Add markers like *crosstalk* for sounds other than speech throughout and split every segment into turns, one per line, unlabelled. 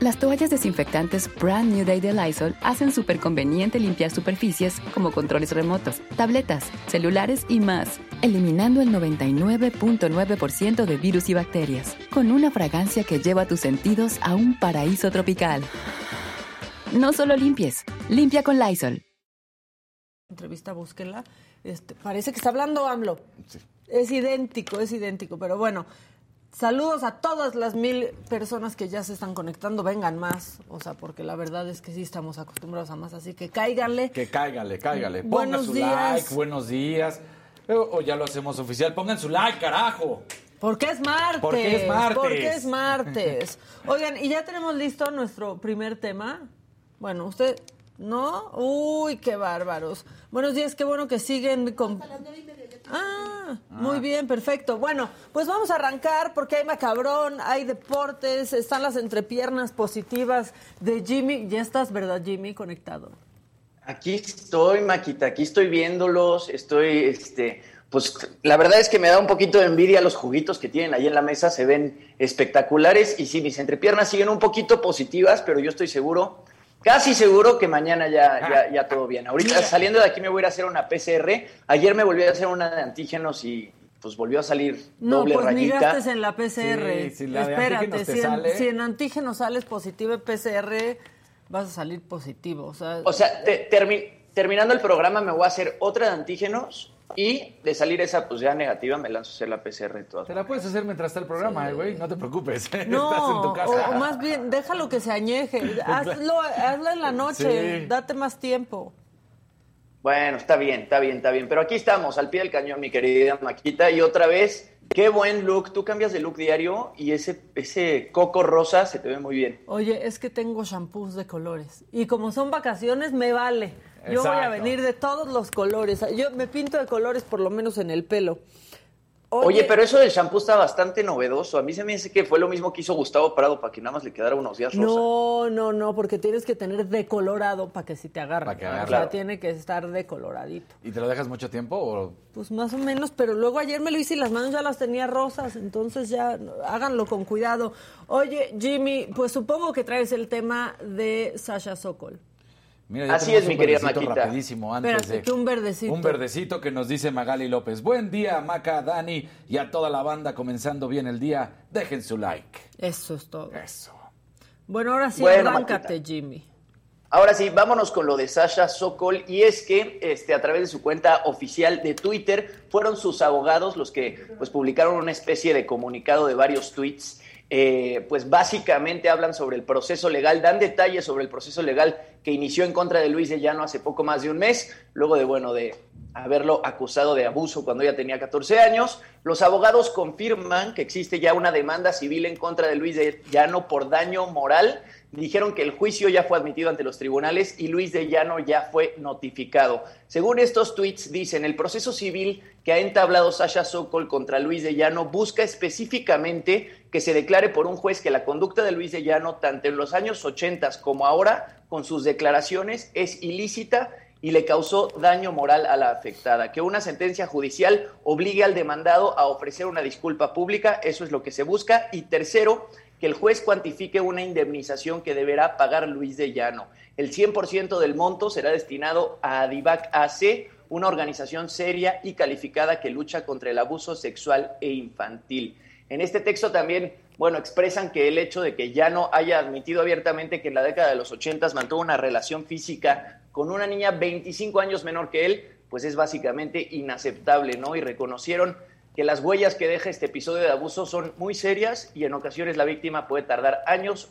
Las toallas desinfectantes Brand New Day de Lysol hacen súper conveniente limpiar superficies como controles remotos, tabletas, celulares y más, eliminando el 99.9% de virus y bacterias, con una fragancia que lleva tus sentidos a un paraíso tropical. No solo limpies, limpia con Lysol.
Entrevista, búsquenla. Este, parece que está hablando AMLO. Es idéntico, es idéntico, pero bueno. Saludos a todas las mil personas que ya se están conectando. Vengan más, o sea, porque la verdad es que sí estamos acostumbrados a más, así que cáiganle.
Que cáigale, cáigale. Pongan
Buenos
su
días.
like, buenos días. O, o ya lo hacemos oficial. Pongan su like, carajo.
Porque es martes.
Porque es martes.
Porque es martes. *laughs* Oigan, y ya tenemos listo nuestro primer tema. Bueno, usted, ¿no? Uy, qué bárbaros. Buenos días, qué bueno que siguen con... Ah, muy bien, perfecto. Bueno, pues vamos a arrancar porque hay macabrón, hay deportes, están las entrepiernas positivas de Jimmy. Ya estás, ¿verdad, Jimmy? Conectado.
Aquí estoy, Maquita, aquí estoy viéndolos, estoy, este, pues la verdad es que me da un poquito de envidia los juguitos que tienen ahí en la mesa, se ven espectaculares y sí, mis entrepiernas siguen un poquito positivas, pero yo estoy seguro, casi seguro que mañana ya, ya, ya todo bien. Ahorita saliendo de aquí me voy a ir a hacer una PCR, ayer me volví a hacer una de antígenos y pues volvió a salir
No,
doble
pues ni
rayita.
gastes en la PCR.
Sí, si la
Espérate,
te
si en, si en antígeno sales positivo en PCR, vas a salir positivo. O sea,
O sea, te- termi- terminando el programa me voy a hacer otra de antígenos y de salir esa pues ya negativa me lanzo a hacer la PCR de todas
Te la puedes hacer mientras está el programa, eh, güey. No te preocupes. *laughs* Estás en
no,
tu
o,
casa.
o más bien, déjalo que se añeje. Hazlo, hazlo en la noche,
Sí.
date más tiempo.
Bueno, está bien, está bien, está bien. Pero aquí estamos, al pie del cañón, mi querida Maquita. Y otra vez, qué buen look. Tú cambias de look diario y ese, ese coco rosa se te ve muy bien.
Oye, es que tengo shampoos de colores. Y como son vacaciones, me vale. Yo voy a venir de todos los colores. Yo me pinto de colores por lo menos en el pelo.
Oye, pero eso del shampoo está bastante novedoso. A mí se me dice que fue lo mismo que hizo Gustavo Prado para que nada más le quedara unos días rosa.
No, no, no, porque tienes que tener decolorado para que si te agarre.
Pa' que
O
agarre.
sea,
Claro.
tiene que estar decoloradito.
¿Y te lo dejas mucho tiempo? O...
Pues más o menos, pero luego ayer me lo hice y las manos ya las tenía rosas, entonces ya háganlo con cuidado. Oye, Jimmy, pues supongo que traes el tema de Sasha Sokol.
Mira,
Así es, mi querida Maquita.
rapidísimo antes
Espérate,
de...
que un verdecito.
Un verdecito que nos dice Magali López. Buen día, Maca, Dani y a toda la banda comenzando bien el día. Dejen su like.
Eso es todo.
Eso.
Bueno, ahora sí,
Bueno,
arráncate,
Maquita.
Jimmy.
Ahora sí, vámonos con lo de Sasha Sokol. Y es que este, a través de su cuenta oficial de Twitter fueron sus abogados los que pues, publicaron una especie de comunicado de varios tweets. Eh, pues básicamente hablan sobre el proceso legal, dan detalles sobre el proceso legal que inició en contra de Luis de Llano hace poco más de un mes, luego de, bueno, de haberlo acusado de abuso cuando ella tenía 14 años. Los abogados confirman que existe ya una demanda civil en contra de Luis de Llano por daño moral. Dijeron que el juicio ya fue admitido ante los tribunales y Luis de Llano ya fue notificado. Según estos tweets, dicen, el proceso civil que ha entablado Sasha Sokol contra Luis de Llano busca específicamente que se declare por un juez que la conducta de Luis de Llano, tanto en los años 80 como ahora, con sus declaraciones, es ilícita y le causó daño moral a la afectada. Que una sentencia judicial obligue al demandado a ofrecer una disculpa pública, eso es lo que se busca. Y tercero, que el juez cuantifique una indemnización que deberá pagar Luis de Llano. El 100% del monto será destinado a Adivac AC, una organización seria y calificada que lucha contra el abuso sexual e infantil. En este texto también, bueno, expresan que el hecho de que Llano haya admitido abiertamente que en la década de los 80 mantuvo una relación física con una niña 25 años menor que él, pues es básicamente inaceptable, ¿no? Y reconocieron que las huellas que deja este episodio de abuso son muy serias y en ocasiones la víctima puede tardar años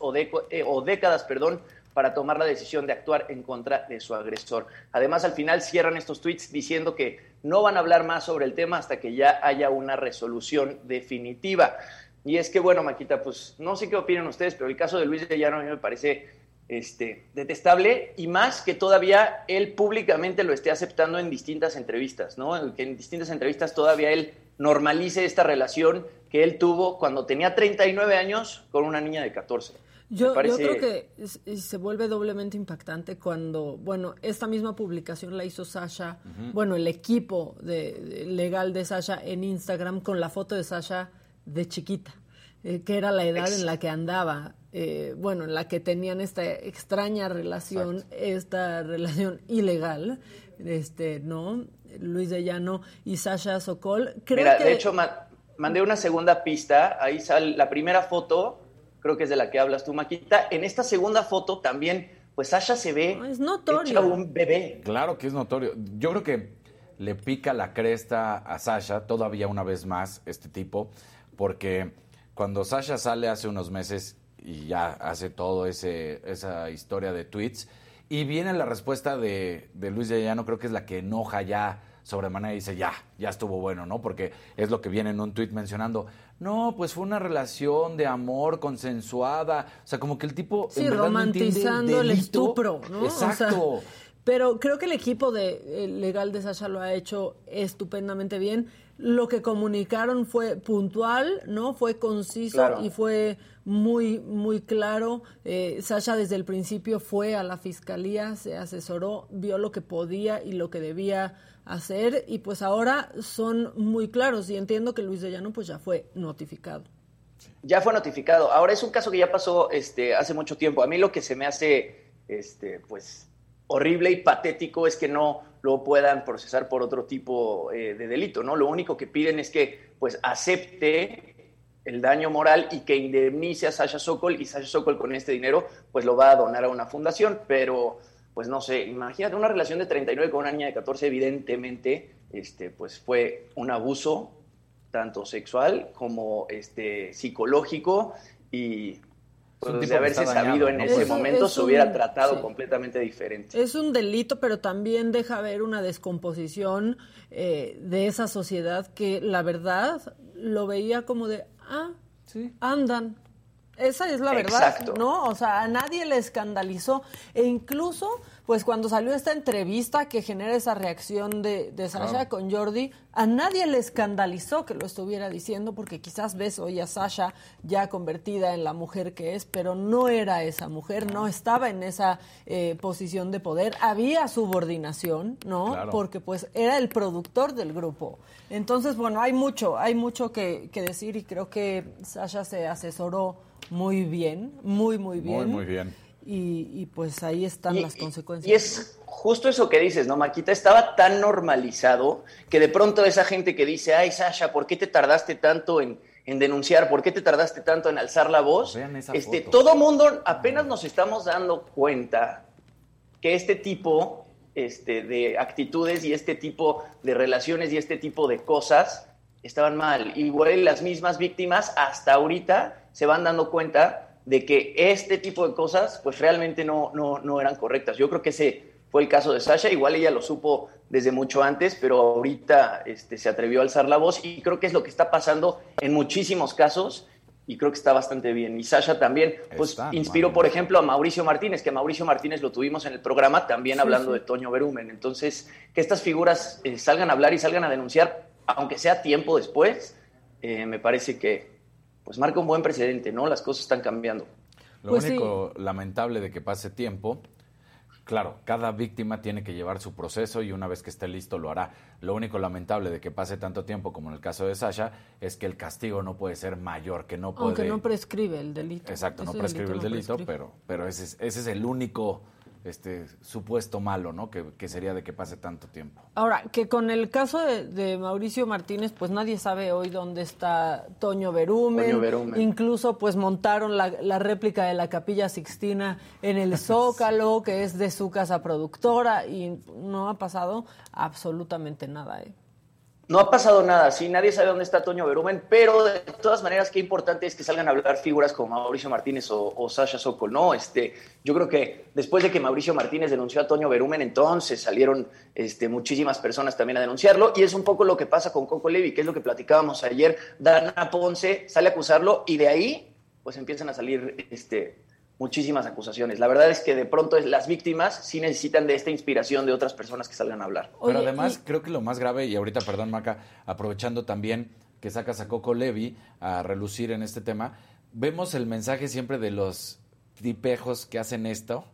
eh, o décadas, perdón, para tomar la decisión de actuar en contra de su agresor. Además, al final cierran estos tweets diciendo que no van a hablar más sobre el tema hasta que ya haya una resolución definitiva. Y es que, bueno, Maquita, pues no sé qué opinan ustedes, pero el caso de Luis de Llano a mí me parece este, detestable y más que todavía él públicamente lo esté aceptando en distintas entrevistas, ¿no? Que en distintas entrevistas todavía él normalice esta relación que él tuvo cuando tenía 39 años con una niña de 14.
Yo, creo que se vuelve doblemente impactante cuando, bueno, esta misma publicación la hizo Sasha, bueno, el equipo de, legal de Sasha en Instagram con la foto de Sasha de chiquita, eh, que era la edad en la que andaba, eh, bueno, en la que tenían esta extraña relación, esta *laughs* relación ilegal, este, ¿no? Luis de Llano y Sasha Sokol.
Creo Mira, de hecho, mandé una segunda pista, ahí sale la primera foto creo que es de la que hablas tú, Maquita. En esta segunda foto también, pues Sasha se ve
es notorio.
un bebé.
Claro que es notorio. Yo creo que le pica la cresta a Sasha todavía una vez más este tipo, porque cuando Sasha sale hace unos meses y ya hace todo ese esa historia de tweets y viene la respuesta de, de Luis de Llano, creo que es la que enoja ya sobremanera y dice, ya, ya estuvo bueno, ¿no? Porque es lo que viene en un tuit mencionando. No, pues fue una relación de amor consensuada. O sea, como que el tipo.
Sí, romantizando el, estupro, ¿no?
Exacto.
pero creo que el equipo de legal de Sasha lo ha hecho estupendamente bien. Lo que comunicaron fue puntual, ¿no? Fue conciso y fue muy, muy claro. Eh, Sasha desde el principio fue a la fiscalía, se asesoró, vio lo que podía y lo que debía hacer y pues ahora son muy claros y entiendo que Luis de Llano pues ya fue notificado.
Ya fue notificado. Ahora es un caso que ya pasó este, hace mucho tiempo. A mí lo que se me hace este, pues, horrible y patético es que no lo puedan procesar por otro tipo eh, de delito, ¿no? Lo único que piden es que pues acepte el daño moral y que indemnice a Sasha Sokol y Sasha Sokol con este dinero pues lo va a donar a una fundación, pero pues no sé, imagínate una relación de 39 con una niña de 14, evidentemente, este, pues fue un abuso tanto sexual como este, psicológico y pues, de haberse sabido en ese momento se hubiera tratado completamente diferente.
Es un delito, pero también deja ver una descomposición eh, de esa sociedad que la verdad lo veía como de, ah, sí. andan, esa es la verdad, ¿no? O sea, a nadie le escandalizó. E incluso, pues cuando salió esta entrevista que genera esa reacción de, de Sasha con Jordi, a nadie le escandalizó que lo estuviera diciendo, porque quizás ves hoy a Sasha ya convertida en la mujer que es, pero no era esa mujer, no estaba en esa eh, posición de poder. Había subordinación, ¿no? Porque pues era el productor del grupo. Entonces, bueno, hay mucho, hay mucho que, que decir y creo que Sasha se asesoró muy bien, muy, muy bien.
Muy, muy bien.
Y, pues ahí están las consecuencias.
Y es justo eso que dices, ¿no, Maquita? Estaba tan normalizado que de pronto esa gente que dice, ay, Sasha, ¿por qué te tardaste tanto en, denunciar? ¿Por qué te tardaste tanto en alzar la voz? este, Todo mundo, apenas nos estamos dando cuenta que este tipo este, de actitudes y este tipo de relaciones y este tipo de cosas estaban mal. Igual las mismas víctimas hasta ahorita se van dando cuenta de que este tipo de cosas pues realmente no, no, no eran correctas. Yo creo que ese fue el caso de Sasha, igual ella lo supo desde mucho antes, pero ahorita este, se atrevió a alzar la voz y creo que es lo que está pasando en muchísimos casos y creo que está bastante bien. Y Sasha también, pues inspiró, por ejemplo, a Mauricio Martínez, que a Mauricio Martínez lo tuvimos en el programa también hablando de Toño Berumen. Entonces, que estas figuras eh, salgan a hablar y salgan a denunciar, aunque sea tiempo después, eh, me parece que, pues marca un buen precedente, ¿no? Las cosas están cambiando.
Lo pues único lamentable de que pase tiempo, claro, cada víctima tiene que llevar su proceso y una vez que esté listo lo hará. Lo único lamentable de que pase tanto tiempo como en el caso de Sasha es que el castigo no puede ser mayor, que no puede...
Aunque no prescribe el delito.
Exacto, no prescribe el delito, pero, pero ese, es, ese es el único este supuesto malo, ¿no? Que, sería de que pase tanto tiempo.
Ahora, que con el caso de, Mauricio Martínez, pues nadie sabe hoy dónde está Toño Berumen. Incluso, pues montaron la, réplica de la Capilla Sixtina en el *laughs* Zócalo, que es de su casa productora, y no ha pasado absolutamente nada, ¿eh?
No ha pasado nada, sí, nadie sabe dónde está Toño Berumen, pero de todas maneras, qué importante es que salgan a hablar figuras como Mauricio Martínez o, Sasha Sokol, ¿no? Este, yo creo que después de que Mauricio Martínez denunció a Toño Berumen, entonces salieron este, muchísimas personas también a denunciarlo, y es un poco lo que pasa con Coco Levi, que es lo que platicábamos ayer. Dana Ponce sale a acusarlo, y de ahí, pues empiezan a salir este, muchísimas acusaciones. La verdad es que de pronto las víctimas sí necesitan de esta inspiración de otras personas que salgan a hablar.
Pero además creo que lo más grave, y ahorita, perdón Maca, aprovechando también que sacas a Coco Levi a relucir en este tema, vemos el mensaje siempre de los tipejos que hacen esto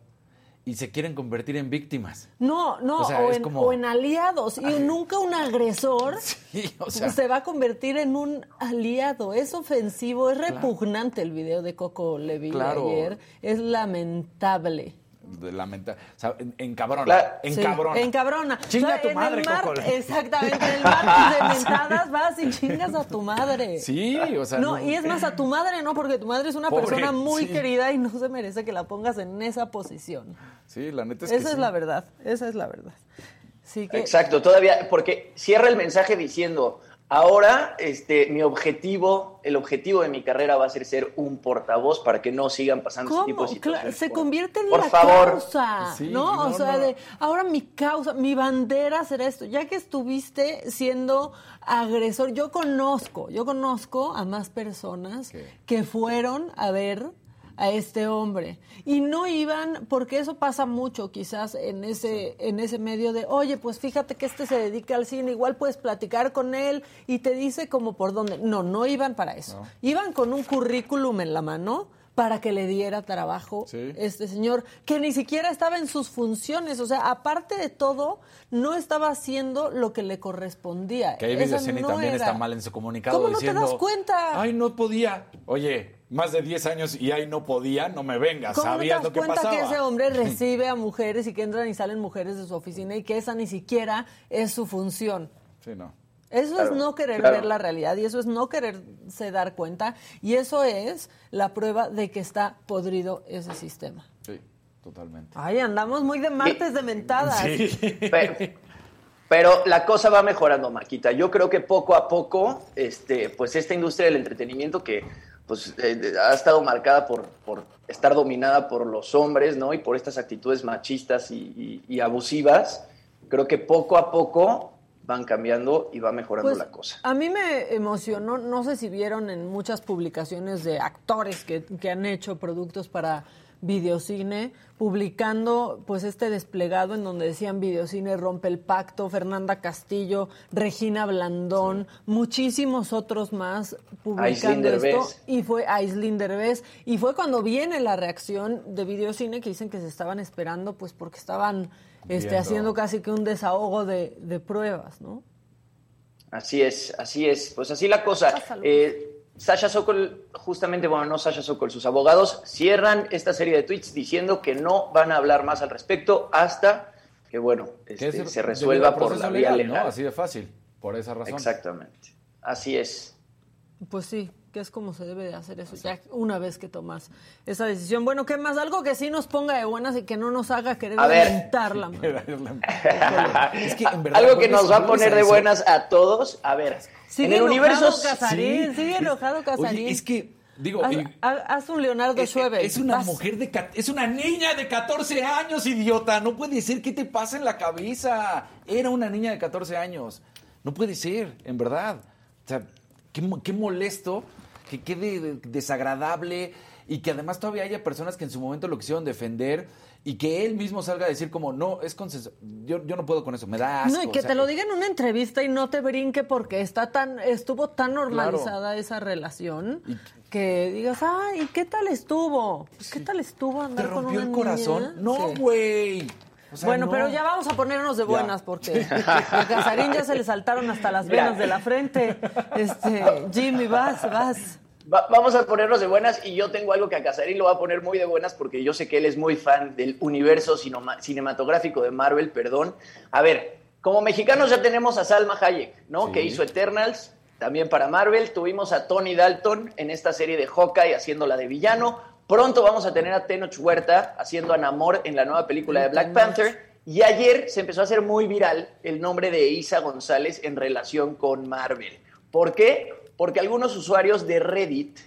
y se quieren convertir en víctimas.
No, no, o, en, aliados. Y nunca un agresor *laughs* se va a convertir en un aliado. Es ofensivo, es repugnante el video de Coco Levi ayer. Es lamentable
de lamenta, o sea, encabrona, encabrona.
encabrona.
Chinga a tu madre, Coco.
Exactamente, en el mar *laughs* de mentadas vas y chingas a tu madre.
Sí, o sea.
No, y es más a tu madre, ¿no? Porque tu madre es una persona muy querida y no se merece que la pongas en esa posición.
Sí, la neta es
Esa
es
la verdad, esa es la verdad. Sí que...
Exacto, todavía, porque cierra el mensaje diciendo, Ahora, este, mi objetivo, el objetivo de mi carrera va a ser ser un portavoz para que no sigan pasando ese tipo de situaciones.
Se convierte en la causa, ¿no? O sea, de ahora mi causa, mi bandera será esto. Ya que estuviste siendo agresor, yo conozco, yo conozco a más personas que fueron a ver a este hombre. Y no iban, porque eso pasa mucho quizás en ese, en ese medio de, oye, pues fíjate que este se dedica al cine, igual puedes platicar con él y te dice como por dónde. No, no iban para eso. Iban con un currículum en la mano para que le diera trabajo este señor, que ni siquiera estaba en sus funciones, o sea, aparte de todo, no estaba haciendo lo que le correspondía.
Que Videocine no también está mal en su comunicado ¿Cómo no te
das cuenta?
Ay, no podía. Oye, más de 10 años y ahí no podía, no me vengas, sabías
lo
que
cuenta que ese hombre *laughs* recibe a mujeres y que entran y salen mujeres de su oficina y que esa ni siquiera es su función?
Sí, no.
Eso es no querer ver la realidad y eso es no quererse dar cuenta y eso es la prueba de que está podrido ese sistema.
Sí, totalmente.
Ay, andamos muy de martes de mentadas. Sí. *laughs*
Pero, la cosa va mejorando, Maquita. Yo creo que poco a poco, este, pues esta industria del entretenimiento que pues eh, ha estado marcada por, por estar dominada por los hombres, ¿no? Y por estas actitudes machistas y abusivas, creo que poco a poco van cambiando y va mejorando
pues,
la cosa.
A mí me emocionó, no sé si vieron en muchas publicaciones de actores que, que han hecho productos para videocine, publicando pues este desplegado en donde decían videocine rompe el pacto, Fernanda Castillo, Regina Blandón, muchísimos otros más publicando esto y fue Aislinn Derbez y fue cuando viene la reacción de videocine que dicen que se estaban esperando pues porque estaban este, haciendo casi que un desahogo de, de, pruebas, ¿no?
Así es, así es. Pues así la cosa. Eh, Sasha Sokol, justamente, bueno, no Sasha Sokol, sus abogados cierran esta serie de tweets diciendo que no van a hablar más al respecto hasta que, bueno, este, se resuelva por la vía legal.
Así de fácil, por esa razón.
Exactamente. Así es.
Pues sí, que es como se debe de hacer eso, ya una vez que tomas esa decisión. Bueno, ¿qué más? Algo que sí nos ponga de buenas y que no nos haga querer lamentarla. *laughs* *laughs*
Algo que nos va a poner de buenas a todos. A ver,
sigue en el universo... Casarín, sigue enojado Casarín.
es que... Digo,
haz, un Leonardo
es,
Es
una mujer de es una niña de 14 años, idiota. No puede ser ¿qué te pasa en la cabeza. Era una niña de 14 años. No puede ser, en verdad. O sea, qué, qué molesto que quede desagradable y que además todavía haya personas que en su momento lo quisieron defender y que él mismo salga a decir como, no, es consenso, yo, yo no puedo con eso, me da asco.
No, y que te lo diga en una entrevista y no te brinque porque está tan, estuvo tan normalizada esa relación que digas, ay, ¿qué tal estuvo? ¿Qué tal estuvo andar ¿Te rompió el corazón?
No, güey.
Bueno, pero ya vamos a ponernos de buenas porque a Casarín ya se le saltaron hasta las venas de la frente. Este, Jimmy, vas, vas.
vamos a ponernos de buenas y yo tengo algo que a Casarín lo va a poner muy de buenas porque yo sé que él es muy fan del universo cinematográfico de Marvel, perdón. A ver, como mexicanos ya tenemos a Salma Hayek, ¿no? Que hizo Eternals, también para Marvel. Tuvimos a Tony Dalton en esta serie de Hawkeye haciendo la de villano. Pronto vamos a tener a Tenoch Huerta haciendo a Namor en la nueva película de Black Panther. Y ayer se empezó a hacer muy viral el nombre de Isa González en relación con Marvel. ¿Por qué? Porque algunos usuarios de Reddit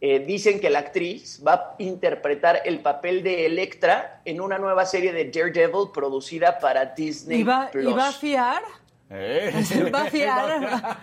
eh, dicen que la actriz va a interpretar el papel de Electra en una nueva serie de Daredevil producida para Disney
¿Y va,
Plus.
¿y va a fiar?
Eh. *laughs*
¿Va a fiar?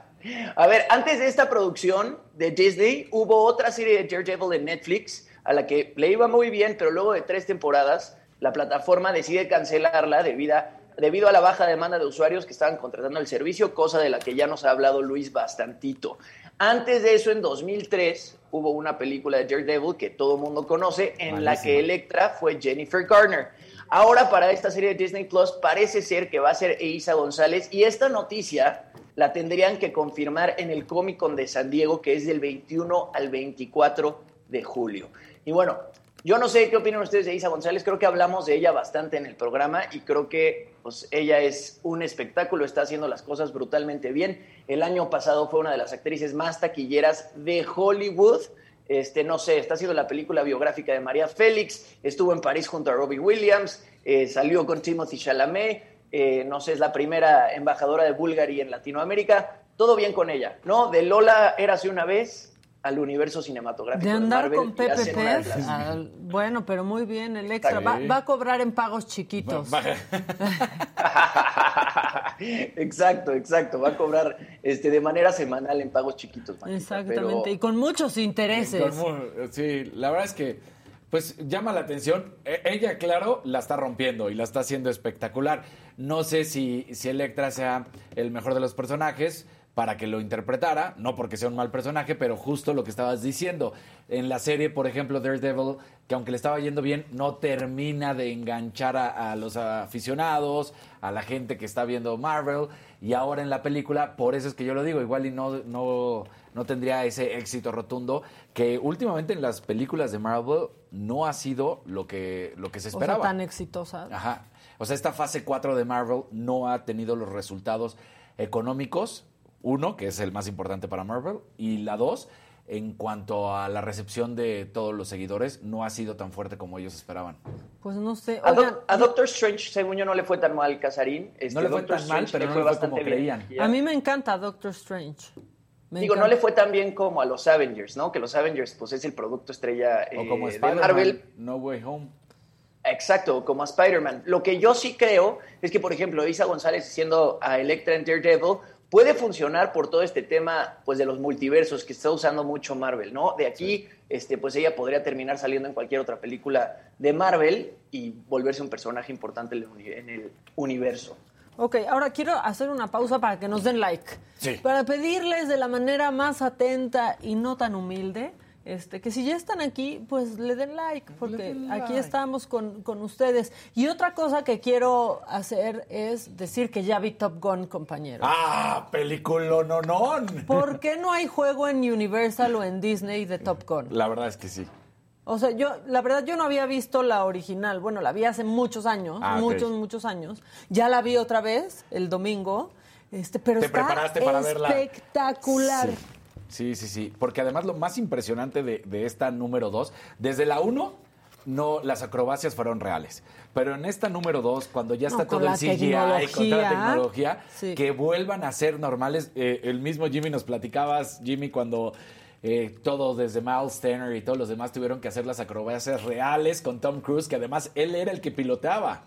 *laughs* *laughs*
A ver, antes de esta producción de Disney, hubo otra serie de Daredevil en Netflix a la que le iba muy bien, pero luego de tres temporadas, la plataforma decide cancelarla debido a, debido a la baja demanda de usuarios que estaban contratando el servicio, cosa de la que ya nos ha hablado Luis bastantito. Antes de eso, en 2003, hubo una película de Daredevil que todo el mundo conoce, en la que Electra fue Jennifer Garner. Ahora, para esta serie de Disney Plus, parece ser que va a ser Eiza González, y esta noticia la tendrían que confirmar en el Comic Con de San Diego, que es del 21 al 24 de julio. Y bueno, yo no sé qué opinan ustedes de Isa González, creo que hablamos de ella bastante en el programa y creo que pues, ella es un espectáculo, está haciendo las cosas brutalmente bien. El año pasado fue una de las actrices más taquilleras de Hollywood. Este, no sé, está haciendo la película biográfica de María Félix, estuvo en París junto a Robbie Williams, eh, salió con Timothy Chalamet, eh, no sé, es la primera embajadora de Bulgari en Latinoamérica. Todo bien con ella, ¿no? De Lola érase una vez al universo cinematográfico
De
de,
andar
Marvel
con Pepe ah, bueno, pero muy bien, el extra. Va, a cobrar en pagos chiquitos. *laughs*
exacto, exacto. Va a cobrar este, de manera semanal en pagos chiquitos.
Exactamente.
pero-
Y con muchos intereses.
Sí, la verdad es que pues llama la atención. E- Ella, claro, la está rompiendo y la está haciendo espectacular. No sé si, si Electra sea el mejor de los personajes para que lo interpretara, no porque sea un mal personaje, pero justo lo que estabas diciendo. En la serie, por ejemplo, Daredevil, que aunque le estaba yendo bien, no termina de enganchar a, a los aficionados, a la gente que está viendo Marvel, y ahora en la película, por eso es que yo lo digo, igual y no, no, no tendría ese éxito rotundo, que últimamente en las películas de Marvel no ha sido lo que, lo que se
o sea,
esperaba.
tan exitosa.
Ajá. O sea, esta fase 4 de Marvel no ha tenido los resultados económicos, uno, que es el más importante para Marvel, y la dos, en cuanto a la recepción de todos los seguidores, no ha sido tan fuerte como ellos esperaban.
Pues no sé.
A, Doctor Strange, según yo, no le fue tan mal, Casarín. Este,
No le fue
Doctor
tan mal, pero no
fue
le fue como
bastante bien.
creían.
A mí me encanta Doctor Strange. Me
Digo, no le fue tan bien como a los Avengers, ¿no? Que los Avengers, pues, es el producto estrella
O
eh,
como
de
Spider-Man,
Marvel.
No Way Home.
Exacto, como a Spider-Man. Lo que yo sí creo es que, por ejemplo, Isa González siendo a Electra en Daredevil puede funcionar por todo este tema pues de los multiversos que está usando mucho Marvel, ¿no? De aquí, este, pues ella podría terminar saliendo en cualquier otra película de Marvel y volverse un personaje importante en el universo.
Ok, ahora quiero hacer una pausa para que nos den like.
Sí.
Para pedirles de la manera más atenta y no tan humilde, este, que si ya están aquí, pues le den like, porque aquí estamos con, con ustedes. Y otra cosa que quiero hacer es decir que ya vi Top Gun, compañero.
¡Ah! ¡Película no, no!
¿Por qué no hay juego en Universal o en Disney de Top Gun?
La verdad es que sí.
O sea, yo, la verdad, yo no había visto la original. Bueno, la vi hace muchos años,
Ah,
muchos, muchos años. Ya la vi otra vez el domingo. Este, pero
¿Te
está
preparaste para verla?
espectacular.
Sí. Sí, sí, sí. Porque además lo más impresionante de, de esta número 2, desde la 1, no, las acrobacias fueron reales. Pero en esta número 2, cuando ya está todo el CGI, con toda la
tecnología.
tecnología,
Sí.
que vuelvan a ser normales. Eh, el mismo Jimmy nos platicabas, Jimmy, cuando eh, todos desde Miles Turner y todos los demás tuvieron que hacer las acrobacias reales con Tom Cruise, que además él era el que piloteaba.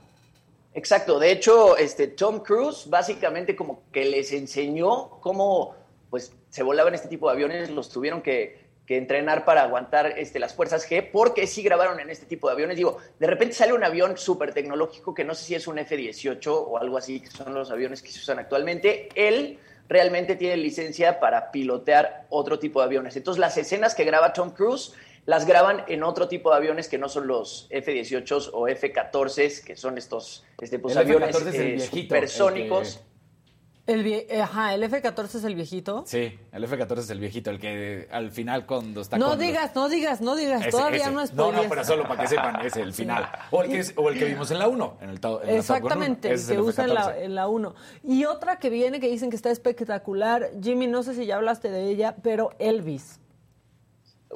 Exacto, de hecho, este Tom Cruise básicamente como que les enseñó cómo pues se volaban este tipo de aviones, los tuvieron que, que entrenar para aguantar este, las fuerzas G, porque sí grabaron en este tipo de aviones. Digo, de repente sale un avión súper tecnológico que no sé si es un F-18 o algo así, que son los aviones que se usan actualmente. Él realmente tiene licencia para pilotear otro tipo de aviones. Entonces, las escenas que graba Tom Cruise las graban en otro tipo de aviones que no son los F-18 o F-14, que son estos este, pues,
El
aviones
F-14 es el
eh,
viejito, el
supersónicos.
que-
El vie- ajá, el F-14 es el viejito.
Sí, el F-14 es el viejito, el que al final cuando está
No
con los-
digas, no digas, no digas.
Ese,
Todavía
ese.
no es
No, no, pero solo para que sepan, es el final. O el que, es- o el que vimos en la 1. En el, en la
Exactamente, el
es
que usa en la,
F-14.
en la 1. Y otra que viene que dicen que está espectacular. Jimmy, no sé si ya hablaste de ella, pero Elvis.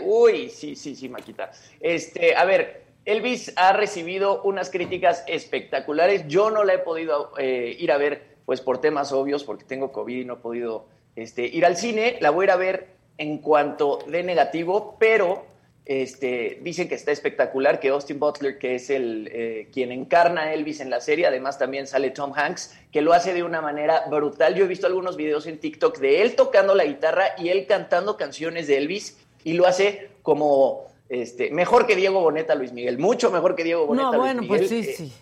Uy, sí, sí, sí, Maquita. Este, a ver, Elvis ha recibido unas críticas espectaculares. Yo no la he podido eh, ir a ver, pues por temas obvios, porque tengo COVID y no he podido este, ir al cine. La voy a ir a ver en cuanto de negativo, pero este, dicen que está espectacular, que Austin Butler, que es el eh, quien encarna a Elvis en la serie, además también sale Tom Hanks, que lo hace de una manera brutal. Yo he visto algunos videos en TikTok de él tocando la guitarra y él cantando canciones de Elvis y lo hace como este, mejor que Diego Boneta, Luis Miguel, mucho mejor que Diego Boneta.
No, bueno,
Luis
pues
Miguel.
sí,
Eh,
sí.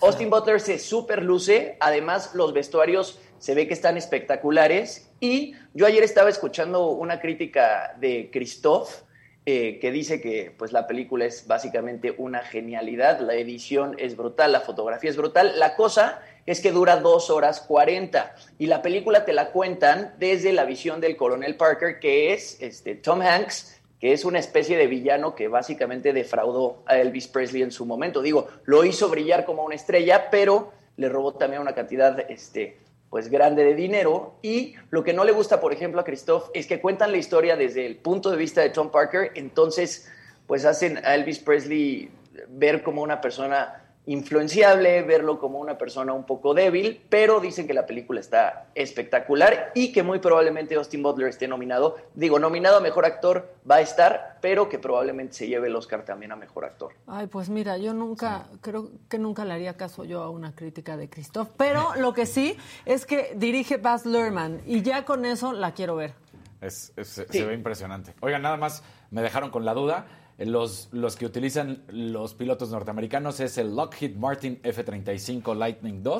Austin Butler se super luce, además los vestuarios se ve que están espectaculares y yo ayer estaba escuchando una crítica de Christoph eh, que dice que pues la película es básicamente una genialidad, la edición es brutal, la fotografía es brutal, la cosa es que dura dos horas 40 y la película te la cuentan desde la visión del coronel Parker que es este, Tom Hanks que es una especie de villano que básicamente defraudó a Elvis Presley en su momento. Digo, lo hizo brillar como una estrella, pero le robó también una cantidad este, pues grande de dinero. Y lo que no le gusta, por ejemplo, a Christoph es que cuentan la historia desde el punto de vista de Tom Parker, entonces pues hacen a Elvis Presley ver como una persona influenciable, verlo como una persona un poco débil, pero dicen que la película está espectacular y que muy probablemente Austin Butler esté nominado. Digo, nominado a Mejor Actor va a estar, pero que probablemente se lleve el Oscar también a Mejor Actor.
Ay, pues mira, yo nunca, creo que nunca le haría caso yo a una crítica de Christoph, pero *laughs* lo que sí es que dirige Baz Luhrmann y ya con eso la quiero ver.
Es- es-
Sí.
Se ve impresionante. Oigan, nada más me dejaron con la duda. Los, los que utilizan los pilotos norteamericanos es el Lockheed Martin F-35 Lightning II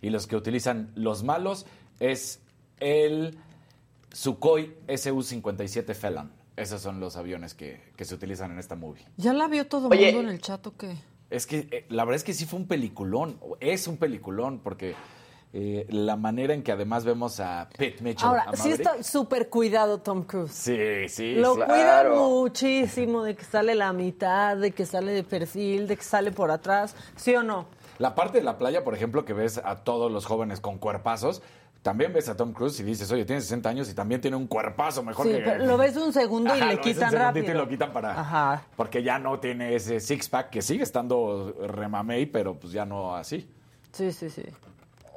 y los que utilizan los malos es el Sukhoi Su-57 Felon. Esos son los aviones que, que se utilizan en esta movie.
¿Ya la vio todo el mundo en el chat o qué?
Es que eh, la verdad es que sí fue un peliculón. Es un peliculón porque eh, la manera en que además vemos a Pete Mitchell.
Ahora,
a
sí está súper cuidado Tom Cruise.
Sí, sí.
Lo
Claro.
muchísimo de que sale la mitad, de que sale de perfil, de que sale por atrás, ¿sí o no?
La parte de la playa, por ejemplo, que ves a todos los jóvenes con cuerpazos, también ves a Tom Cruise y dices, oye, tiene 60 años y también tiene un cuerpazo mejor
Sí,
que...
pero lo ves un segundo y le
lo ves un
quitan rápido.
y lo quitan para...
Ajá.
Porque ya no tiene ese six-pack que sigue estando remamey, pero pues ya no así.
Sí, sí, sí.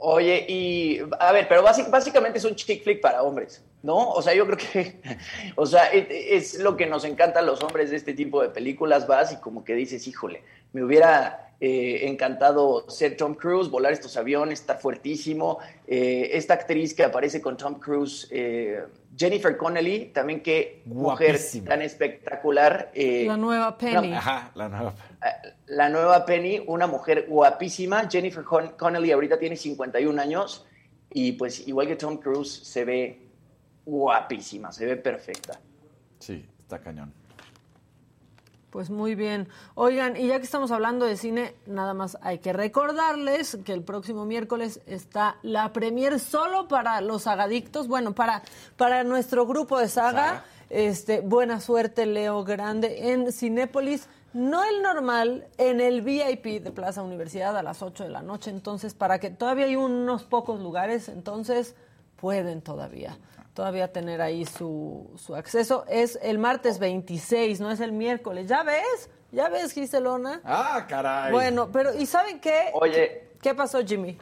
Oye, y a ver, pero básic- básicamente es un chick flick para hombres, ¿no? O sea, yo creo que, *laughs* o sea, es, es lo que nos encanta a los hombres de este tipo de películas, vas y como que dices, híjole, me hubiera eh, encantado ser Tom Cruise, volar estos aviones, estar fuertísimo. Eh, esta actriz que aparece con Tom Cruise, eh, Jennifer Connelly, también qué mujer
Guapísima.
tan espectacular. eh,
La nueva Penny.
Ajá, la nueva...
la nueva Penny, una mujer guapísima. Jennifer Con- Connelly ahorita tiene 51 años y pues igual que Tom Cruise se ve guapísima, se ve perfecta.
Sí, está cañón.
Pues muy bien. Oigan, y ya que estamos hablando de cine, nada más hay que recordarles que el próximo miércoles está la premier solo para los sagadictos, bueno, para, para nuestro grupo de saga.
Saga.
Este, buena suerte, Leo Grande, en Cinépolis. No el normal, en el VIP de Plaza Universidad a las 8 de la noche. Entonces, para que todavía hay unos pocos lugares, entonces pueden todavía todavía tener ahí su, su acceso. Es el martes 26, no es el miércoles. ¿Ya ves? ¿Ya ves, Giselona?
Ah, caray.
Bueno, pero ¿y saben qué?
Oye,
¿Qué pasó, Jimmy?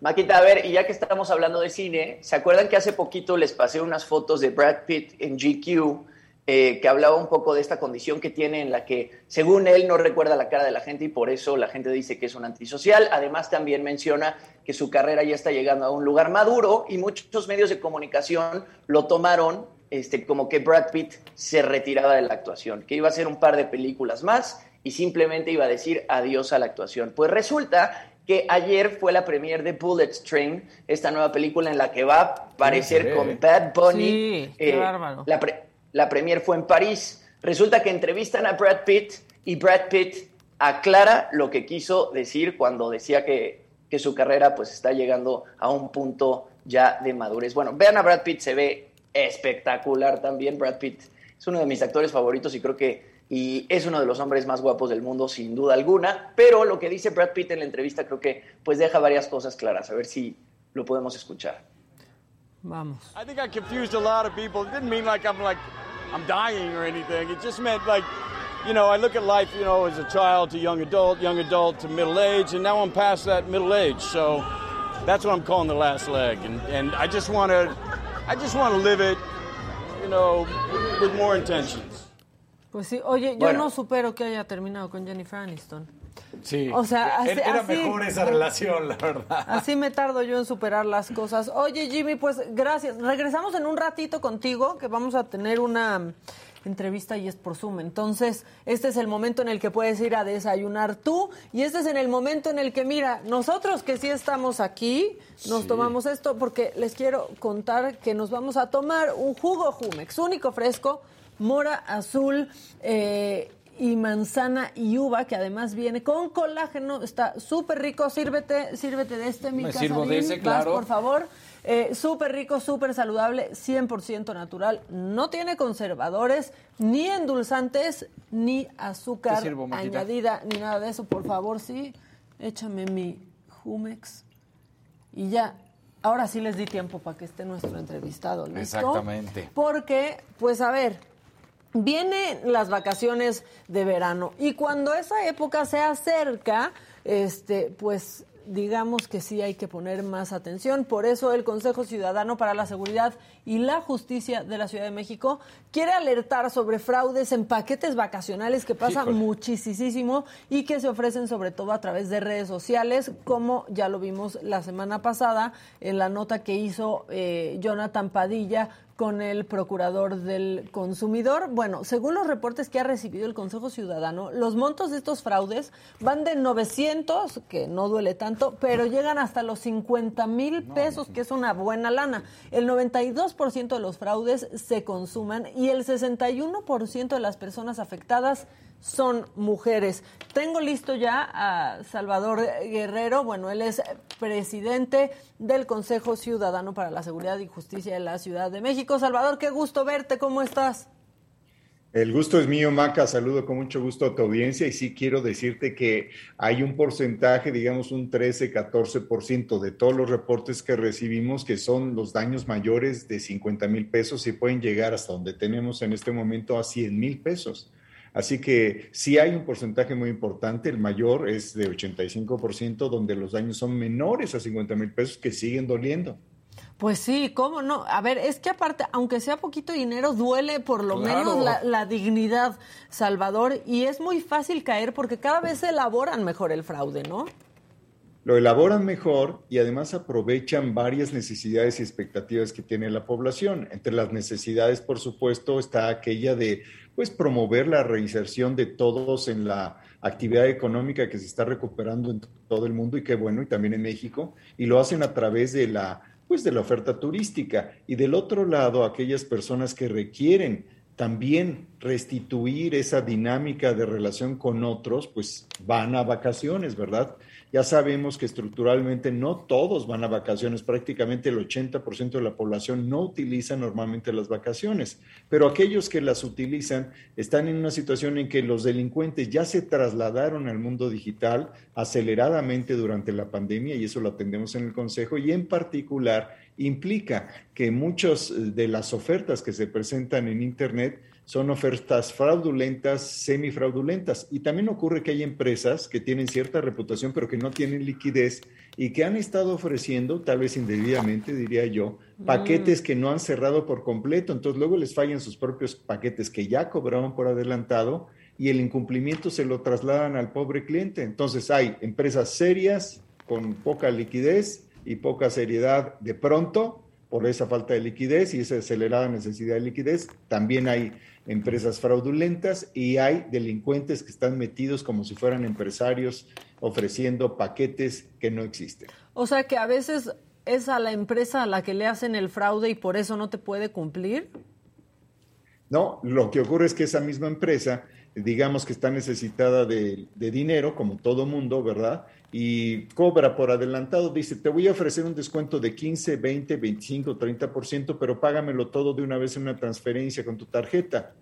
Maquita, a ver, y ya que estamos hablando de cine, ¿se acuerdan que hace poquito les pasé unas fotos de Brad Pitt en GQ eh, que hablaba un poco de esta condición que tiene en la que, según él, no recuerda la cara de la gente y por eso la gente dice que es un antisocial? Además, también menciona que su carrera ya está llegando a un lugar maduro y muchos medios de comunicación lo tomaron este, como que Brad Pitt se retiraba de la actuación, que iba a hacer un par de películas más y simplemente iba a decir adiós a la actuación. Pues resulta que ayer fue la premier de Bullet Train, esta nueva película en la que va a aparecer
Sí,
con
eh.
Bad Bunny.
Sí, qué bárbaro.
La, pre- la premier fue en París. Resulta que entrevistan a Brad Pitt y Brad Pitt aclara lo que quiso decir cuando decía que, que su carrera pues está llegando a un punto ya de madurez. Bueno, vean a Brad Pitt, se ve espectacular también. Brad Pitt es uno de mis actores favoritos y creo que y es uno de los hombres más guapos del mundo sin duda alguna, pero lo que dice Brad Pitt en la entrevista creo que pues deja varias cosas claras, a ver si lo podemos escuchar.
Vamos.
I think I confused a lot of people. It didn't mean like I'm like I'm dying or anything. It just meant like you know, I look at life, you know, as a child to young adult, young adult to middle age, and now I'm past that middle age. So that's what I'm calling the last leg. And, and I just want to, I just want to live it, you know, with more intentions.
Pues sí, oye, yo
Bueno.
no supero que haya terminado con Jennifer Aniston.
Sí.
O sea, así-
era
así-
mejor esa relación, la verdad.
Así me tardo yo en superar las cosas. Oye, Jimmy, pues gracias. Regresamos en un ratito contigo, que vamos a tener una entrevista y es por Zoom. Entonces, este es el momento en el que puedes ir a desayunar tú y este es en el momento en el que, mira, nosotros que sí estamos aquí, nos
Sí.
tomamos esto porque les quiero contar que nos vamos a tomar un jugo Jumex, único fresco, mora azul. eh, y manzana y uva, que además viene con colágeno, está súper rico. Sírvete, sírvete de este, mi
Me sirvo de
Casarín.
ese,
Vas,
claro.
por favor. Eh, súper rico, súper saludable, 100% natural. No tiene conservadores, ni endulzantes, ni azúcar
sirvo,
añadida, ni nada de eso. Por favor, sí, échame mi Jumex. Y ya, ahora sí les di tiempo para que esté nuestro entrevistado. ¿listo?
Exactamente.
Porque, pues a ver, vienen las vacaciones de verano y cuando esa época se acerca, este, pues digamos que sí hay que poner más atención. Por eso el Consejo Ciudadano para la Seguridad y la Justicia de la Ciudad de México quiere alertar sobre fraudes en paquetes vacacionales que pasan
Híjole.
muchísimo y que se ofrecen sobre todo a través de redes sociales, como ya lo vimos la semana pasada en la nota que hizo eh, Jonathan Padilla con el procurador del consumidor. Bueno, según los reportes que ha recibido el Consejo Ciudadano, los montos de estos fraudes van de 900, que no duele tanto, pero llegan hasta los 50 mil pesos, que es una buena lana. El 92% de los fraudes se consuman y el 61% de las personas afectadas son mujeres. Tengo listo ya a Salvador Guerrero, bueno, él es presidente del Consejo Ciudadano para la Seguridad y Justicia de la Ciudad de México. Salvador, qué gusto verte, ¿cómo estás?
El gusto es mío, Maca. Saludo con mucho gusto a tu audiencia y sí quiero decirte que hay un porcentaje, digamos un 13, 14% de todos los reportes que recibimos que son los daños mayores de 50 mil pesos y pueden llegar hasta donde tenemos en este momento a 100 mil pesos. Así que sí hay un porcentaje muy importante, el mayor es de 85%, donde los daños son menores a 50 mil pesos que siguen doliendo.
Pues sí, ¿cómo no? A ver, es que aparte, aunque sea poquito dinero, duele por lo
Claro.
menos la, la dignidad, Salvador, y es muy fácil caer porque cada vez se elaboran mejor el fraude, ¿no?
lo elaboran mejor y además aprovechan varias necesidades y expectativas que tiene la población. Entre las necesidades, por supuesto, está aquella de pues promover la reinserción de todos en la actividad económica que se está recuperando en todo el mundo y qué bueno, y también en México, y lo hacen a través de la pues de la oferta turística y del otro lado aquellas personas que requieren también restituir esa dinámica de relación con otros, pues van a vacaciones, ¿verdad? Ya sabemos que estructuralmente no todos van a vacaciones, prácticamente el 80% de la población no utiliza normalmente las vacaciones, pero aquellos que las utilizan están en una situación en que los delincuentes ya se trasladaron al mundo digital aceleradamente durante la pandemia y eso lo atendemos en el Consejo y en particular implica que muchas de las ofertas que se presentan en Internet son ofertas fraudulentas, semifraudulentas. Y también ocurre que hay empresas que tienen cierta reputación, pero que no tienen liquidez y que han estado ofreciendo, tal vez indebidamente, diría yo, paquetes que no han cerrado por completo. Entonces luego les fallan sus propios paquetes que ya cobraron por adelantado y el incumplimiento se lo trasladan al pobre cliente. Entonces hay empresas serias con poca liquidez y poca seriedad de pronto por esa falta de liquidez y esa acelerada necesidad de liquidez. También hay empresas fraudulentas y hay delincuentes que están metidos como si fueran empresarios ofreciendo paquetes que no existen.
O sea que a veces es a la empresa a la que le hacen el fraude y por eso no te puede cumplir.
No, lo que ocurre es que esa misma empresa, digamos que está necesitada de, de dinero, como todo mundo, ¿verdad? Y cobra por adelantado, dice, te voy a ofrecer un descuento de 15, 20, 25, 30%, pero págamelo todo de una vez en una transferencia con tu tarjeta.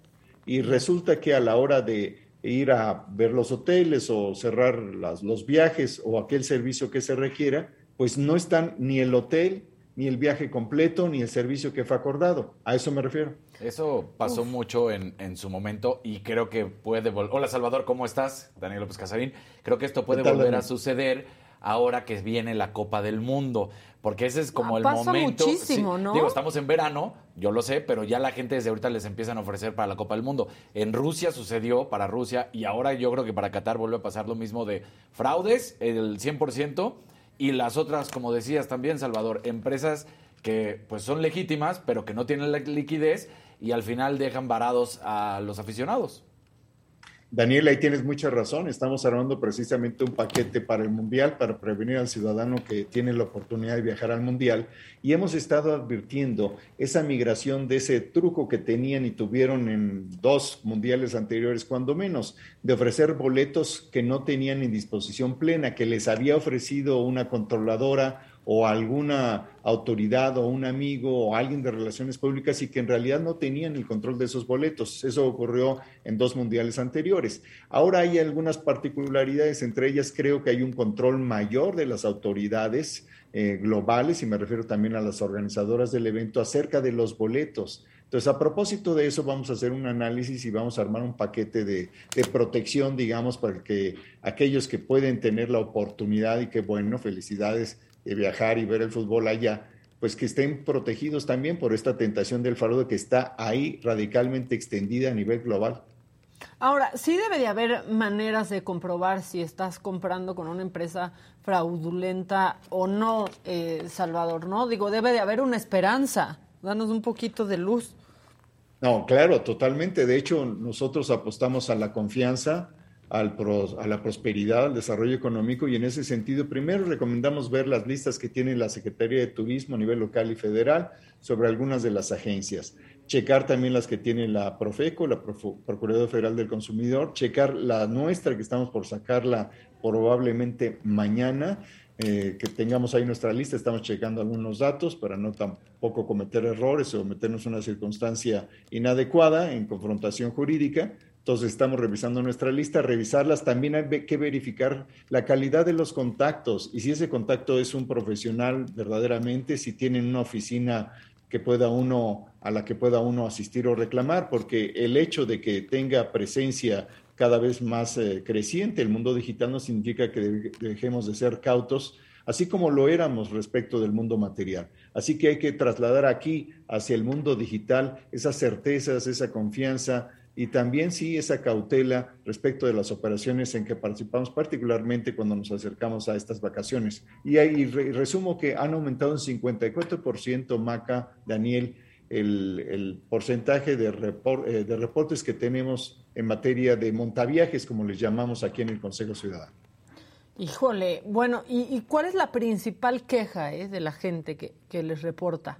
Y resulta que a la hora de ir a ver los hoteles o cerrar las, los viajes o aquel servicio que se requiera, pues no están ni el hotel, ni el viaje completo, ni el servicio que fue acordado. A eso me refiero.
Eso pasó mucho en, en, su momento y creo que puede volver. Hola Salvador, ¿cómo estás? Daniel López Casarín. Creo que esto puede volver a suceder ahora que viene la Copa del Mundo, porque ese es como ah, el
pasa
momento.
Muchísimo, ¿no?
Digo, estamos en verano, yo lo sé, pero ya la gente desde ahorita les empiezan a ofrecer para la Copa del Mundo. En Rusia sucedió para Rusia y ahora yo creo que para Qatar vuelve a pasar lo mismo de fraudes, el 100%, y las otras, como decías también, Salvador, empresas que pues son legítimas, pero que no tienen la liquidez y al final dejan varados a los aficionados.
Daniel, ahí tienes mucha razón. Estamos armando precisamente un paquete para el Mundial, para prevenir al ciudadano que tiene la oportunidad de viajar al Mundial. Y hemos estado advirtiendo esa migración de ese truco que tenían y tuvieron en dos mundiales anteriores, cuando menos, de ofrecer boletos que no tenían en disposición plena, que les había ofrecido una controladora o alguna autoridad o un amigo o alguien de relaciones públicas y que en realidad no tenían el control de esos boletos. Eso ocurrió en dos mundiales anteriores. Ahora hay algunas particularidades, entre ellas creo que hay un control mayor de las autoridades eh, globales, y me refiero también a las organizadoras del evento, acerca de los boletos. Entonces, a propósito de eso, vamos a hacer un análisis y vamos a armar un paquete de, de, protección, digamos, para que aquellos que pueden tener la oportunidad y que, bueno, felicidades de viajar y ver el fútbol allá, pues que estén protegidos también por esta tentación del fraude que está ahí radicalmente extendida a nivel global.
Ahora, sí debe de haber maneras de comprobar si estás comprando con una empresa fraudulenta o no, eh, Salvador, ¿no? Digo, debe de haber una esperanza. Danos un poquito de luz.
No, claro, totalmente. De hecho, nosotros apostamos a la confianza, a la prosperidad, al desarrollo económico y en ese sentido primero recomendamos ver las listas que tiene la Secretaría de Turismo a nivel local y federal sobre algunas de las agencias, checar también las que tiene la Profeco, la Procuraduría Federal del Consumidor, checar la nuestra que estamos por sacarla probablemente mañana. Eh, que tengamos ahí nuestra lista, estamos checando algunos datos para no tampoco cometer errores o meternos en una circunstancia inadecuada en confrontación jurídica, entonces estamos revisando nuestra lista, revisarlas. También hay que verificar la calidad de los contactos y si ese contacto es un profesional verdaderamente, si tienen una oficina que pueda uno a la que pueda uno asistir o reclamar, porque el hecho de que tenga presencia cada vez más eh, creciente el mundo digital no significa que dejemos de ser cautos, así como lo éramos respecto del mundo material. Así que hay que trasladar aquí hacia el mundo digital esas certezas, esa confianza, y también sí esa cautela respecto de las operaciones en que participamos, particularmente cuando nos acercamos a estas vacaciones. Y, resumo que han aumentado un 54%, Maca, Daniel, el, porcentaje de, eh, de reportes que tenemos en materia de montaviajes, como les llamamos aquí en el Consejo Ciudadano.
Híjole, bueno, ¿y, cuál es la principal queja eh, de la gente que les reporta?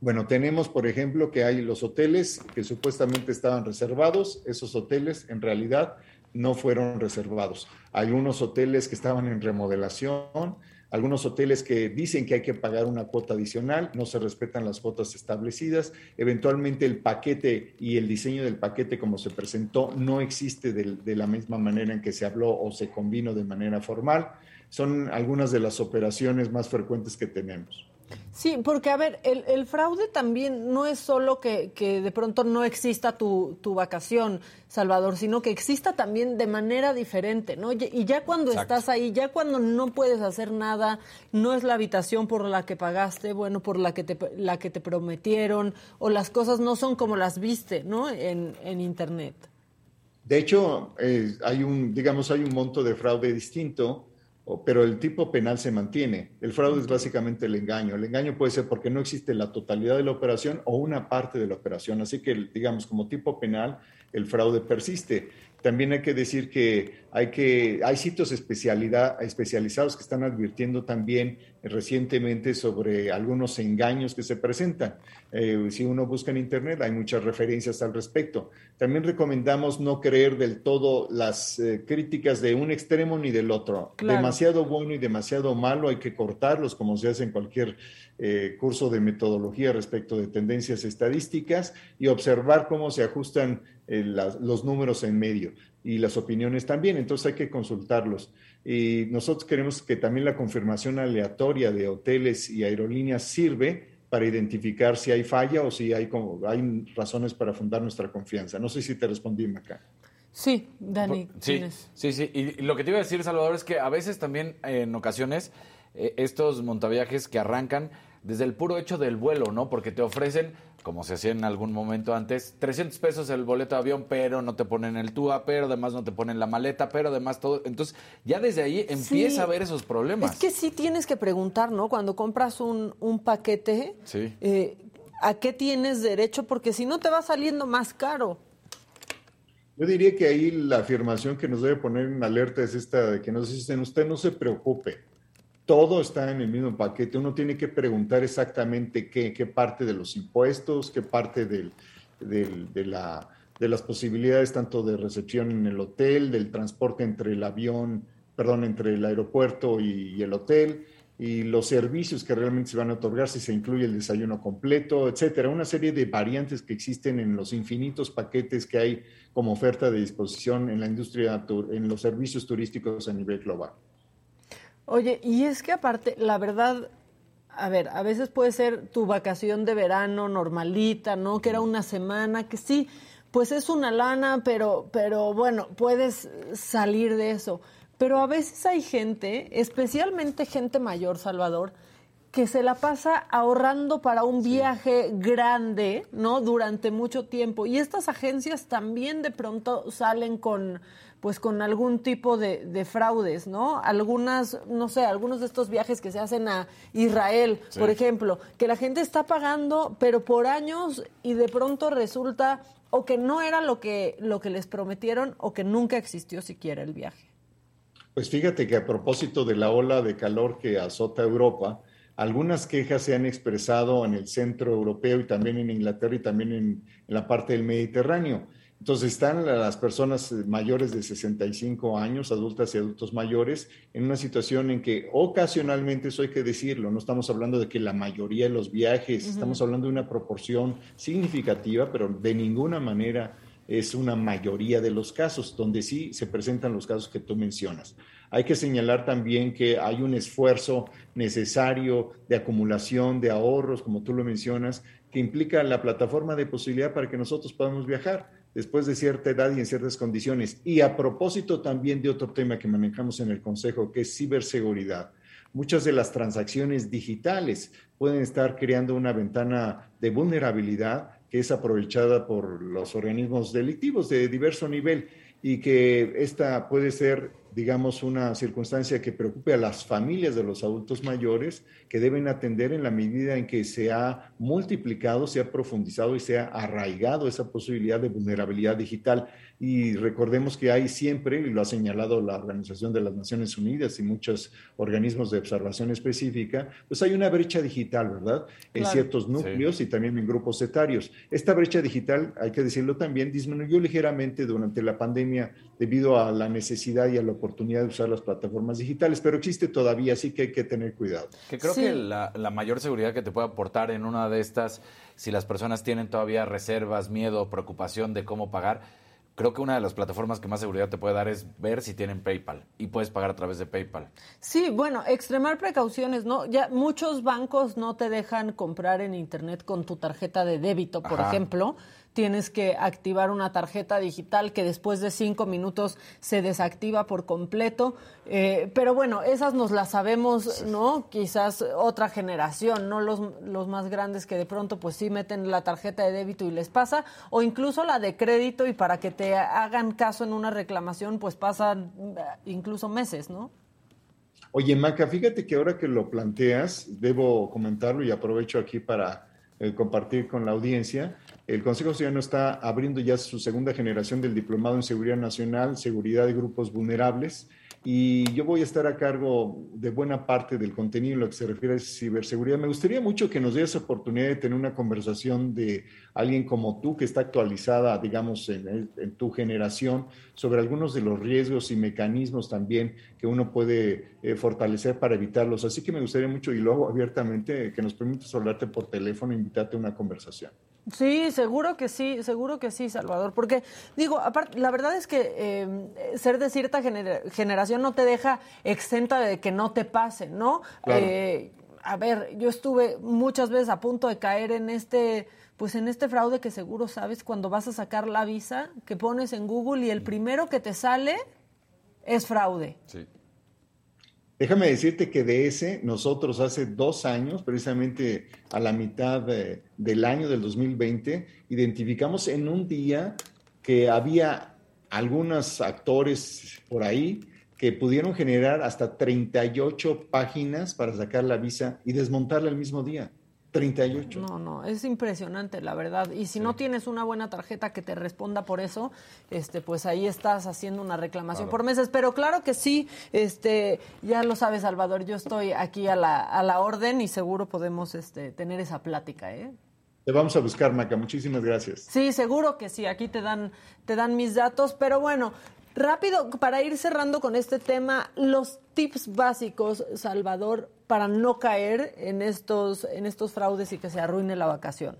Bueno, tenemos, por ejemplo, que hay los hoteles que supuestamente estaban reservados. Esos hoteles en realidad no fueron reservados. Hay unos hoteles que estaban en remodelación, algunos hoteles que dicen que hay que pagar una cuota adicional, no se respetan las cuotas establecidas, eventualmente el paquete y el diseño del paquete como se presentó no existe de, de, la misma manera en que se habló o se combinó de manera formal. Son algunas de las operaciones más frecuentes que tenemos.
Sí, porque a ver, el, fraude también no es solo que, de pronto no exista tu, vacación, Salvador, sino que exista también de manera diferente, ¿no? Y ya cuando estás ahí, ya cuando no puedes hacer nada, no es la habitación por la que pagaste, bueno, por la que te, la que te prometieron, o las cosas no son como las viste, ¿no? En, en Internet.
De hecho, eh, hay un, digamos, hay un monto de fraude distinto pero el tipo penal se mantiene. El fraude es básicamente el engaño. El engaño puede ser porque no existe la totalidad de la operación o una parte de la operación. Así que, digamos, como tipo penal, el fraude persiste. También hay que decir que hay, que, hay sitios especialidad, especializados que están advirtiendo también recientemente sobre algunos engaños que se presentan. Eh, si uno busca en Internet, hay muchas referencias al respecto. También recomendamos no creer del todo las eh, críticas de un extremo ni del otro. Demasiado bueno y demasiado malo hay que cortarlos, como se hace en cualquier eh, curso de metodología respecto de tendencias estadísticas y observar cómo se ajustan los números en medio. Y las opiniones también, entonces hay que consultarlos. Y nosotros queremos que también la confirmación aleatoria de hoteles y aerolíneas sirve para identificar si hay falla o si hay, como, hay razones para fundar nuestra confianza. No sé si te respondí, Maca.
Sí, Dani.
Sí, sí, sí. Y lo que te iba a decir, Salvador, es que a veces también en ocasiones eh, estos montaviajes que arrancan desde el puro hecho del vuelo, ¿no? Porque te ofrecen, como se hacía en algún momento antes, 300 pesos el boleto de avión, pero no te ponen el TUA, pero además no te ponen la maleta, pero además todo. Entonces, ya desde ahí empieza a haber esos problemas.
Es que sí tienes que preguntar, ¿no? Cuando compras un, un paquete, eh, ¿a qué tienes derecho? Porque si no te va saliendo más caro.
Yo diría que ahí la afirmación que nos debe poner en alerta es esta de que nos dicen, usted no se preocupe todo está en el mismo paquete. Uno tiene que preguntar exactamente qué, parte de los impuestos, qué parte de, la, de las posibilidades tanto de recepción en el hotel, del transporte entre el avión, perdón, entre el aeropuerto y, el hotel, y los servicios que realmente se van a otorgar, si se incluye el desayuno completo, etcétera. Una serie de variantes que existen en los infinitos paquetes que hay como oferta de disposición en la industria, en los servicios turísticos a nivel global.
Oye, y es que aparte, la verdad, a ver, a veces puede ser tu vacación de verano normalita, ¿no? Que era una semana, que sí, pues es una lana, pero, pero bueno, puedes salir de eso. Pero a veces hay gente, especialmente gente mayor, Salvador, que se la pasa ahorrando para un viaje grande, ¿no? Durante mucho tiempo. Y estas agencias también de pronto salen con pues con algún tipo de, fraudes, ¿no? Algunas, no sé, algunos de estos viajes que se hacen a Israel, por ejemplo, que la gente está pagando, pero por años y de pronto resulta o que no era lo que, lo que les prometieron o que nunca existió siquiera el viaje.
Pues fíjate que a propósito de la ola de calor que azota Europa, algunas quejas se han expresado en el centro europeo y también en Inglaterra y también en la parte del Mediterráneo. Entonces están las personas mayores de 65 años, adultas y adultos mayores, en una situación en que ocasionalmente, eso hay que decirlo, no estamos hablando de que la mayoría de los viajes, estamos hablando de una proporción significativa, pero de ninguna manera es una mayoría de los casos, donde sí se presentan los casos que tú mencionas. Hay que señalar también que hay un esfuerzo necesario de acumulación de ahorros, como tú lo mencionas, que implica la plataforma de posibilidad para que nosotros podamos viajar después de cierta edad y en ciertas condiciones. Y a propósito también de otro tema que manejamos en el Consejo, que es ciberseguridad. Muchas de las transacciones digitales pueden estar creando una ventana de vulnerabilidad que es aprovechada por los organismos delictivos de diverso nivel y que esta puede ser digamos, una circunstancia que preocupe a las familias de los adultos mayores que deben atender en la medida en que se ha multiplicado, se ha profundizado y se ha arraigado esa posibilidad de vulnerabilidad digital. Y recordemos que hay siempre, y lo ha señalado la Organización de las Naciones Unidas y muchos organismos de observación específica, pues hay una brecha digital, ¿verdad? En ciertos núcleos y también en grupos etarios. Esta brecha digital, hay que decirlo también, disminuyó ligeramente durante la pandemia debido a la necesidad y a la oportunidad de usar las plataformas digitales, pero existe todavía, así que hay que tener cuidado.
Que creo que la, mayor seguridad que te puede aportar en una de estas, si las personas tienen todavía reservas, miedo, preocupación de cómo pagar, creo que una de las plataformas que más seguridad te puede dar es ver si tienen PayPal y puedes pagar a través de PayPal.
Sí, bueno, extremar precauciones, ¿no? Ya muchos bancos no te dejan comprar en internet con tu tarjeta de débito, por ejemplo tienes que activar una tarjeta digital que después de cinco minutos se desactiva por completo. Eh, pero bueno, esas nos las sabemos, ¿no? Quizás otra generación, no los, los más grandes que de pronto pues sí meten la tarjeta de débito y les pasa, o incluso la de crédito y para que te hagan caso en una reclamación pues pasan eh, incluso meses, ¿no?
Oye, Maca, fíjate que ahora que lo planteas, debo comentarlo y aprovecho aquí para eh, compartir con la audiencia. El Consejo Ciudadano está abriendo ya su segunda generación del Diplomado en Seguridad Nacional, Seguridad de Grupos Vulnerables, y yo voy a estar a cargo de buena parte del contenido en lo que se refiere a ciberseguridad. Me gustaría mucho que nos esa oportunidad de tener una conversación de alguien como tú, que está actualizada, digamos, en, tu generación, sobre algunos de los riesgos y mecanismos también que uno puede eh, fortalecer para evitarlos. Así que me gustaría mucho, y luego abiertamente, que nos permitas hablarte por teléfono e invitarte a una conversación.
Sí, seguro que sí, seguro que sí, Salvador. Porque, digo, aparte, la verdad es que eh, ser de cierta generación no te deja exenta de que no te pase, ¿no? Eh, a ver, yo estuve muchas veces a punto de caer en este pues en este fraude que seguro sabes cuando vas a sacar la visa, que pones en Google y el primero que te sale es fraude. Sí.
Déjame decirte que de ese, nosotros hace dos años, precisamente a la mitad del año del 2020, identificamos en un día que había algunos actores por ahí que pudieron generar hasta 38 páginas para sacar la visa y desmontarla el mismo día. 38.
No, no, es impresionante, la verdad. Y si no tienes una buena tarjeta que te responda por eso, este, pues ahí estás haciendo una reclamación por meses. Pero claro que sí, este, ya lo sabes, Salvador, yo estoy aquí a la, a la orden y seguro podemos este, tener esa plática, ¿eh?
Te vamos a buscar, Maca. Muchísimas gracias.
Sí, seguro que sí. Aquí te dan, te dan mis datos. Pero bueno, rápido, para ir cerrando con este tema, los tips básicos, Salvador, para no caer en estos, en estos fraudes y que se arruine la vacación?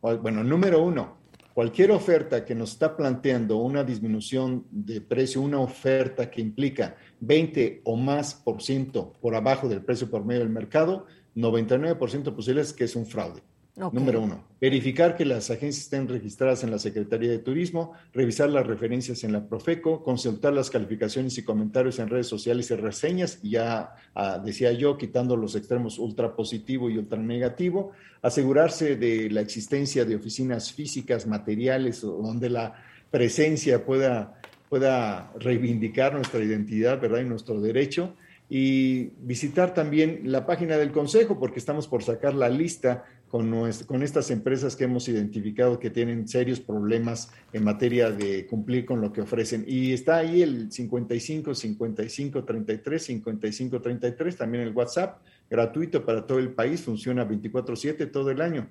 Bueno, número uno, cualquier oferta que nos está planteando una disminución de precio, una oferta que implica 20 o más por ciento por abajo del precio por medio del mercado, 99% posible es que es un fraude. Número uno, verificar que las agencias estén registradas en la Secretaría de Turismo, revisar las referencias en la Profeco, consultar las calificaciones y comentarios en redes sociales y reseñas, ya ah, decía yo, quitando los extremos ultra positivo y ultra negativo, asegurarse de la existencia de oficinas físicas, materiales, donde la presencia pueda, pueda reivindicar nuestra identidad, ¿verdad? Y nuestro derecho y visitar también la página del Consejo, porque estamos por sacar la lista con, estas empresas que hemos identificado que tienen serios problemas en materia de cumplir con lo que ofrecen. Y está ahí el 55 55 33 55 33, también el WhatsApp, gratuito para todo el país, funciona 24/7 todo el año.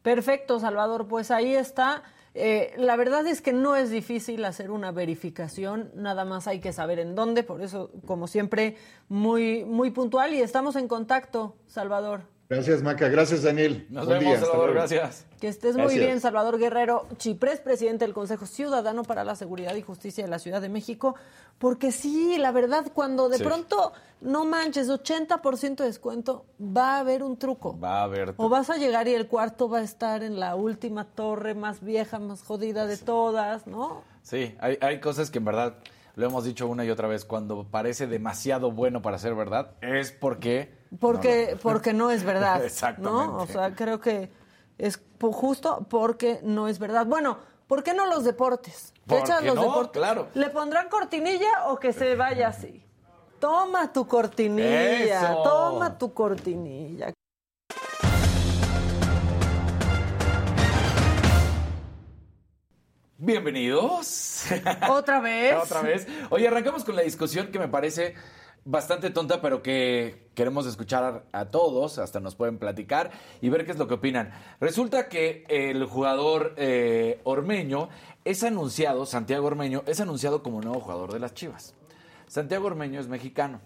Perfecto, Salvador, pues ahí está. Eh, la verdad es que no es difícil hacer una verificación, nada más hay que saber en dónde, por eso, como siempre, muy, muy puntual y estamos en contacto, Salvador.
Gracias, Maca. Gracias, Daniel.
Nos vemos, Salvador. Gracias.
Que estés muy bien, Salvador Guerrero, Chiprés, presidente del Consejo Ciudadano para la Seguridad y Justicia de la Ciudad de México. Porque sí, la verdad, cuando de pronto, no manches, 80% de descuento, va a haber un truco.
Va a haber.
O vas a llegar y el cuarto va a estar en la última torre más vieja, más jodida de todas, ¿no?
Sí, hay, hay cosas que en verdad, lo hemos dicho una y otra vez, cuando parece demasiado bueno para ser verdad, es porque
porque no, porque no es verdad. Exactamente. *laughs* ¿no? O sea, creo que es justo porque no es verdad. Bueno, ¿por qué no los deportes?
¿Por qué los no? deportes? Claro.
¿Le pondrán cortinilla o que se vaya así? Toma tu cortinilla, toma tu cortinilla.
Bienvenidos.
¿Otra vez? *laughs*
Otra vez. Oye, arrancamos con la discusión que me parece bastante tonta, pero que queremos escuchar a, todos, hasta nos pueden platicar y ver qué es lo que opinan. Resulta que el jugador eh, Ormeño es anunciado, Santiago Ormeño, es anunciado como nuevo jugador de las Chivas. Santiago Ormeño es mexicano,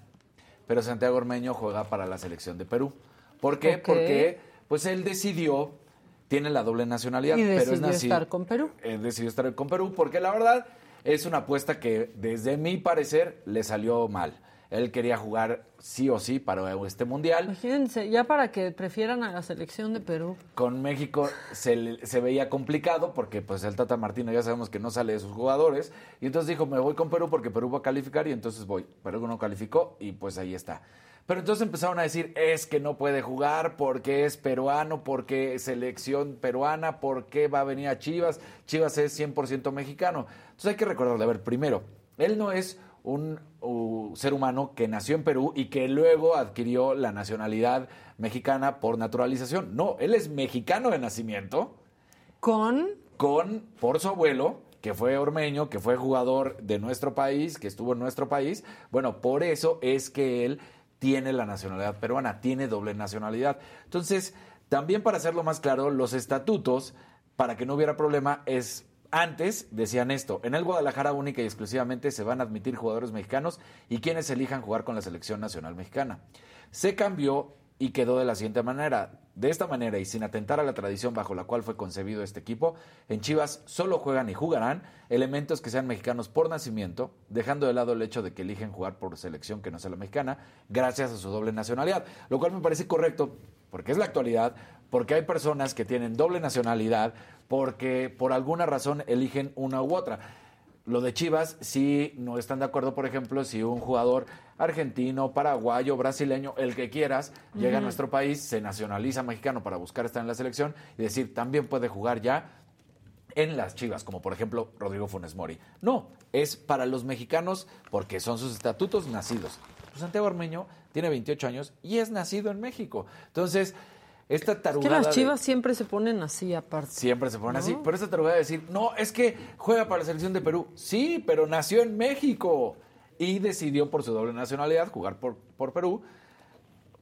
pero Santiago Ormeño juega para la selección de Perú. ¿Por qué? Porque pues él decidió, tiene la doble nacionalidad,
¿Y
pero
es nacido, estar con Perú.
Él decidió estar con Perú porque la verdad es una apuesta que desde mi parecer le salió mal. Él quería jugar sí o sí para este mundial.
Imagínense, ya para que prefieran a la selección de Perú.
Con México se, se veía complicado porque pues el Tata Martino ya sabemos que no sale de sus jugadores. Y entonces dijo, me voy con Perú porque Perú va a calificar y entonces voy. Perú no calificó y pues ahí está. Pero entonces empezaron a decir, es que no puede jugar porque es peruano, porque es selección peruana, porque va a venir a Chivas. Chivas es 100% mexicano. Entonces hay que recordarle, a ver, primero, él no es un ser humano que nació en Perú y que luego adquirió la nacionalidad mexicana por naturalización. No, él es mexicano de nacimiento.
¿Con?
Con, por su abuelo, que fue ormeño, que fue jugador de nuestro país, que estuvo en nuestro país. Bueno, por eso es que él tiene la nacionalidad peruana, tiene doble nacionalidad. Entonces, también para hacerlo más claro, los estatutos, para que no hubiera problema, es antes decían esto, en el Guadalajara única y exclusivamente se van a admitir jugadores mexicanos y quienes elijan jugar con la selección nacional mexicana. Se cambió y quedó de la siguiente manera. De esta manera y sin atentar a la tradición bajo la cual fue concebido este equipo, en Chivas solo juegan y jugarán elementos que sean mexicanos por nacimiento, dejando de lado el hecho de que eligen jugar por selección que no sea la mexicana, gracias a su doble nacionalidad, lo cual me parece correcto porque es la actualidad, porque hay personas que tienen doble nacionalidad, porque por alguna razón eligen una u otra. Lo de Chivas, si no están de acuerdo, por ejemplo, si un jugador argentino, paraguayo, brasileño, el que quieras, llega a nuestro país, se nacionaliza mexicano para buscar estar en la selección y decir, también puede jugar ya en las Chivas, como por ejemplo Rodrigo Funes Mori. No, es para los mexicanos porque son sus estatutos nacidos. Pues Santiago Armeño tiene 28 años y es nacido en México. Entonces, esta
Es que
tarugada
las
de-
chivas siempre se ponen así aparte.
Siempre se ponen
¿No?
así. Pero esta tarugada de decir, no, es que juega para la selección de Perú. Sí, pero nació en México. Y decidió por su doble nacionalidad jugar por, por Perú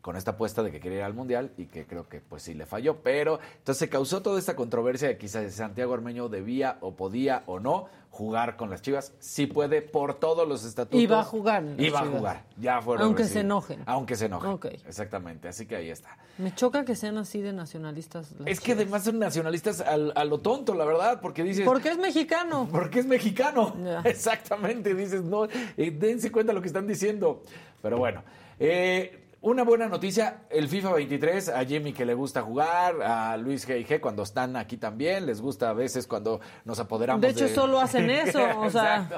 con esta apuesta de que quería ir al Mundial y que creo que pues sí le falló. Pero entonces se causó toda esta controversia de quizás Santiago Armeño debía o podía o no jugar con las Chivas. Sí puede por todos los estatutos.
Y va a jugar
va a jugar. Ya fueron
Aunque se enojen.
Aunque se enojen.
Ok.
Exactamente. Así que ahí está.
Me choca que sean así de nacionalistas. las
Es que además son nacionalistas al- a lo tonto, la verdad, porque dices...
Porque es mexicano.
Porque es mexicano. *laughs* Exactamente, dices, no, eh, dense cuenta lo que están diciendo. Pero bueno, eh, una buena noticia, el FIFA 23, a Jimmy que le gusta jugar, a Luis G&G cuando están aquí también, les gusta a veces cuando nos apoderamos
De hecho, solo hacen eso, o *laughs* sea.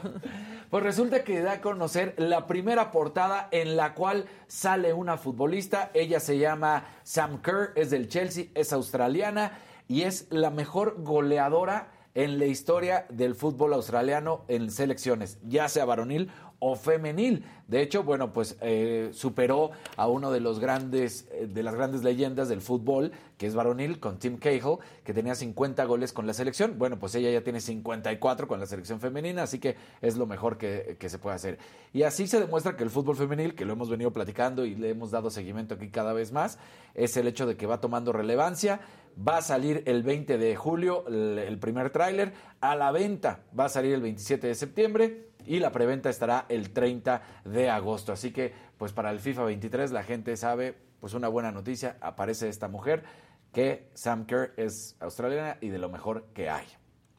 Pues resulta que da a conocer la primera portada en la cual sale una futbolista. Ella se llama Sam Kerr, es del Chelsea, es australiana y es la mejor goleadora en la historia del fútbol australiano en selecciones, ya sea varonil o femenil. De hecho, bueno, pues eh, superó a uno de los grandes, eh, de las grandes leyendas del fútbol, que es varonil, con Tim Cahill, que tenía 50 goles con la selección. Bueno, pues ella ya tiene 54 con la selección femenina, así que es lo mejor que, se puede hacer. Y así se demuestra que el fútbol femenil, que lo hemos venido platicando y le hemos dado seguimiento aquí cada vez más, es el hecho de que va tomando relevancia. Va a salir el 20 de julio el primer tráiler. A la venta va a salir el 27 de septiembre y la preventa estará el 30 de agosto. Así que, pues para el FIFA 23 la gente sabe, pues una buena noticia, aparece esta mujer que Sam Kerr es australiana y de lo mejor que hay.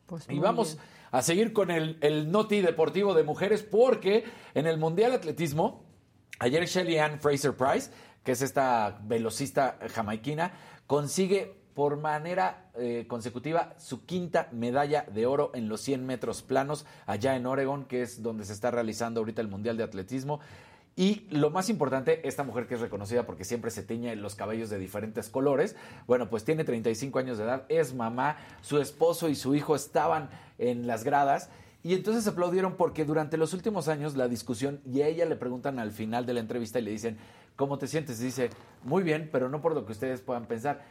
Pues
Y vamos
bien.
a seguir con el, el noti deportivo de mujeres porque en el Mundial de Atletismo, ayer Shelly Ann Fraser Price, que es esta velocista jamaiquina, consigue por manera eh, consecutiva su quinta medalla de oro en los 100 metros planos allá en Oregon, que es donde se está realizando ahorita el Mundial de Atletismo. Y lo más importante, esta mujer que es reconocida porque siempre se tiñe los cabellos de diferentes colores, bueno, pues tiene 35 años de edad, es mamá, su esposo y su hijo estaban en las gradas y entonces aplaudieron porque durante los últimos años la discusión y a ella le preguntan al final de la entrevista y le dicen, ¿cómo te sientes? Y dice, muy bien, pero no por lo que ustedes puedan pensar.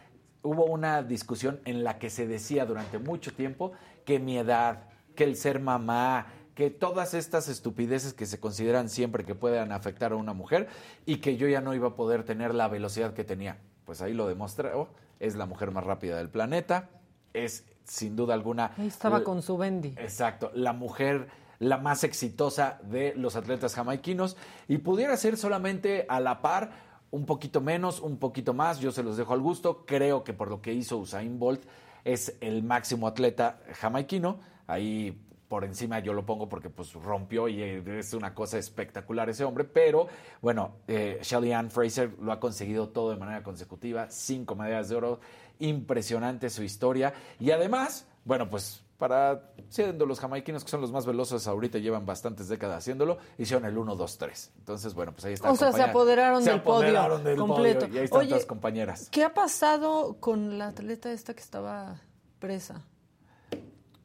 Hubo una discusión en la que se decía durante mucho tiempo que mi edad, que el ser mamá, que todas estas estupideces que se consideran siempre que puedan afectar a una mujer y que yo ya no iba a poder tener la velocidad que tenía. Pues ahí lo demostró, es la mujer más rápida del planeta, es sin duda alguna...
Ahí estaba con su Bendy.
Exacto, la mujer la más exitosa de los atletas jamaiquinos y pudiera ser solamente a la par, un poquito menos, un poquito más, yo se los dejo al gusto, creo que por lo que hizo Usain Bolt es el máximo atleta jamaiquino, ahí por encima yo lo pongo porque pues rompió y es una cosa espectacular ese hombre, pero bueno, eh, Shelly Ann Fraser lo ha conseguido todo de manera consecutiva, cinco medallas de oro, impresionante su historia. Y además, bueno, pues para siendo los jamaiquinos que son los más veloces ahorita llevan bastantes décadas haciéndolo, hicieron el 1 2 3. Entonces, bueno, pues ahí está.
O sea, se apoderaron
Se
del podio
del
completo.
podio, y ahí están
Oye,
todas compañeras.
¿Qué ha pasado con la atleta esta que estaba presa?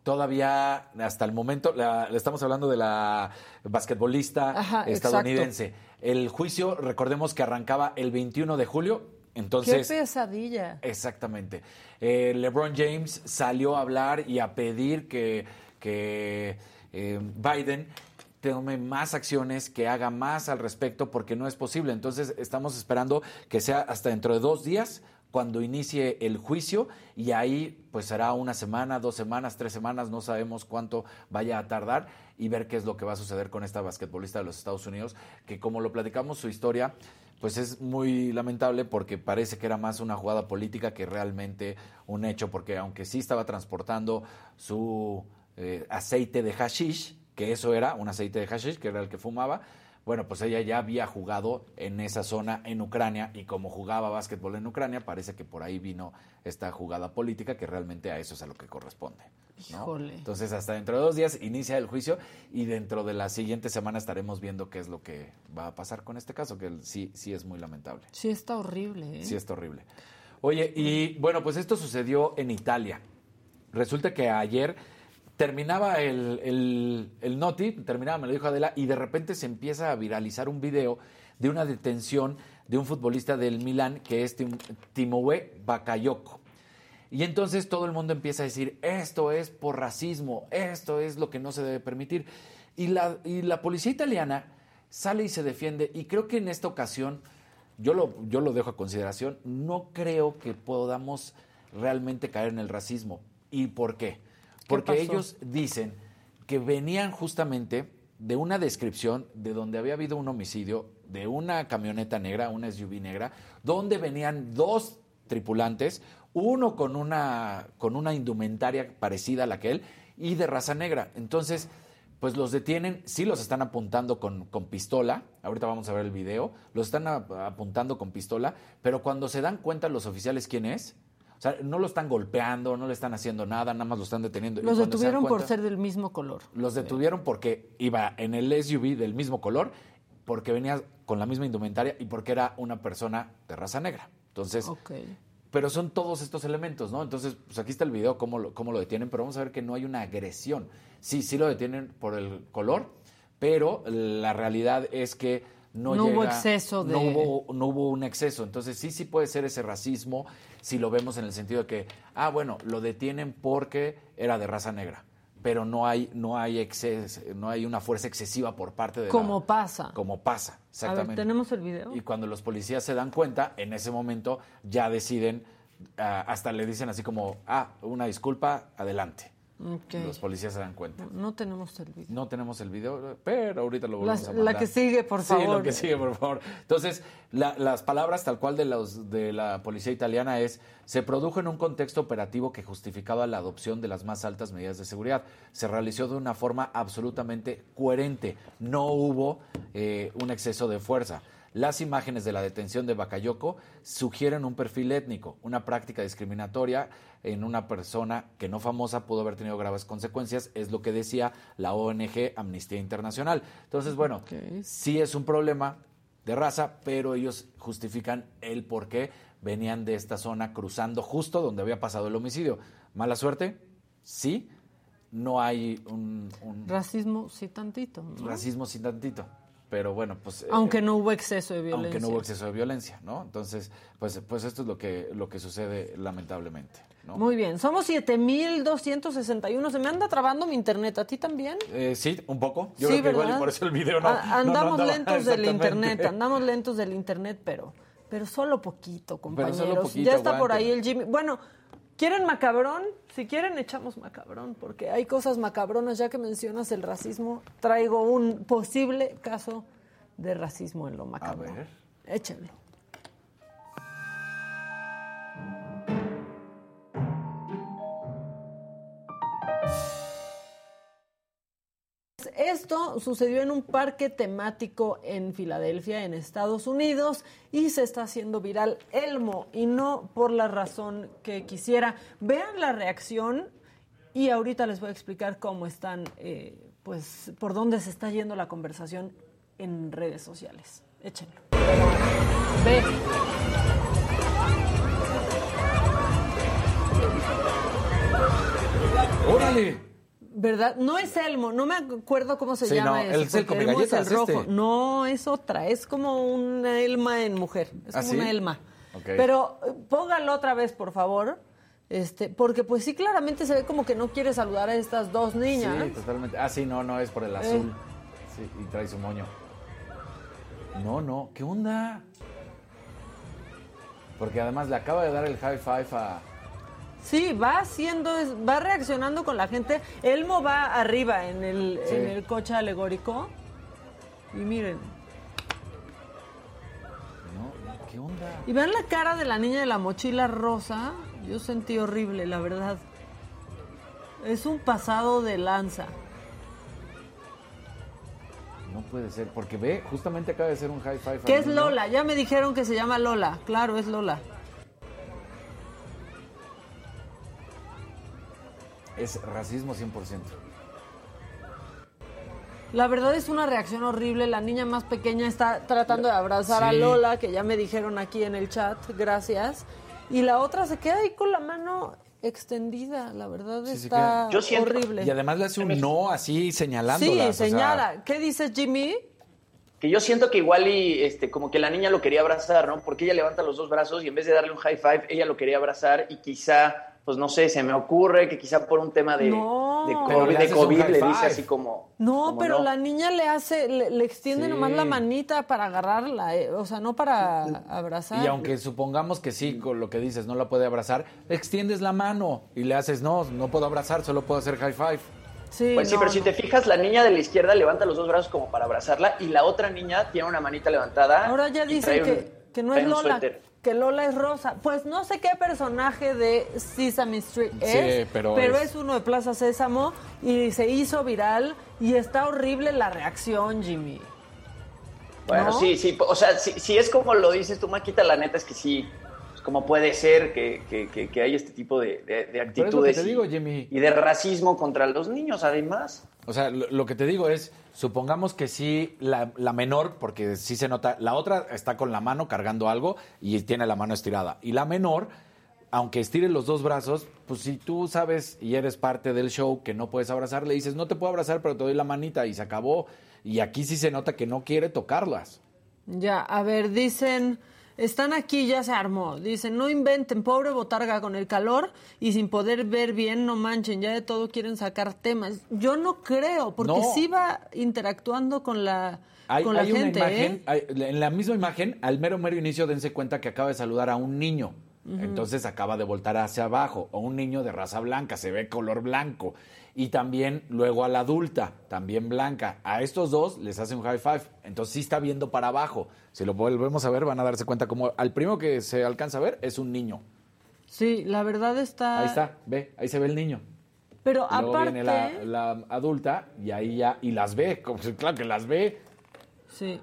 Todavía hasta el momento, la- le estamos hablando de la basquetbolista
Ajá,
estadounidense. El juicio, recordemos que arrancaba el 21 de julio,
Qué
entonces
pesadilla.
Exactamente. Eh, LeBron James salió a hablar y a pedir que, que eh, Biden tome más acciones, que haga más al respecto, porque no es posible. Entonces estamos esperando que sea hasta dentro de dos días cuando inicie el juicio y ahí pues será una semana, dos semanas, tres semanas, no sabemos cuánto vaya a tardar y ver qué es lo que va a suceder con esta basquetbolista de los Estados Unidos, que como lo platicamos su historia, pues es muy lamentable porque parece que era más una jugada política que realmente un hecho, porque aunque sí estaba transportando su eh, aceite de hashish, que eso era un aceite de hashish, que era el que fumaba, bueno, pues ella ya había jugado en esa zona en Ucrania y como jugaba básquetbol en Ucrania, parece que por ahí vino esta jugada política que realmente a eso es a lo que corresponde. Entonces, hasta dentro de dos días inicia el juicio y dentro de la siguiente semana estaremos viendo qué es lo que va a pasar con este caso, que sí, sí es muy lamentable.
Sí, está horrible. ¿eh?
Sí, está horrible. Oye, y bueno, pues esto sucedió en Italia. Resulta que ayer terminaba el, el, noti, terminaba, me lo dijo Adela, y de repente se empieza a viralizar un video de una detención de un futbolista del Milán que es Tim, Timoe Bakayoko. Y entonces todo el mundo empieza a decir, esto es por racismo, esto es lo que no se debe permitir. Y la, y la policía italiana sale y se defiende, y creo que en esta ocasión, yo lo, yo lo dejo a consideración, no creo que podamos realmente caer en el racismo. ¿Y por qué? Porque ellos dicen que venían justamente de una descripción de donde había habido un homicidio de una camioneta negra, una SUV negra, donde venían dos tripulantes, uno con una, con una indumentaria parecida a la que él y de raza negra. Entonces, pues los detienen, sí los están apuntando con, con pistola, ahorita vamos a ver el video, los están apuntando con pistola, pero cuando se dan cuenta los oficiales quién es, o sea, no lo están golpeando, no le están haciendo nada, nada más lo están deteniendo.
Los detuvieron por ser del mismo color.
Los detuvieron porque iba en el SUV del mismo color, porque venía con la misma indumentaria y porque era una persona de raza negra. Entonces, pero son todos estos elementos, ¿no? Entonces, pues aquí está el video, cómo lo, cómo lo detienen, pero vamos a ver que no hay una agresión. Sí, sí lo detienen por el color, pero la realidad es que no,
hubo exceso de...
No hubo, no hubo un exceso. Entonces sí, sí puede ser ese racismo si lo vemos en el sentido de que, ah, bueno, lo detienen porque era de raza negra. Pero no hay, no hay exceso, no hay una fuerza excesiva por parte de
Como pasa.
Como pasa, exactamente.
¿tenemos el video?
Y cuando los policías se dan cuenta, en ese momento ya deciden, ah, hasta le dicen así como, ah, una disculpa, adelante. Los policías se dan cuenta.
No tenemos el video.
No tenemos el video, pero ahorita lo volvemos a mandar.
La que sigue, por favor.
Sí, lo que sigue, por favor. Entonces, las palabras tal cual de, los, de la policía italiana es, se produjo en un contexto operativo que justificaba la adopción de las más altas medidas de seguridad. Se realizó de una forma absolutamente coherente. No hubo eh, un exceso de fuerza. Las imágenes de la detención de Bakayoko sugieren un perfil étnico, una práctica discriminatoria en una persona que no famosa pudo haber tenido graves consecuencias, es lo que decía la ONG Amnistía Internacional. Entonces, bueno, sí es un problema de raza, pero ellos justifican el por qué venían de esta zona cruzando justo donde había pasado el homicidio. ¿Mala suerte? Sí. No hay un...
Racismo sí tantito.
Racismo sí tantito pero bueno, pues...
Eh, aunque no hubo exceso de violencia.
Aunque no hubo exceso de violencia, ¿no? Entonces, pues, pues esto es lo que, lo que sucede lamentablemente. ¿no?
Muy bien, somos 7261, se me anda trabando mi internet, ¿a ti también?
Eh, sí, un poco, yo creo que igual y por eso el video no...
andamos lentos del internet, *laughs* andamos lentos del internet, pero, pero solo poquito, compañeros. Pero solo poquito, ya está por ahí el Jimmy. Bueno, ¿quieren macabrón? Si quieren, echamos macabrón, porque hay cosas macabronas. Ya que mencionas el racismo, traigo un posible caso de racismo en lo macabro. A ver. Échenlo. Esto sucedió en un parque temático en Filadelfia, en Estados Unidos, y se está haciendo viral Elmo, y no por la razón que quisiera. Vean la reacción y ahorita les voy a explicar cómo están, eh, pues, por dónde se está yendo la conversación en redes sociales. Échenlo. Ve.
¡Órale!
¿Verdad? No es Elmo, no me acuerdo cómo se llama
no,
eso.
El, el Elmo es el rojo.
Este. No, es otra, es como una Elma en mujer, es ¿Ah, como una Elma. Pero eh, póngalo otra vez, por favor. Este, porque pues sí claramente se ve como que no quiere saludar a estas dos niñas.
Sí, totalmente. Ah, sí, no, no, es por el azul. Eh. Sí, y trae su moño. No, no, ¿qué onda? Porque además le acaba de dar el high five a,
Sí, va haciendo, va reaccionando con la gente. Elmo va arriba en el, en el coche alegórico. Y miren.
¿Qué onda?
Y vean la cara de la niña de la mochila rosa. Yo sentí horrible, la verdad. Es un pasado de lanza.
No puede ser, porque ve, justamente acaba de ser un high five.
¿Qué es. Lola? Ya me dijeron que se llama Lola. Claro, es Lola.
Es racismo 100%.
La verdad es una reacción horrible. La niña más pequeña está tratando de abrazar a. Lola, que ya me dijeron aquí en el chat. Gracias. Y la otra se queda ahí con la mano extendida. La verdad
Sí,
está
Yo siento-
horrible.
Y además le hace un no así señalándola.
Sí,
o sea,
señala. ¿Qué dices, Jimmy?
Que yo siento que igual y este, como que la niña lo quería abrazar, ¿no? Porque ella levanta los dos brazos y en vez de darle un high five, ella lo quería abrazar y quizá, pues no sé, se me ocurre que quizá por un tema de,
No.
de
Pero
COVID,
le
de COVID dice así como...
No,
como
pero
no.
la niña le hace, le, le extiende
Sí.
nomás la manita para agarrarla, eh, o sea, no para abrazar.
Y aunque supongamos que sí, con lo que dices, no la puede abrazar, extiendes la mano y le haces, no, no puedo abrazar, solo puedo hacer high five.
Sí,
Pues sí,
no,
pero si te fijas, la niña de la izquierda levanta los dos brazos como para abrazarla y la otra niña tiene una manita levantada.
Ahora ya dicen que,
un-
que no es Lola,
suéter.
Que Lola es rosa. Pues no sé qué personaje de Sesame Street
Sí,
es,
pero
es...
es-
uno de Plaza Sésamo y se hizo viral y está horrible la reacción, Jimmy.
Bueno,
¿No?
sí, sí. O sea, si, si es como lo dices tú, Maquita, la neta es que sí. pues, como puede ser que, que, que- que hay este tipo de, de- de
Pero es lo que
actitudes
te
y-
digo, Jimmy.
y de racismo contra los niños, además.
O sea, lo, que te digo es, supongamos que sí, la, la menor, porque sí se nota, la otra está con la mano cargando algo y tiene la mano estirada. Y la menor, aunque estire los dos brazos, pues si tú sabes y eres parte del show que no puedes abrazar, le dices, no te puedo abrazar, pero te doy la manita y se acabó. Y aquí sí se nota que no quiere tocarlas.
Ya, a ver, dicen, están aquí, ya se armó. Dicen, no inventen, pobre botarga con el calor y sin poder ver bien, no manchen, ya de todo quieren sacar temas. Yo no creo, porque
No.
sí va interactuando con la,
Hay,
con la
hay una
gente,
imagen,
¿eh?
hay- en la misma imagen, al mero mero inicio, dense cuenta que acaba de saludar a un niño. Entonces acaba de voltar hacia abajo. O un niño de raza blanca, se ve color blanco. Y también luego a la adulta, también blanca. A estos dos les hace un high five. Entonces sí está viendo para abajo. Si lo volvemos a ver, van a darse cuenta como al primero que se alcanza a ver es un niño.
Sí, la verdad está...
Ahí está, ve, ahí se ve el niño.
Pero
Y luego
aparte...
viene la, la adulta y ahí ya, y las ve, como, *laughs* claro que las ve.
Sí.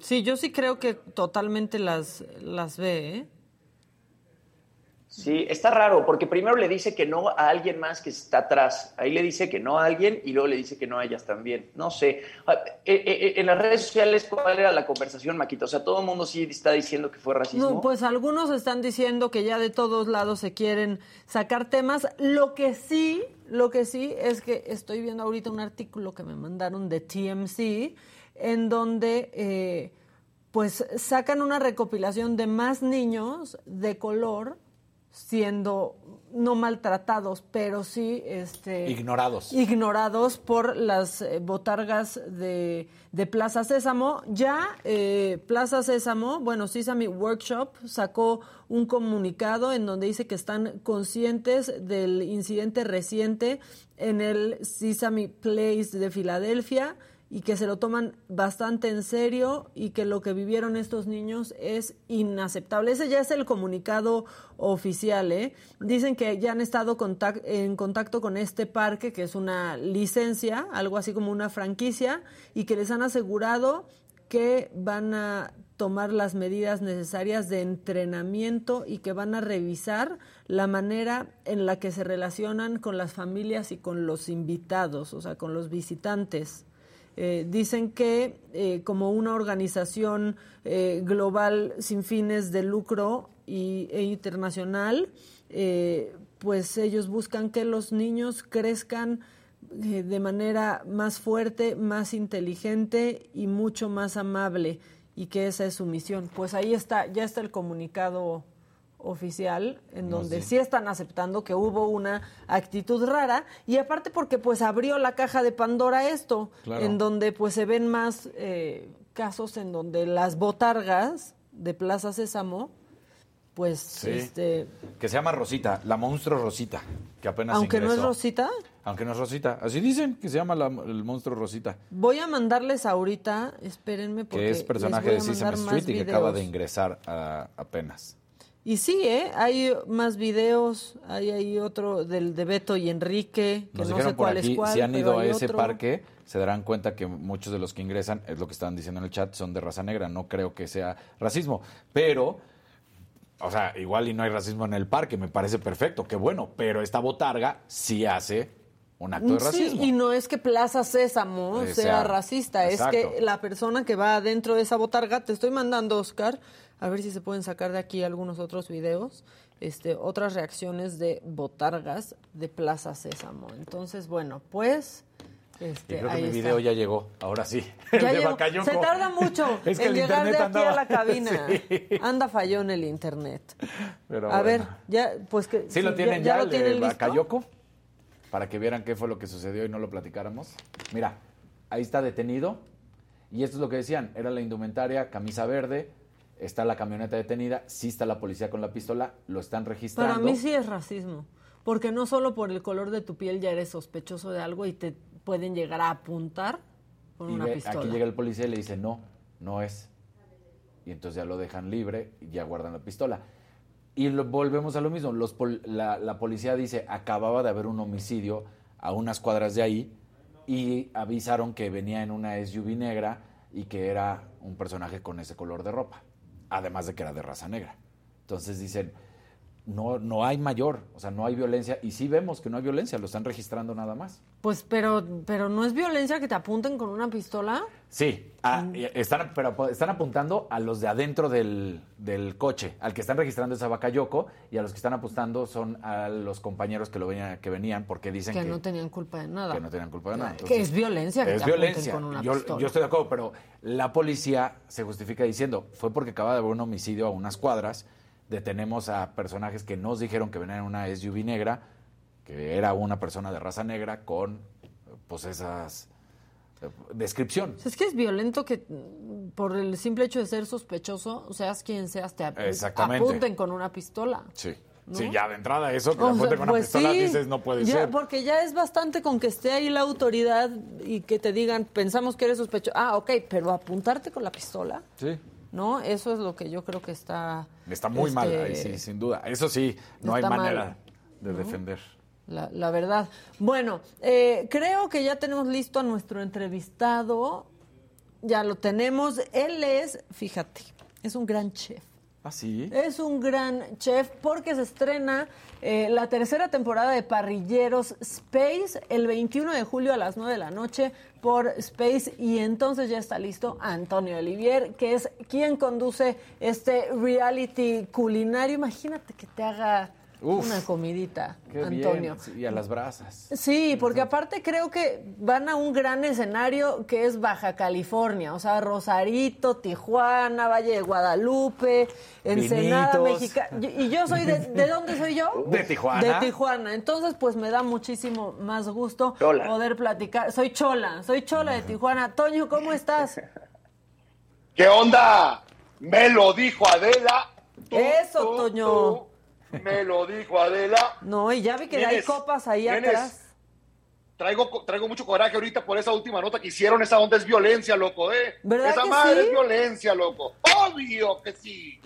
Sí, yo sí creo que totalmente las, las ve, ¿eh?
Sí, está raro, porque primero le dice que no a alguien más que está atrás. Ahí le dice que no a alguien y luego le dice que no a ellas también. No sé. Ah, eh, eh, En las redes sociales, ¿cuál era la conversación, Maquita? O sea, todo el mundo sí está diciendo que fue racismo.
No, pues algunos están diciendo que ya de todos lados se quieren sacar temas. Lo que sí, lo que sí es que estoy viendo ahorita un artículo que me mandaron de TMC en donde eh, pues sacan una recopilación de más niños de color siendo no maltratados, pero sí este
Ignorados.
ignorados por las eh, botargas de, de Plaza Sésamo. Ya eh, Plaza Sésamo, bueno, Sesame Workshop sacó un comunicado en donde dice que están conscientes del incidente reciente en el Sesame Place de Filadelfia y que se lo toman bastante en serio y que lo que vivieron estos niños es inaceptable. Ese ya es el comunicado oficial. ¿eh? Dicen que ya han estado en contacto con este parque, que es una licencia, algo así como una franquicia, y que les han asegurado que van a tomar las medidas necesarias de entrenamiento y que van a revisar la manera en la que se relacionan con las familias y con los invitados, o sea, con los visitantes. Eh, dicen que eh, como una organización eh, global sin fines de lucro y, e internacional, pues ellos buscan que los niños crezcan de manera más fuerte, más inteligente y mucho más amable y que esa es su misión. Pues ahí está, ya está el comunicado oficial en donde sí. están aceptando que hubo una actitud rara y aparte porque pues abrió la caja de Pandora esto
Claro.
en donde pues se ven más eh, casos en donde las botargas de Plaza Sésamo pues
Sí.
este
Que se llama Rosita, la monstruo Rosita, que apenas
aunque no es
ingresó.
Rosita
Aunque no es Rosita. Así dicen que se llama la- el monstruo Rosita.
Voy a mandarles ahorita, espérenme porque
Que es personaje de
les voy a
Sesame Street y que acaba de ingresar a- apenas.
Y sí, ¿eh? Hay más videos, hay ahí otro del de Beto y Enrique, que
Nos
no
dijeron
sé
por
cuál
aquí,
es cuál,
si han ido a ese
otro.
parque, se darán cuenta que muchos de los que ingresan, es lo que están diciendo en el chat, son de raza negra. No creo que sea racismo. Pero, o sea, igual y no hay racismo en el parque, me parece perfecto, qué bueno. Pero esta botarga sí hace un acto de
Sí,
racismo.
y no es que Plaza Sésamo sea,
sea-
racista,
exacto.
es que la persona que va adentro de esa botarga, te estoy mandando, Oscar, a ver si se pueden sacar de aquí algunos otros videos, este, otras reacciones de botargas de Plaza Sésamo. Entonces, bueno, pues...
Y
Este,
creo que mi
está.
video ya llegó, ahora sí.
Ya
El *laughs* de
llegó.
Bacayoco.
Se tarda mucho *laughs*
Es que
en llegar de aquí a la *laughs* cabina.
Sí.
Anda fallón el internet.
Pero
a
bueno.
ver, ya, pues que...
Sí, lo tienen ya,
lo
el
tienen
de
listo.
Bacayoco, para que vieran qué fue lo que sucedió y no lo platicáramos. Mira, ahí está detenido. Y esto es lo que decían, era la indumentaria, camisa verde, está la camioneta detenida, sí está la policía con la pistola, lo están registrando.
Para mí sí es racismo, porque no solo por el color de tu piel ya eres sospechoso de algo y te pueden llegar a apuntar con
Y
una
ve-
pistola.
aquí llega el policía y le dice, no, no es. Y entonces ya lo dejan libre y ya guardan la pistola. Y lo- volvemos a lo mismo. Los pol- la, la policía dice, acababa de haber un homicidio a unas cuadras de ahí y avisaron que venía en una SUV negra y que era un personaje con ese color de ropa. Además de que era de raza negra. Entonces dicen, no, no hay mayor, o sea, no hay violencia. Y sí vemos que no hay violencia, lo están registrando nada más.
Pues, pero, pero no es violencia que te apunten con una pistola.
Sí, ah, y están, pero están apuntando a los de adentro del, del coche, al que están registrando esa vaca Yoko, y a los que están apuntando son a los compañeros que lo venían, que venían, porque dicen
Que
que,
no tenían culpa de nada.
que no tenían culpa de nada.
Que es violencia que
es
te
violencia.
con una
yo,
pistola.
yo estoy de acuerdo, pero la policía se justifica diciendo, fue porque acaba de haber un homicidio a unas cuadras, detenemos a personajes que nos dijeron que venían en una SUV negra, que era una persona de raza negra con pues esas eh, descripción.
Es que es violento que por el simple hecho de ser sospechoso, seas quien seas, te ap- apunten con una pistola.
Sí.
¿No?
Sí, ya de entrada eso, que
O
la
sea,
apunte con una
pues
pistola,
sí,
dices, no puede
ya,
ser.
Porque ya es bastante con que esté ahí la autoridad y que te digan, pensamos que eres sospechoso. Ah, ok, pero apuntarte con la pistola,
Sí.
¿No? Eso es lo que yo creo que está...
Está muy mal,
este,
ahí sí, sin duda. Eso sí, no hay
mal,
manera de defender.
La, la verdad. Bueno, eh, creo que ya tenemos listo a nuestro entrevistado. Ya lo tenemos. Él es, fíjate, es un gran chef.
¿Ah, sí?
Es un gran chef porque se estrena eh, la tercera temporada de Parrilleros Space el 21 de julio a las 9 de la noche por Space y entonces ya está listo Antonio Olivier, que es quien conduce este reality culinario. Imagínate que te haga
Uf,
una comidita,
Qué
Antonio.
bien. Y a las brasas.
Sí, porque aparte creo que van a un gran escenario que es Baja California, o sea, Rosarito, Tijuana, Valle de Guadalupe, Ensenada,
Vinitos.
México. Y yo soy de, ¿de dónde soy yo? *laughs*
De Tijuana.
De Tijuana. Entonces, pues me da muchísimo más gusto
Chola.
poder platicar. Soy Chola, soy Chola de Tijuana. Toño, ¿cómo estás?
¿Qué onda? Me lo dijo Adela. Tú,
Eso,
tú,
Toño.
tú. Me lo dijo Adela.
No, y ya vi que hay copas ahí atrás.
Traigo, traigo mucho coraje ahorita por esa última nota que hicieron. Esa onda es violencia, loco, ¿eh?
¿Verdad
esa
que
madre
sí?
es violencia, loco. Obvio que sí.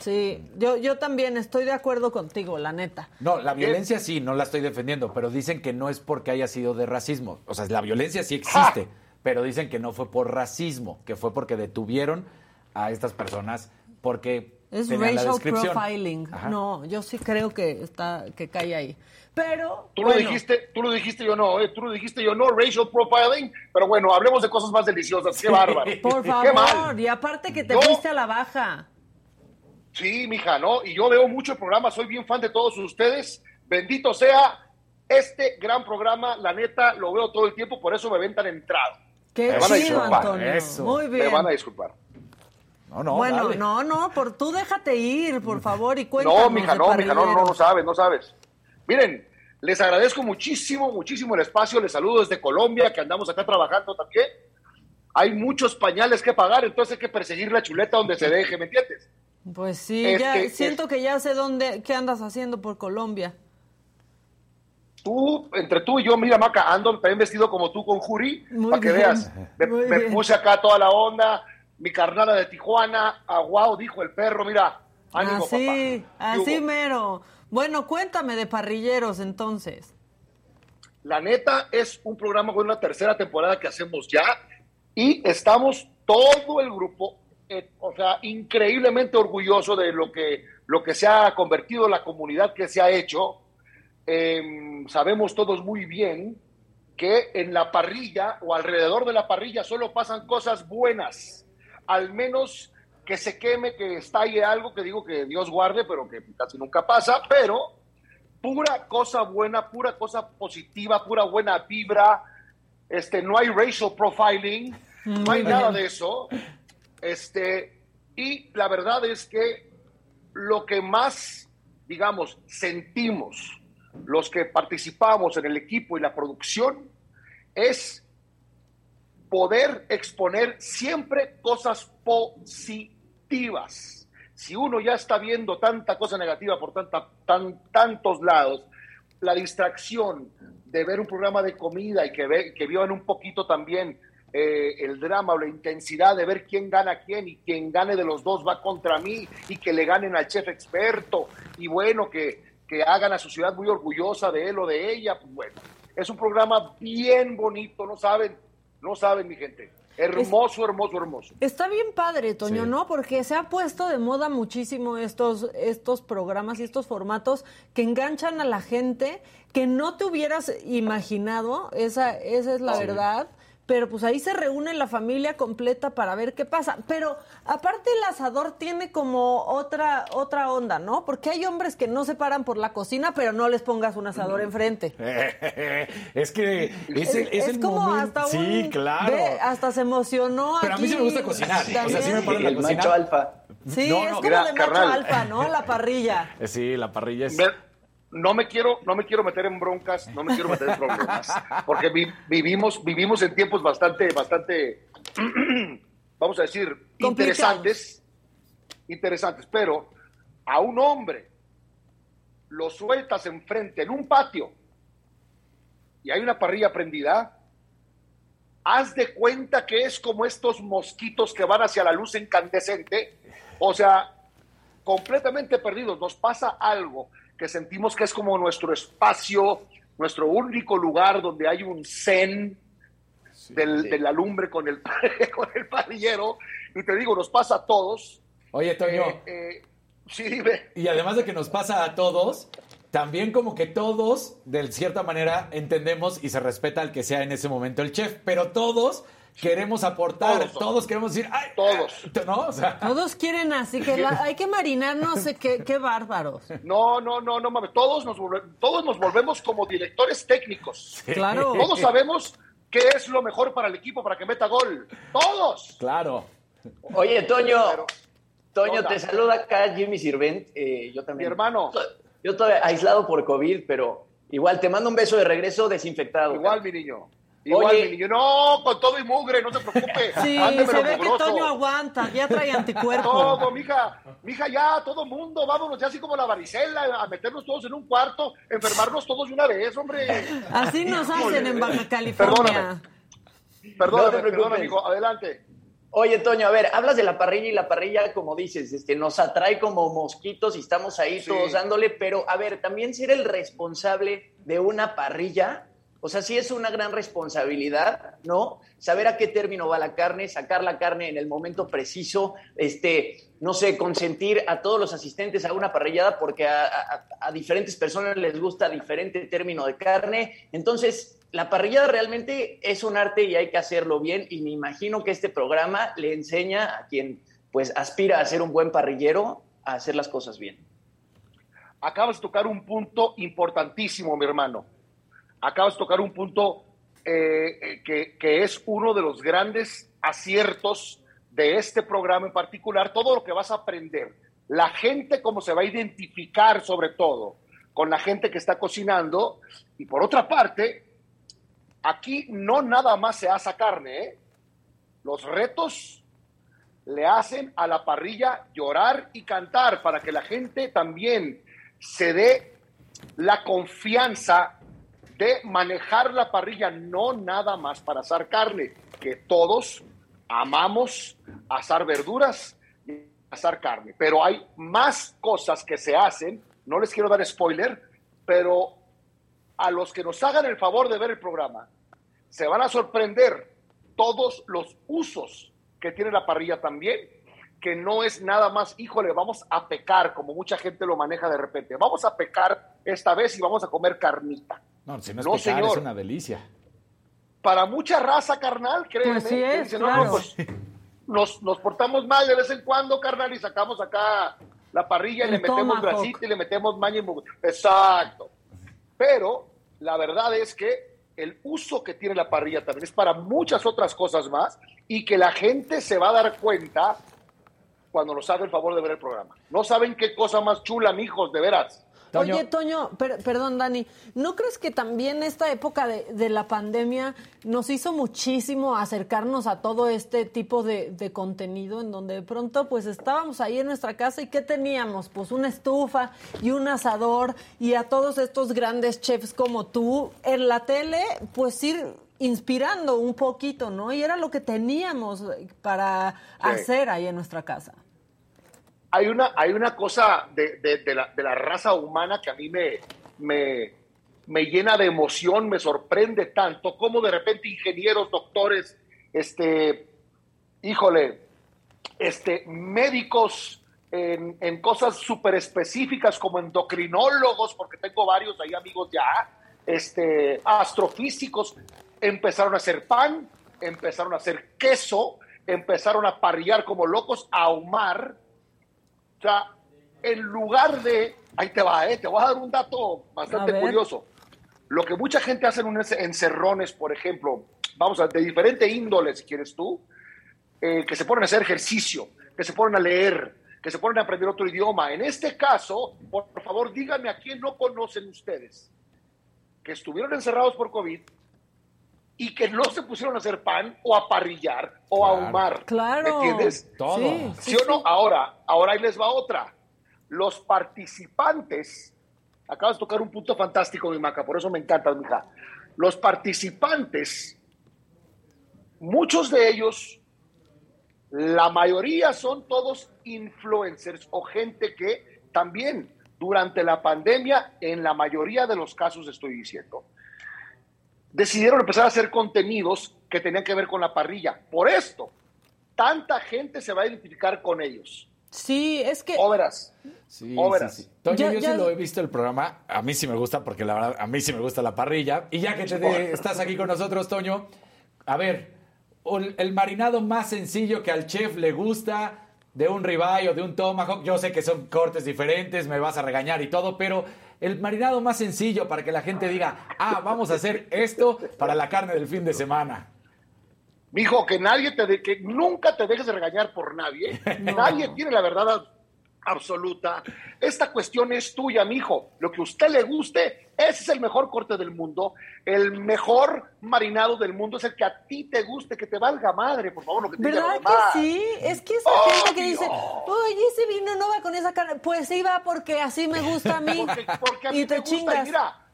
Sí, yo, yo también estoy de acuerdo contigo, la neta.
No, la violencia sí, no la estoy defendiendo, pero dicen que no es porque haya sido de racismo. O sea, la violencia sí existe, pero dicen que no fue por racismo, que fue porque detuvieron a estas personas porque
Es racial profiling.
Ajá.
No, yo sí creo que está que cae ahí. Pero
Tú
bueno,
lo dijiste, tú lo dijiste, yo no, ¿eh? Tú lo dijiste, yo no, racial profiling. Pero bueno, hablemos de cosas más deliciosas. Qué bárbaro. *laughs*
por
Qué
favor,
mal.
y aparte que te
Yo-
fuiste a la baja.
Sí, mija, ¿no? Y yo veo mucho el programa, soy bien fan de todos ustedes. Bendito sea este gran programa, la neta, lo veo todo el tiempo, por eso me ven tan entrado.
Qué
Me van a
chido,
disculpar,
Antonio.
eso.
Muy
Me
bien.
van a disculpar.
No, no,
bueno,
dale.
no, no, por tú déjate ir, por favor, y cuéntanos
No, mija, no, mija, no, no, no sabes, no sabes. Miren, les agradezco muchísimo, muchísimo el espacio. Les saludo desde Colombia, que andamos acá trabajando también. Hay muchos pañales que pagar, entonces hay que perseguir la chuleta donde se deje, ¿me entiendes?
Pues sí, ya siento que ya sé dónde, qué andas haciendo por Colombia.
tú, entre tú y yo, mira, Maca, ando también vestido como tú con Juri, para que
bien,
veas. Me, puse acá toda la onda, mi carnada de Tijuana, wow, dijo el perro, mira, ánimo,
así,
papá. ¿Qué
así mero. Bueno, cuéntame de parrilleros entonces.
La neta es un programa con una tercera temporada que hacemos ya y estamos todo el grupo, eh, o sea, increíblemente orgulloso de lo que, lo que se ha convertido la comunidad que se ha hecho. Eh, sabemos todos muy bien que en la parrilla o alrededor de la parrilla solo pasan cosas buenas, al menos que se queme, que estalle algo, que digo que Dios guarde, pero que casi nunca pasa, pero pura cosa buena, pura cosa positiva, pura buena vibra. Este, no hay racial profiling, no hay
Muy
nada de eso. Este, y la verdad es que lo que más, digamos, sentimos los que participamos en el equipo y la producción es poder exponer siempre cosas positivas. Si uno ya está viendo tanta cosa negativa por tanta, tan, tantos lados, la distracción de ver un programa de comida y que, ve, que vivan un poquito también eh, el drama o la intensidad de ver quién gana a quién y quien gane de los dos va contra mí y que le ganen al chef experto y bueno, que, que hagan a su ciudad muy orgullosa de él o de ella, pues bueno, es un programa bien bonito, no saben, no saben mi gente, hermoso, hermoso, hermoso.
Está bien padre, Toño,
Sí.
¿no? Porque se ha puesto de moda muchísimo estos, estos programas y estos formatos que enganchan a la gente que no te hubieras imaginado, esa, esa es la
Sí.
verdad. Pero pues ahí se reúne la familia completa para ver qué pasa. Pero aparte el asador tiene como otra, otra onda, ¿no? Porque hay hombres que no se paran por la cocina, pero no les pongas un asador enfrente. *laughs*
es que es, el, es el
como
momento.
hasta un...
Sí, claro.
ve, hasta se emocionó
Pero a mí sí me
aquí
gusta cocinar. O sea, sí me paro en la
El
cocina.
macho alfa.
Sí,
No,
es
no,
como
mira,
de macho
carnal.
alfa, ¿no? La parrilla. *laughs*
Sí, la parrilla es.
No me quiero no me quiero meter en broncas no me quiero meter en problemas porque vi- vivimos vivimos en tiempos bastante bastante *clears throat* vamos a decir interesantes interesantes pero a un hombre lo sueltas enfrente en un patio y hay una parrilla prendida haz de cuenta que es como estos mosquitos que van hacia la luz incandescente o sea completamente perdidos. Nos pasa algo que sentimos que es como nuestro espacio, nuestro único lugar donde hay un zen del,
Sí.
de la lumbre con el, *laughs* con el parrillero. Y te digo, nos pasa a todos.
Oye, Toño.
Eh, eh, sí, dime.
Y además de que nos pasa a todos, también como que todos, de cierta manera, entendemos y se respeta al que sea en ese momento el chef, pero todos queremos aportar,
Todos.
todos, queremos decir, ¡ay!
Todos.
ah", ¿No? O sea,
Todos quieren así que la- hay que marinar, no sé qué, qué bárbaros.
No, no, no, no mames. Todos nos, volve- todos nos volvemos como directores técnicos.
Claro.
Todos sabemos qué es lo mejor para el equipo para que meta gol. Todos.
claro.
Oye, Toño, Toño, te saluda acá Jimmy Sirvent. eh, yo también.
Mi hermano.
Yo todavía aislado por COVID, pero igual te mando un beso de regreso desinfectado.
Igual, mi niño. Igual,
Oye.
mi niño. No, con todo y mugre, no se preocupe.
Sí,
Ándemelo
se ve que. Toño aguanta, ya trae anticuerpo.
Todo, mija, mija, ya, todo mundo, vámonos, ya así como la varicela, a meternos todos en un cuarto, enfermarnos todos de una vez, hombre.
Así nos
Híjole.
hacen en Baja California.
Perdóname.
No
Perdóname,
te preocupes.
perdóname, hijo, adelante.
Oye, Toño, a ver, hablas de la parrilla y la parrilla, como dices, este, nos atrae como mosquitos y estamos ahí
Sí.
todos dándole, pero a ver, también ser el responsable de una parrilla, o sea, sí es una gran responsabilidad, ¿no? Saber a qué término va la carne, sacar la carne en el momento preciso, este, no sé, consentir a todos los asistentes a una parrillada porque a, a- diferentes personas les gusta diferente término de carne. Entonces, la parrillada realmente es un arte y hay que hacerlo bien y me imagino que este programa le enseña a quien pues aspira a ser un buen parrillero a hacer las cosas bien.
Acabas de tocar un punto importantísimo, mi hermano. Acabas de tocar un punto eh, eh, que, es uno de los grandes aciertos de este programa en particular, todo lo que vas a aprender, la gente cómo se va a identificar sobre todo con la gente que está cocinando y por otra parte, aquí no nada más se asa carne, ¿eh? los retos le hacen a la parrilla llorar y cantar para que la gente también se dé la confianza de manejar la parrilla, no nada más para asar carne, que todos amamos asar verduras y asar carne, pero hay más cosas que se hacen, no les quiero dar spoiler, pero a los que nos hagan el favor de ver el programa, se van a sorprender todos los usos que tiene la parrilla también, que no es nada más, híjole, vamos a pecar, como mucha gente lo maneja de repente, vamos a pecar esta vez y vamos a comer carnita.
No, si no es pecar, es una delicia.
Para mucha raza, carnal, créeme.
Pues sí es,
dicen, no,
claro.
no, pues, nos, nos portamos mal de vez en cuando, carnal, y sacamos acá la parrilla y
El
le metemos grasita y le metemos maña y Exacto. Pero la verdad es que el uso que tiene la parrilla también es para muchas otras cosas más y que la gente se va a dar cuenta cuando nos haga el favor de ver el programa. No saben qué cosa más chula, mijos, de veras.
Toño.
Oye, Toño, per- perdón, Dani, ¿no crees que también esta época de, de la pandemia nos hizo muchísimo acercarnos a todo este tipo de, de contenido en donde de pronto pues estábamos ahí en nuestra casa y ¿qué teníamos? Pues una estufa y un asador y a todos estos grandes chefs como tú en la tele pues ir inspirando un poquito, ¿no? Y era lo que teníamos para hacer ahí en nuestra casa.
Hay una, hay una cosa de, de- la, de la raza humana que a mí me, me, me llena de emoción, me sorprende tanto, como de repente ingenieros, doctores, este, híjole, este, médicos en, en cosas súper específicas como endocrinólogos, porque tengo varios ahí amigos ya, este, astrofísicos, empezaron a hacer pan, empezaron a hacer queso, empezaron a parrillar como locos, a ahumar, o sea, en lugar de, ahí te va, eh, te voy a dar un dato bastante curioso. Lo que mucha gente hace en unos encerrones, por ejemplo, vamos a de diferente índole, si quieres tú, eh, que se ponen a hacer ejercicio, que se ponen a leer, que se ponen a aprender otro idioma. En este caso, por favor, díganme a quién no conocen ustedes que estuvieron encerrados por COVID y que no se pusieron a hacer pan o a parrillar o a ahumar.
Claro.
¿Me entiendes?
Todo.
Sí,
¿Sí o no? Ahora, ahora ahí les va otra. Los participantes, acabas de tocar un punto fantástico, mi maca, por eso me encanta, mija. Los participantes, muchos de ellos, la mayoría son todos influencers o gente que también durante la pandemia, en la mayoría de los casos estoy diciendo, decidieron empezar a hacer contenidos que tenían que ver con la parrilla. Por esto, tanta gente se va a identificar con ellos.
Sí, es que...
O verás.
Sí, sí. Toño,
Ya-
yo
ya-
sí lo he visto el programa. A mí sí me gusta porque la verdad, a mí sí me gusta la parrilla. Y ya que te de- estás aquí con nosotros, Toño, a ver, el marinado más sencillo que al chef le gusta de un ribeye o de un tomahawk, yo sé que son cortes diferentes, me vas a regañar y todo, pero el marinado más sencillo para que la gente diga, ah, vamos a hacer esto para la carne del fin de semana.
Mijo, que nadie te de- que nunca te dejes de regañar por nadie. *laughs* Nadie tiene la verdad absoluta. Esta cuestión es tuya, mijo. Lo que a usted le guste, ese es el mejor corte del mundo. El mejor marinado del mundo es el que a ti te guste, que te valga madre, por favor, lo que te
¿Verdad que sí? Es que esa
¡Oh,
gente que dice, oye, ese vino no va con esa carne. Pues sí va porque así me gusta a mí.
Porque, porque a mí
y
me
te
gusta, y
chingas.
mira,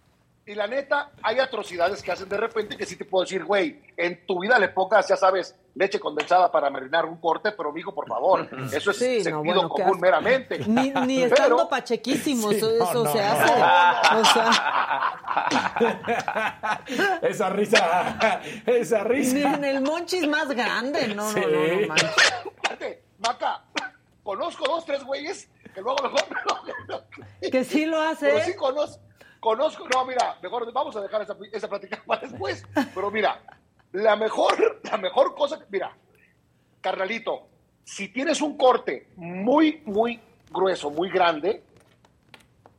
y la neta, hay atrocidades que hacen de repente que sí te puedo decir, güey, en tu vida le pongas, ya sabes, leche condensada para marinar un corte, pero mijo, por favor, *laughs* eso es
Sí, no,
sentido
bueno,
común meramente. *laughs*
Ni, ni
Pero-
estando pachequísimos,
Sí, no,
eso
no,
se
no.
hace. *laughs* O sea,
esa risa, esa
ni
risa.
en el monchis más grande. No,
Sí.
no, no, no manches.
Fíjate, Maca, conozco dos, tres güeyes que luego mejor.
Que sí lo
Pero sí
hace.
conozco, conozco, no, mira, mejor vamos a dejar esa, esa plática *laughs* para después. Pero mira, la mejor, *laughs* la mejor cosa, mira, carnalito, si tienes un corte muy, muy grueso, muy grande,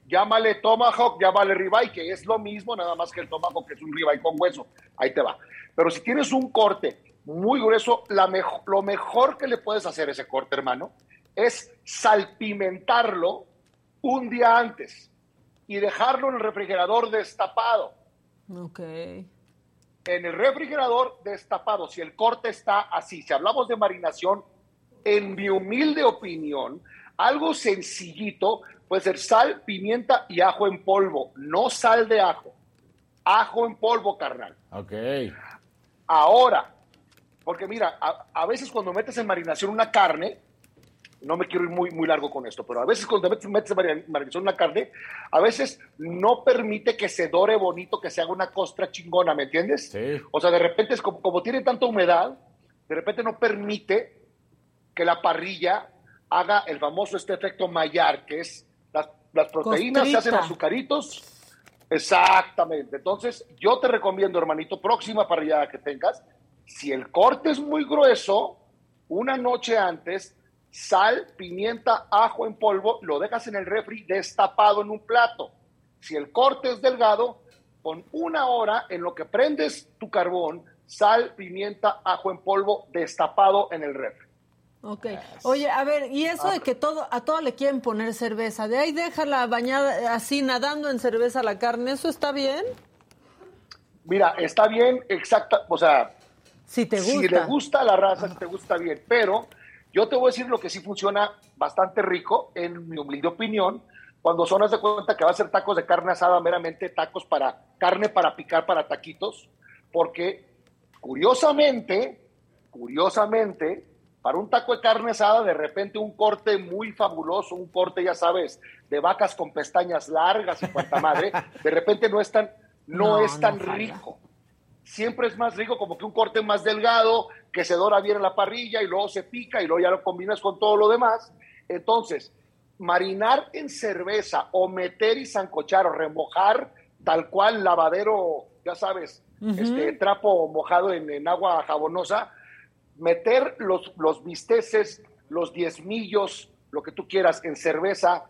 llámale tomahawk, llámale ribeye, que es lo mismo, nada más que el tomahawk, que es un ribeye con hueso. Ahí te va. Pero si tienes un corte muy grueso, la mejo- lo mejor que le puedes hacer a ese corte, hermano, es salpimentarlo un día antes y dejarlo en el refrigerador destapado.
Ok.
En el refrigerador destapado, si el corte está así, si hablamos de marinación, en mi humilde opinión, algo sencillito puede ser sal, pimienta y ajo en polvo, no sal de ajo. ajo en polvo, carnal.
Ok.
Ahora, porque mira, a, a veces cuando metes en marinación una carne, no me quiero ir muy, muy largo con esto, pero a veces cuando metes, metes en una carne, a veces no permite que se dore bonito, que se haga una costra chingona, ¿me entiendes?
Sí.
O sea, de repente es como, como tiene tanta humedad, de repente no permite que la parrilla haga el famoso este efecto Maillard, que es las, las proteínas se hacen azucaritos. Exactamente. Entonces, yo te recomiendo, hermanito, próxima parrillada que tengas, si el corte es muy grueso, una noche antes, sal, pimienta, ajo en polvo, lo dejas en el refri destapado en un plato. Si el corte es delgado, con una hora en lo que prendes tu carbón, sal, pimienta, ajo en polvo, destapado en el refri.
Ok. Oye, a ver, y eso de que todo a todo le quieren poner cerveza, de ahí déjala bañada así nadando en cerveza la carne, ¿eso está bien?
Mira, está bien, exacta, o sea,
Si te gusta.
si le gusta la raza, si te gusta bien, pero yo te voy a decir lo que sí funciona bastante rico, en mi humilde opinión, cuando son, haz de cuenta que va a ser tacos de carne asada, meramente tacos para carne para picar para taquitos, porque curiosamente, curiosamente, para un taco de carne asada, de repente un corte muy fabuloso, un corte, ya sabes, de vacas con pestañas largas y cuanta madre, *laughs* de repente no es tan, no,
No,
es tan
no
rico siempre es más rico como que un corte más delgado, que se dora bien en la parrilla y luego se pica y luego ya lo combinas con todo lo demás. Entonces, marinar en cerveza o meter y zancochar o remojar tal cual lavadero, ya sabes, este trapo mojado en, en agua jabonosa, meter los, los bisteces, los diezmillos, lo que tú quieras en cerveza,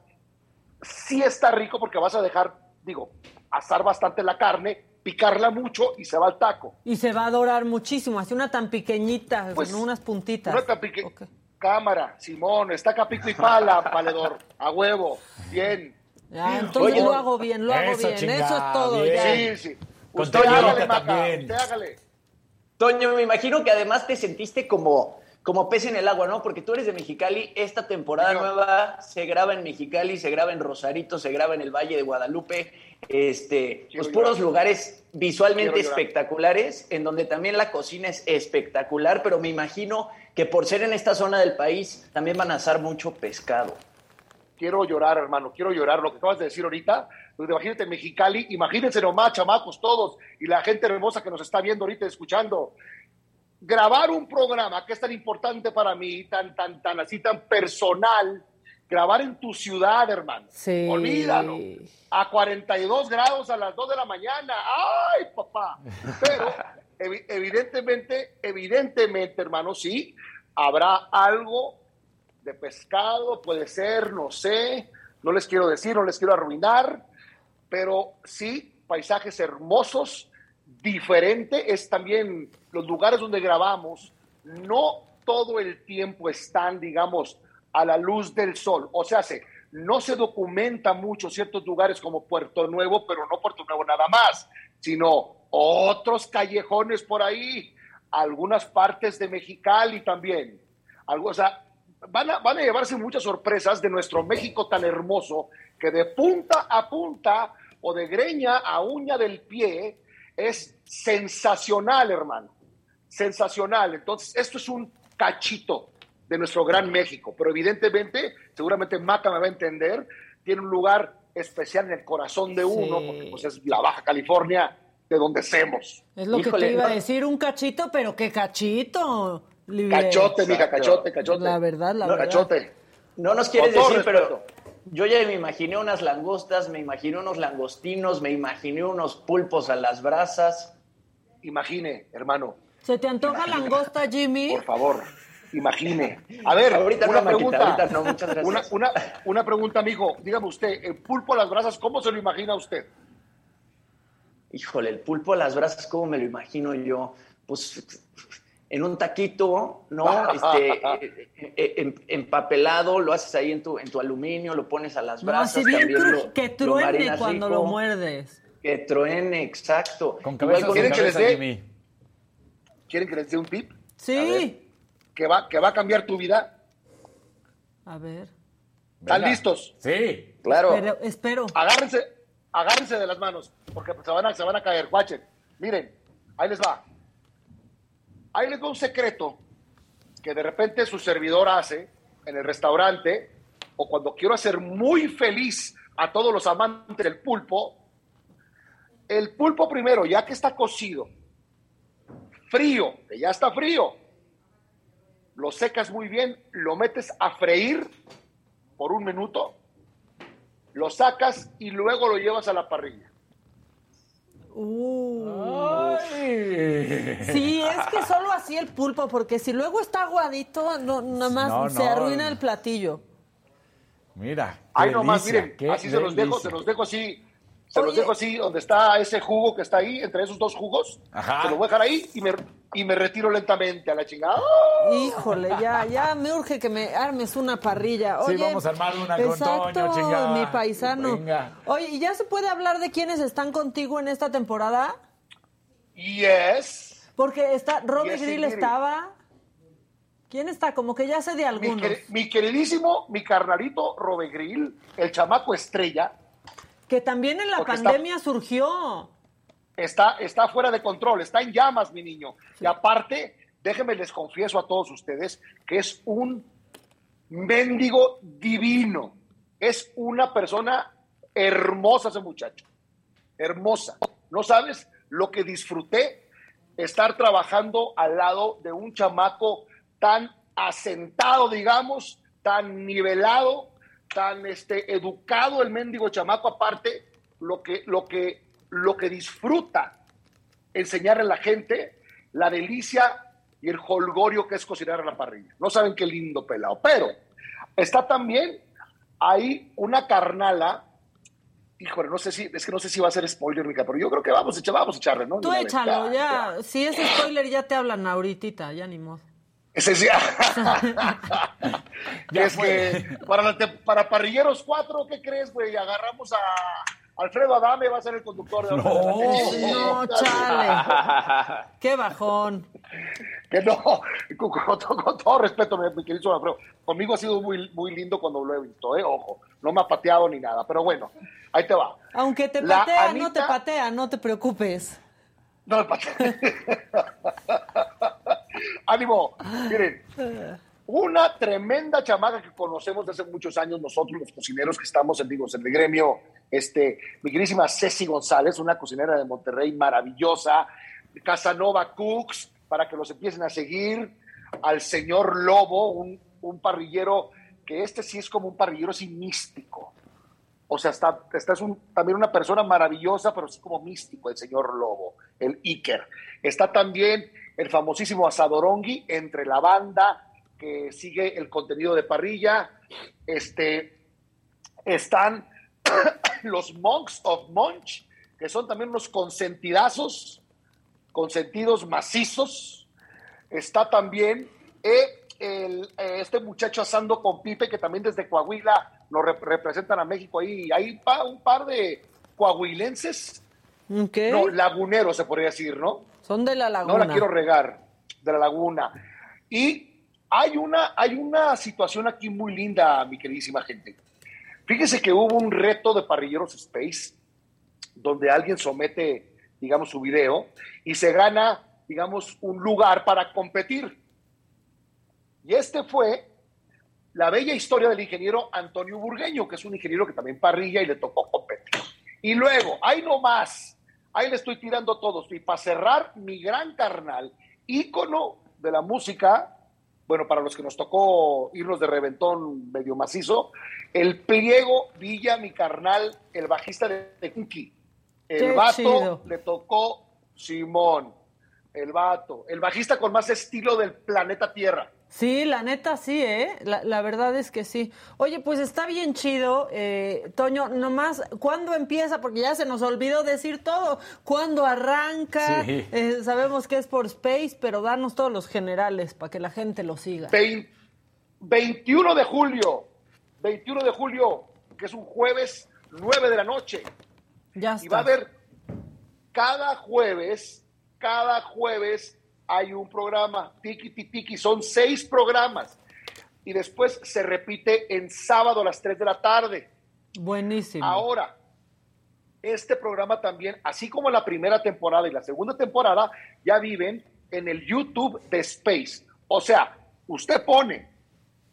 sí está rico porque vas a dejar, digo, asar bastante la carne, picarla mucho y se va al taco.
Y se va a dorar muchísimo, así una tan pequeñita,
Pues,
con unas puntitas.
No está pique-
Ok.
Cámara, Simón, está acá pico y pala, *laughs* valedor, a huevo, bien.
Ya, entonces
Oye,
lo hago bien, lo hago
eso,
bien,
chingada,
eso es todo.
bien.
ya.
Sí, sí. Usted
Toño
hágale, Maca, usted hágale.
Toño, me imagino que además te sentiste como, como pez en el agua, ¿no? Porque tú eres de Mexicali, esta temporada
Señor.
nueva se graba en Mexicali, se graba en Rosarito, se graba en el Valle de Guadalupe, este,
Quiero
pues puros
llorar.
lugares visualmente
Quiero llorar.
espectaculares, en donde también la cocina es espectacular, pero me imagino que por ser en esta zona del país también van a asar mucho pescado.
Quiero llorar, hermano, quiero llorar. Lo que acabas de decir ahorita, pues, imagínate Mexicali, imagínense nomás, chamacos todos, y la gente hermosa que nos está viendo ahorita, escuchando. Grabar un programa que es tan importante para mí, tan, tan, tan así, tan personal, grabar en tu ciudad, hermano.
Sí.
Olvídalo. A 42 grados a las 2 de la mañana. ¡Ay, papá! Pero evi- evidentemente, evidentemente, hermano, sí, habrá algo de pescado, puede ser, no sé, no les quiero decir, no les quiero arruinar, pero sí, paisajes hermosos, diferente es también los lugares donde grabamos, no todo el tiempo están, digamos, a la luz del sol, o sea, se, no se documenta mucho ciertos lugares como Puerto Nuevo, pero no Puerto Nuevo nada más, sino otros callejones por ahí, algunas partes de Mexicali también. Algo, o sea, van a, van a llevarse muchas sorpresas de nuestro México tan hermoso que de punta a punta o de greña a uña del pie es sensacional, hermano. Sensacional. Entonces, esto es un cachito de nuestro gran México, pero evidentemente, seguramente Maca me va a entender, tiene un lugar especial en el corazón de uno,
Sí.
porque pues es la Baja California de donde somos.
Es lo que te iba a decir, un cachito, pero qué cachito. Libre.
Cachote, mija, cachote, cachote.
La verdad, la
No,
verdad.
Cachote.
No nos quieres decir,
respeto.
pero yo ya me imaginé unas langostas, me imaginé unos langostinos, me imaginé unos pulpos a las brasas.
Imagine, hermano,
¿Se te antoja langosta, Jimmy?
por favor, imagine. A ver,
Ahorita no,
una
Maquita,
pregunta.
ahorita no, muchas gracias.
Una, una, una pregunta, amigo. Dígame usted, el pulpo a las brasas, ¿cómo se lo imagina usted?
Híjole, el pulpo a las brasas, ¿cómo me lo imagino yo? Pues en un taquito, ¿no? Este, *laughs* eh, eh, em- empapelado, lo haces ahí en tu, en tu aluminio, lo pones a las
No,
brasas.
así bien
también
cru-
lo-
que truene cuando
rico,
lo muerdes.
Que truene, exacto.
Con
Igual
cabeza,
¿quieren que les dé?
Jimmy.
¿Quieren que les dé un tip?
Sí.
Que va, que va a cambiar tu vida.
A ver.
¿Están
Venga.
listos?
Sí.
Claro.
Pero, espero.
Agárrense, agárrense de las manos. porque se van a, se van a caer. Guachen, miren, ahí les va. Ahí les va un secreto que de repente su servidor hace en el restaurante o cuando quiero hacer muy feliz a todos los amantes del pulpo. El pulpo primero, ya que está cocido, frío, que ya está frío, lo secas muy bien, lo metes a freír por un minuto, lo sacas y luego lo llevas a la parrilla.
Uh. Sí, es que solo así el pulpo, porque si luego está aguadito, no, nada más
No,
se
no.
arruina el platillo.
Mira. qué
Ay, nomás,
delicia,
miren,
qué
así se los dejo, se los dejo así, se los dejo así, donde está ese jugo que está ahí, entre esos dos jugos,
Ajá.
se los voy a dejar ahí y me, y me retiro lentamente a la chingada.
Híjole, ya, ya me urge que me armes una parrilla.
Sí,
Oye,
vamos a armar una con
exacto,
Toño, chingada.
mi paisano.
Venga.
Oye, ¿y ya se puede hablar de quiénes están contigo en esta temporada?
Yes.
Porque está, Robbie
Yes,
Grill estaba. ¿Quién está? Como que ya sé de
Mi,
algunos.
quer- mi queridísimo, mi carnalito Robegril, el chamaco estrella,
Que también en la
Porque está-
pandemia surgió.
Está, está fuera de control, está en llamas, mi niño. Y aparte, déjenme les confieso a todos ustedes que es un mendigo divino. Es una persona hermosa ese muchacho. Hermosa. ¿No sabes lo que disfruté? Estar trabajando al lado de un chamaco tan asentado, digamos, tan nivelado, tan este, educado el mendigo chamaco, aparte, lo que, lo que, lo que disfruta enseñarle a la gente la delicia y el holgorio que es cocinar a la parrilla. No saben qué lindo pelado. Pero está también ahí una carnala. Híjole, no sé si, es que no sé si va a ser spoiler, Mica, pero yo creo que vamos a echar, vamos a echarle, ¿no?
Tú
vez.
échalo,
Ya,
ya. Si es spoiler, ya te hablan ahorita, ya ni modo.
Ese sí. *laughs*
Ya
es que para, la te- para Parrilleros 4, ¿qué crees, güey? Agarramos a Alfredo Adame, va a ser el conductor de
No, chale. *laughs* *laughs* Qué bajón.
Que no, *laughs* con, con todo- con todo respeto, mi, mi querido Alfredo, conmigo ha sido muy, muy lindo cuando lo he visto, ¿eh? Ojo, no me ha pateado ni nada, pero bueno, ahí te va.
Aunque te
La
patea, no te patea, no te preocupes.
No me patea. Ánimo, miren, una tremenda chamaca que conocemos desde hace muchos años nosotros los cocineros que estamos en, digo, en el gremio, este, mi queridísima Ceci González, una cocinera de Monterrey maravillosa, Casanova Cooks, para que los empiecen a seguir, al señor Lobo, un, un parrillero que este sí es como un parrillero así místico. O sea, está, está es también una persona maravillosa, pero es como místico el señor Lobo, el Iker. Está también el famosísimo Asadorongui entre la banda que sigue el contenido de parrilla. Este, están *coughs* los Monks of Munch, que son también unos consentidazos, consentidos macizos. Está también eh, el, eh, este muchacho asando con Pipe, que también desde Coahuila nos rep- representan a México ahí. Hay pa- un par de coahuilenses, no, laguneros se podría decir, ¿no?
Son de la
No
laguna.
la quiero regar, de la laguna. Y hay una, hay una situación aquí muy linda, mi queridísima gente. Fíjese que hubo un reto de Parrilleros Space, donde alguien somete, digamos, su video y se gana, digamos, un lugar para competir. Y este fue la bella historia del ingeniero Antonio Burgueño, que es un ingeniero que también parrilla y le tocó competir. Y luego, ahí nomás, ahí le estoy tirando todos. Y para cerrar, mi gran carnal, ícono de la música, bueno, para los que nos tocó irnos de reventón medio macizo, el pliego Villa, mi carnal, el bajista de, Kinky. El
Qué
vato
chido.
le tocó Simón, el vato, el bajista con más estilo del planeta Tierra.
Sí, la neta sí, ¿eh? La, la verdad es que sí. Oye, pues está bien chido, eh, Toño, nomás, ¿cuándo empieza? Porque ya se nos olvidó decir todo. ¿Cuándo arranca?
Sí.
Eh, sabemos que es por Space, pero danos todos los generales para que la gente lo siga.
Vein- 21 de julio, 21 de julio, que es un jueves, 9 de la noche.
Ya
Y va a
está.
haber cada jueves, cada jueves hay un programa, tiki tiki son seis programas. Y después se repite en sábado a las 3 de la tarde.
Buenísimo.
Ahora, este programa también, así como la primera temporada y la segunda temporada, ya viven en el YouTube de Space. O sea, usted pone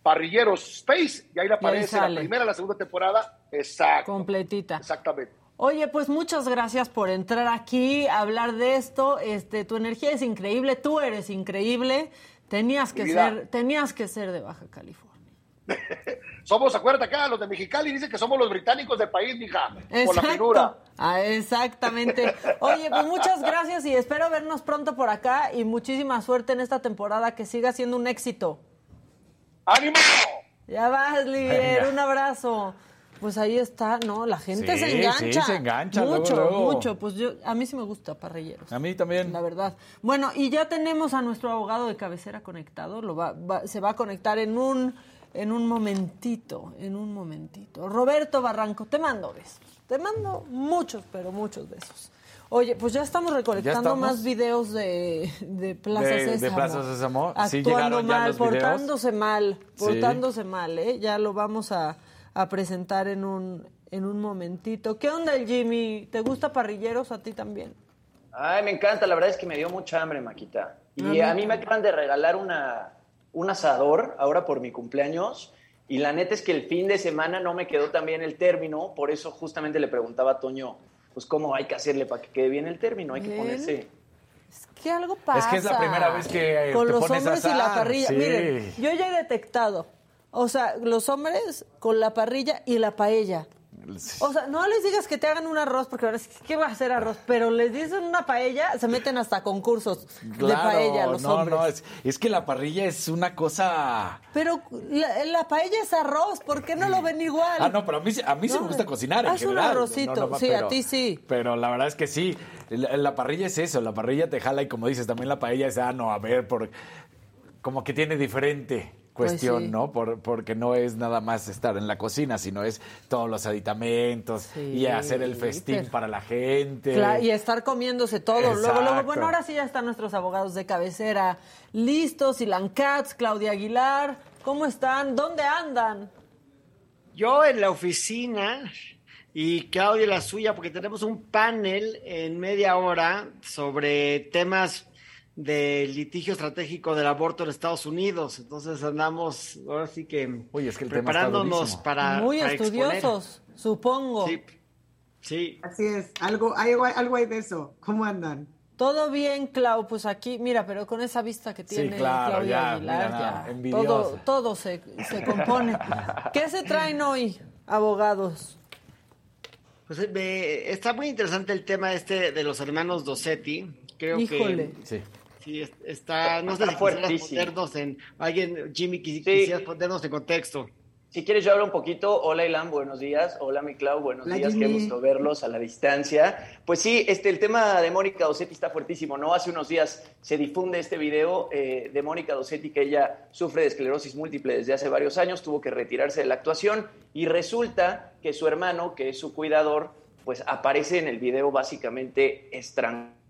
Parrilleros Space y ahí le aparece la primera, la segunda temporada. Exacto.
Completita.
Exactamente.
Oye, pues muchas gracias por entrar aquí a hablar de esto. Este, tu energía es increíble, tú eres increíble. Tenías que ser, tenías que ser de Baja California. *laughs*
somos, acuérdate acá, los de Mexicali dicen que somos los británicos del país, mija, por la figura.
Ah, exactamente. Oye, pues muchas gracias y espero vernos pronto por acá y muchísima suerte en esta temporada, que siga siendo un éxito.
¡Ánimo!
Ya vas, Liber, un abrazo. Pues ahí está, ¿no? La gente se engancha.
Sí, se engancha.
Mucho, mucho. Pues yo, a mí sí me gusta Parrilleros.
A mí también.
La verdad. Bueno, y ya tenemos a nuestro abogado de cabecera conectado. Lo va, se va a conectar en un, en un momentito, en un momentito. Roberto Barranco, te mando besos. Te mando muchos, pero muchos besos. Oye, pues ya estamos recolectando más videos de, de Plaza
de,
Sésamo.
De Plaza Sésamo.
Actuando mal, portándose mal, portándose mal, ¿eh? Ya lo vamos a a presentar en un, en un momentito. ¿Qué onda el Jimmy? ¿Te gusta parrilleros a ti también?
Ay, me encanta, la verdad es que me dio mucha hambre, Maquita. Y a mí me acaban de regalar una, un asador ahora por mi cumpleaños. Y la neta es que el fin de semana no me quedó tan bien el término, por eso justamente le preguntaba a Toño, pues cómo hay que hacerle para que quede bien el término, hay que ponerse...
Es que algo pasa.
Es que es la primera vez que
con
te
los
pones
hombres y la parrilla.
sí.
Miren, yo ya he detectado o sea, los hombres con la parrilla y la paella. O sea, no les digas que te hagan un arroz, porque ahora ¿qué va a hacer arroz? Pero les dicen una paella, se meten hasta concursos de paella los
no,
hombres.
No, es, es, que la parrilla es una cosa...
Pero la, la, paella es arroz, ¿por qué no lo ven igual?
Ah, no, pero a mí, a mí no, sí me gusta cocinar en
haz
general.
un arrocito,
no,
sí,
pero,
a ti sí.
Pero la verdad es que sí, la, la, parrilla es eso, la parrilla te jala y como dices, también la paella es, ah, no, a ver, por, como que tiene diferente cuestión,
Pues sí.
¿no? Por, porque no es nada más estar en la cocina, sino es todos los aditamentos
Sí,
y hacer el festín
pero-
para la gente.
Cla- y estar comiéndose todo. Luego, luego, bueno, ahora sí ya están nuestros abogados de cabecera listos. Ilan Katz, Claudia Aguilar, ¿cómo están? ¿Dónde andan?
Yo en la oficina y Claudia la suya, porque tenemos un panel en media hora sobre temas del litigio estratégico del aborto en Estados Unidos. Entonces andamos ahora sí que
Uy, es que el
preparándonos para
Muy
para exponer.
estudiosos, supongo.
Sí, sí.
Así es, algo, hay, algo hay de eso. ¿Cómo andan?
Todo bien, Clau, pues aquí, mira, pero con esa vista que
Sí,
tiene
claro,
Claudia
ya,
Aguilar,
mira,
ya,
envidiosa.
todo, todo se, se compone. ¿Qué se traen hoy, abogados?
Pues eh, me- está muy interesante el tema este de los hermanos Dossetti. Creo
Híjole.
que
Sí.
Sí es- está, no sé
Está
si
fuertísimo.
ponernos en, alguien, Jimmy,
Sí.
quisieras ponernos en contexto.
Si quieres, yo hablo un poquito. Hola, Ilan, buenos días. Hola, mi Clau, buenos
Hola,
días. Qué gusto verlos a la distancia. Pues sí, este, el tema de Mónica Dosetti está fuertísimo, ¿no? Hace unos días se difunde este video eh, de Mónica Dosetti, que ella sufre de esclerosis múltiple desde hace varios años, tuvo que retirarse de la actuación y resulta que su hermano, que es su cuidador, pues aparece en el video básicamente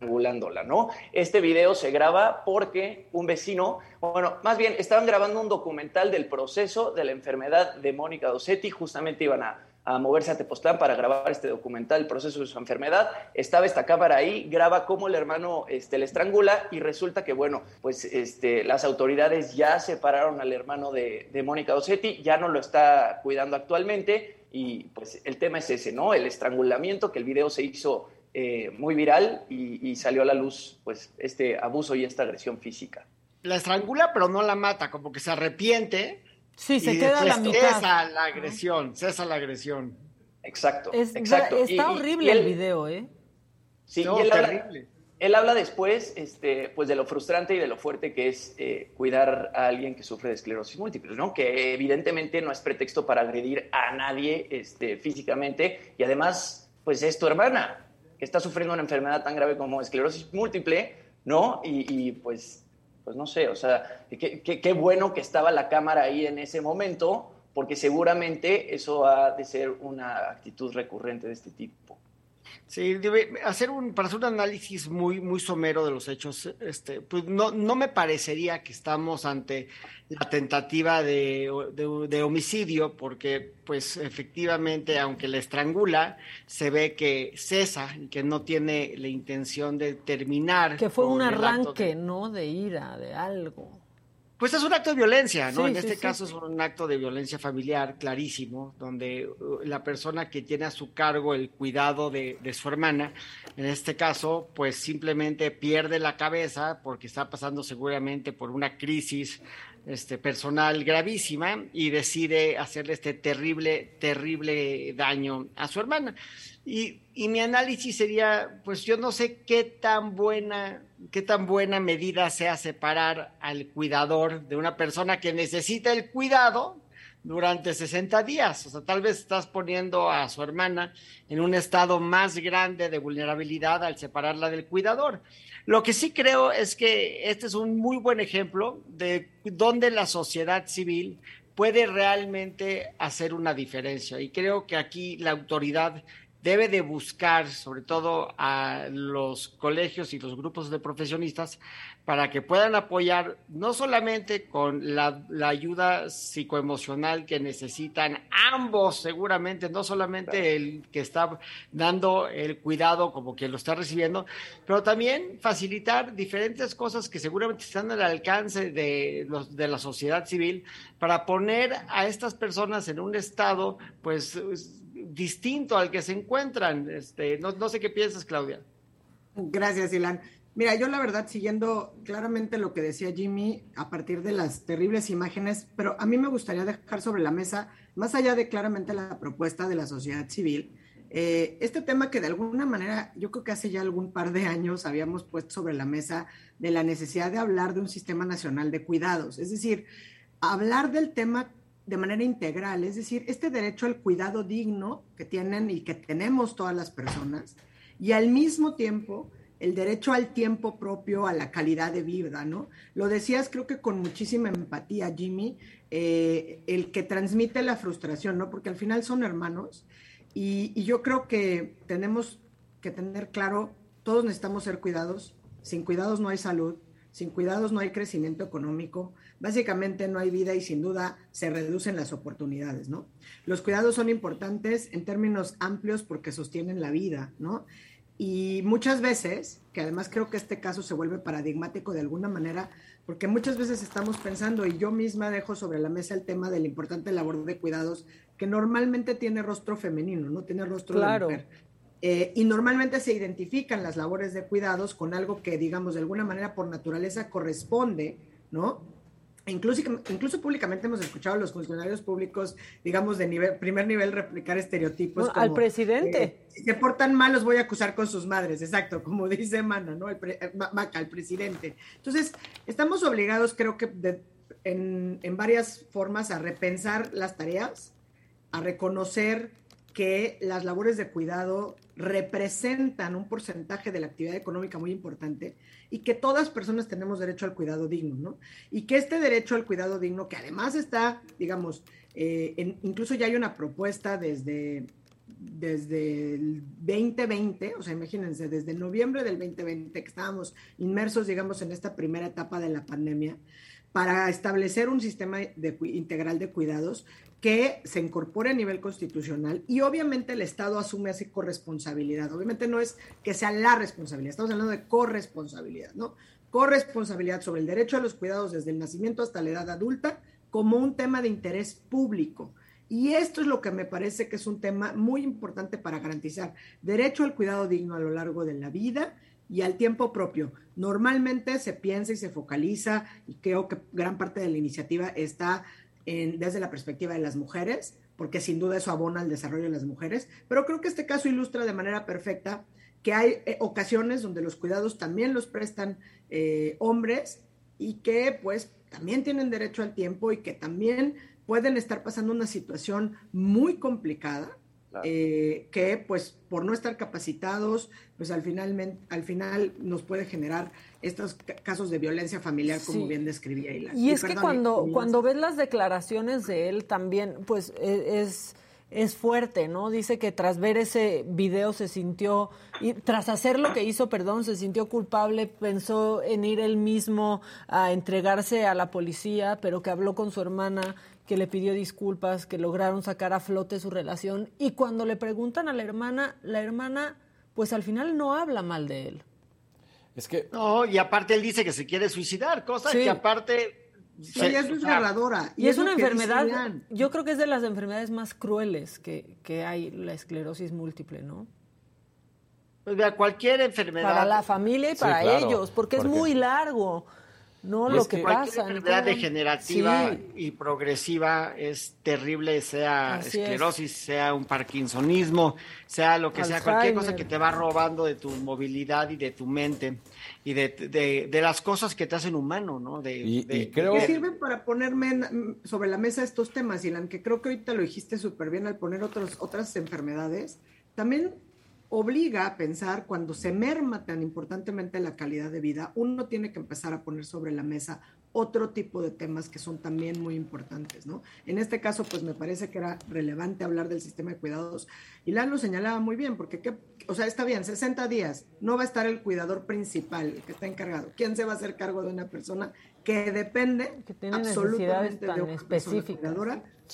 estrangulándola, ¿no? Este video se graba porque un vecino, bueno, más bien estaban grabando un documental del proceso de la enfermedad de Mónica Dosetti, justamente iban a, moverse a Tepoztlán para grabar este documental, el proceso de su enfermedad. Estaba esta cámara ahí, graba cómo el hermano este, le estrangula y resulta que, bueno, pues este, las autoridades ya separaron al hermano de, de Mónica Dosetti, ya no lo está cuidando actualmente y pues el tema es ese, ¿no? El estrangulamiento, que el video se hizo eh, muy viral y, y salió a la luz, pues, este abuso y esta agresión física.
La estrangula, pero no la mata, como que se arrepiente.
Sí, se
y
queda a la mitad.
Cesa la agresión, cesa la agresión.
Exacto,
Es-
exacto.
Está
Y-
horrible
y él-
el video, ¿eh?
Sí,
No,
y él habla,
terrible.
él habla después este, pues de lo frustrante y de lo fuerte que es eh, cuidar a alguien que sufre de esclerosis múltiple, ¿no? Que evidentemente no es pretexto para agredir a nadie este, físicamente y además, pues es tu hermana que está sufriendo una enfermedad tan grave como esclerosis múltiple, ¿no? Y, pues, pues no sé, o sea, qué bueno que estaba la cámara ahí en ese momento, porque seguramente eso ha de ser una actitud recurrente de este tipo.
Sí, debe hacer un, para hacer un análisis muy, muy somero de los hechos, este, pues no, no me parecería que estamos ante la tentativa de, de, homicidio, porque pues efectivamente, aunque la estrangula, se ve que cesa y que no tiene la intención de terminar.
Que fue un arranque, ¿no? De ira, de algo.
Pues es un acto de violencia, ¿no? en este caso es un acto de violencia familiar clarísimo, donde uh, la persona que tiene a su cargo el cuidado de, su hermana, en este caso, pues simplemente pierde la cabeza porque está pasando seguramente por una crisis este, personal gravísima y decide hacerle este terrible, terrible daño a su hermana. Y, y, mi análisis sería, pues yo no sé qué tan buena, qué tan buena medida sea separar al cuidador de una persona que necesita el cuidado durante 60 días. O sea, tal vez estás poniendo a su hermana en un estado más grande de vulnerabilidad al separarla del cuidador. Lo que sí creo es que este es un muy buen ejemplo de donde la sociedad civil puede realmente hacer una diferencia. Y creo que aquí la autoridad debe de buscar, sobre todo a los colegios y los grupos de profesionistas, para que puedan apoyar no solamente con la, ayuda psicoemocional que necesitan ambos, seguramente, no solamente el que está dando el cuidado como quien lo está recibiendo, pero también facilitar diferentes cosas que seguramente están al alcance de, los, de la sociedad civil para poner a estas personas en un estado, pues distinto al que se encuentran. Este, no, sé qué piensas, Claudia.
Gracias, Ilan. Mira, yo la verdad, siguiendo claramente lo que decía Jimmy a partir de las terribles imágenes, pero a mí me gustaría dejar sobre la mesa, más allá de claramente la propuesta de la sociedad civil, eh, este tema que de alguna manera yo creo que hace ya algún par de años habíamos puesto sobre la mesa de la necesidad de hablar de un sistema nacional de cuidados, es decir, hablar del tema de manera integral, es decir, este derecho al cuidado digno que tienen y que tenemos todas las personas, y al mismo tiempo el derecho al tiempo propio, a la calidad de vida, ¿no? Lo decías creo que con muchísima empatía, Jimmy, eh, el que transmite la frustración, ¿no? Porque al final son hermanos y, y yo creo que tenemos que tener claro, todos necesitamos ser cuidados, sin cuidados no hay salud, sin cuidados no hay crecimiento económico, básicamente no hay vida y sin duda se reducen las oportunidades, ¿no? Los cuidados son importantes en términos amplios porque sostienen la vida, ¿no? Y muchas veces, que además creo que este caso se vuelve paradigmático de alguna manera, porque muchas veces estamos pensando, y yo misma dejo sobre la mesa el tema de la importante labor de cuidados, que normalmente tiene rostro femenino, no tiene rostro de mujer. Eh, y normalmente se identifican las labores de cuidados con algo que, digamos, de alguna manera por naturaleza corresponde, ¿no? Incluso, incluso públicamente hemos escuchado a los funcionarios públicos, digamos, de nivel, primer nivel, replicar estereotipos.
al presidente.
Eh, si se portan mal, los voy a acusar con sus madres, exacto, como *laughs* dice Mana, ¿no? El eh, Maca, el presidente. Entonces, estamos obligados, creo que en, en varias formas, a repensar las tareas, a reconocer que las labores de cuidado representan un porcentaje de la actividad económica muy importante y que todas personas tenemos derecho al cuidado digno, ¿no? Y que este derecho al cuidado digno, que además está, digamos, eh, incluso ya hay una propuesta desde, desde el 2020, o sea, imagínense, desde noviembre del 2020 que estábamos inmersos, digamos, en esta primera etapa de la pandemia, para establecer un sistema integral de cuidados que se incorpore a nivel constitucional y obviamente el Estado asume así corresponsabilidad. Obviamente no es que sea la responsabilidad, estamos hablando de corresponsabilidad, ¿no? Corresponsabilidad sobre el derecho a los cuidados desde el nacimiento hasta la edad adulta como un tema de interés público. Y esto es lo que me parece que es un tema muy importante para garantizar derecho al cuidado digno a lo largo de la vida y al tiempo propio. Normalmente se piensa y se focaliza, y creo que gran parte de la iniciativa está desde la perspectiva de las mujeres, porque sin duda eso abona al desarrollo de las mujeres, pero creo que este caso ilustra de manera perfecta que hay eh, ocasiones donde los cuidados también los prestan eh, hombres y que pues también tienen derecho al tiempo y que también pueden estar pasando una situación muy complicada eh, que pues por no estar capacitados, pues al final, al final nos puede generar estos casos de violencia familiar, como bien describía Ilan.
Y, es que cuando, cuando ves las declaraciones de él también, pues e, es es fuerte, ¿no? Dice que tras ver ese video se sintió, y tras hacer lo que hizo, perdón, se sintió culpable, pensó en ir él mismo a entregarse a la policía, pero que habló con su hermana, que le pidió disculpas, que lograron sacar a flote su relación. Y cuando le preguntan a la hermana, la hermana, pues al final no habla mal de él.
Es que.
No, y aparte él dice que se quiere suicidar, cosa que aparte
Sí, es desgarradora.
Y, es, una enfermedad, yo creo que es de las enfermedades más crueles que, que hay, la esclerosis múltiple, ¿no?
Pues vea, cualquier enfermedad.
Para la familia y para ellos, porque, es muy largo. No lo que, pasa.
Cualquier enfermedad degenerativa y progresiva es terrible, sea esclerosis, sea un parkinsonismo, sea lo que sea, cualquier cosa que te va robando de tu movilidad y de tu mente y de, de, las cosas que te hacen humano, ¿no? De,
y, creo... que sirven para ponerme sobre la mesa estos temas, Ilan, que creo que ahorita lo dijiste súper bien al poner otros, otras enfermedades. También obliga a pensar cuando se merma tan importantemente la calidad de vida, uno tiene que empezar a poner sobre la mesa otro tipo de temas que son también muy importantes, ¿no? En este caso, pues me parece que era relevante hablar del sistema de cuidados y Lan lo señalaba muy bien, porque, ¿qué, o sea, está bien, 60 días, no va a estar el cuidador principal, el que está encargado. ¿Quién se va a hacer cargo de una persona que depende
que tiene absolutamente de una específica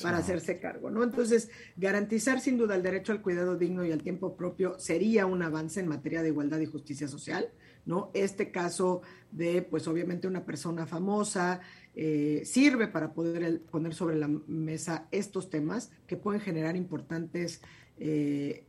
para hacerse cargo, ¿no? Entonces, garantizar sin duda el derecho al cuidado digno y al tiempo propio sería un avance en materia de igualdad y justicia social, ¿no? Este caso de, pues obviamente una persona famosa, eh, sirve para poder poner sobre la mesa estos temas que pueden generar importantes eh,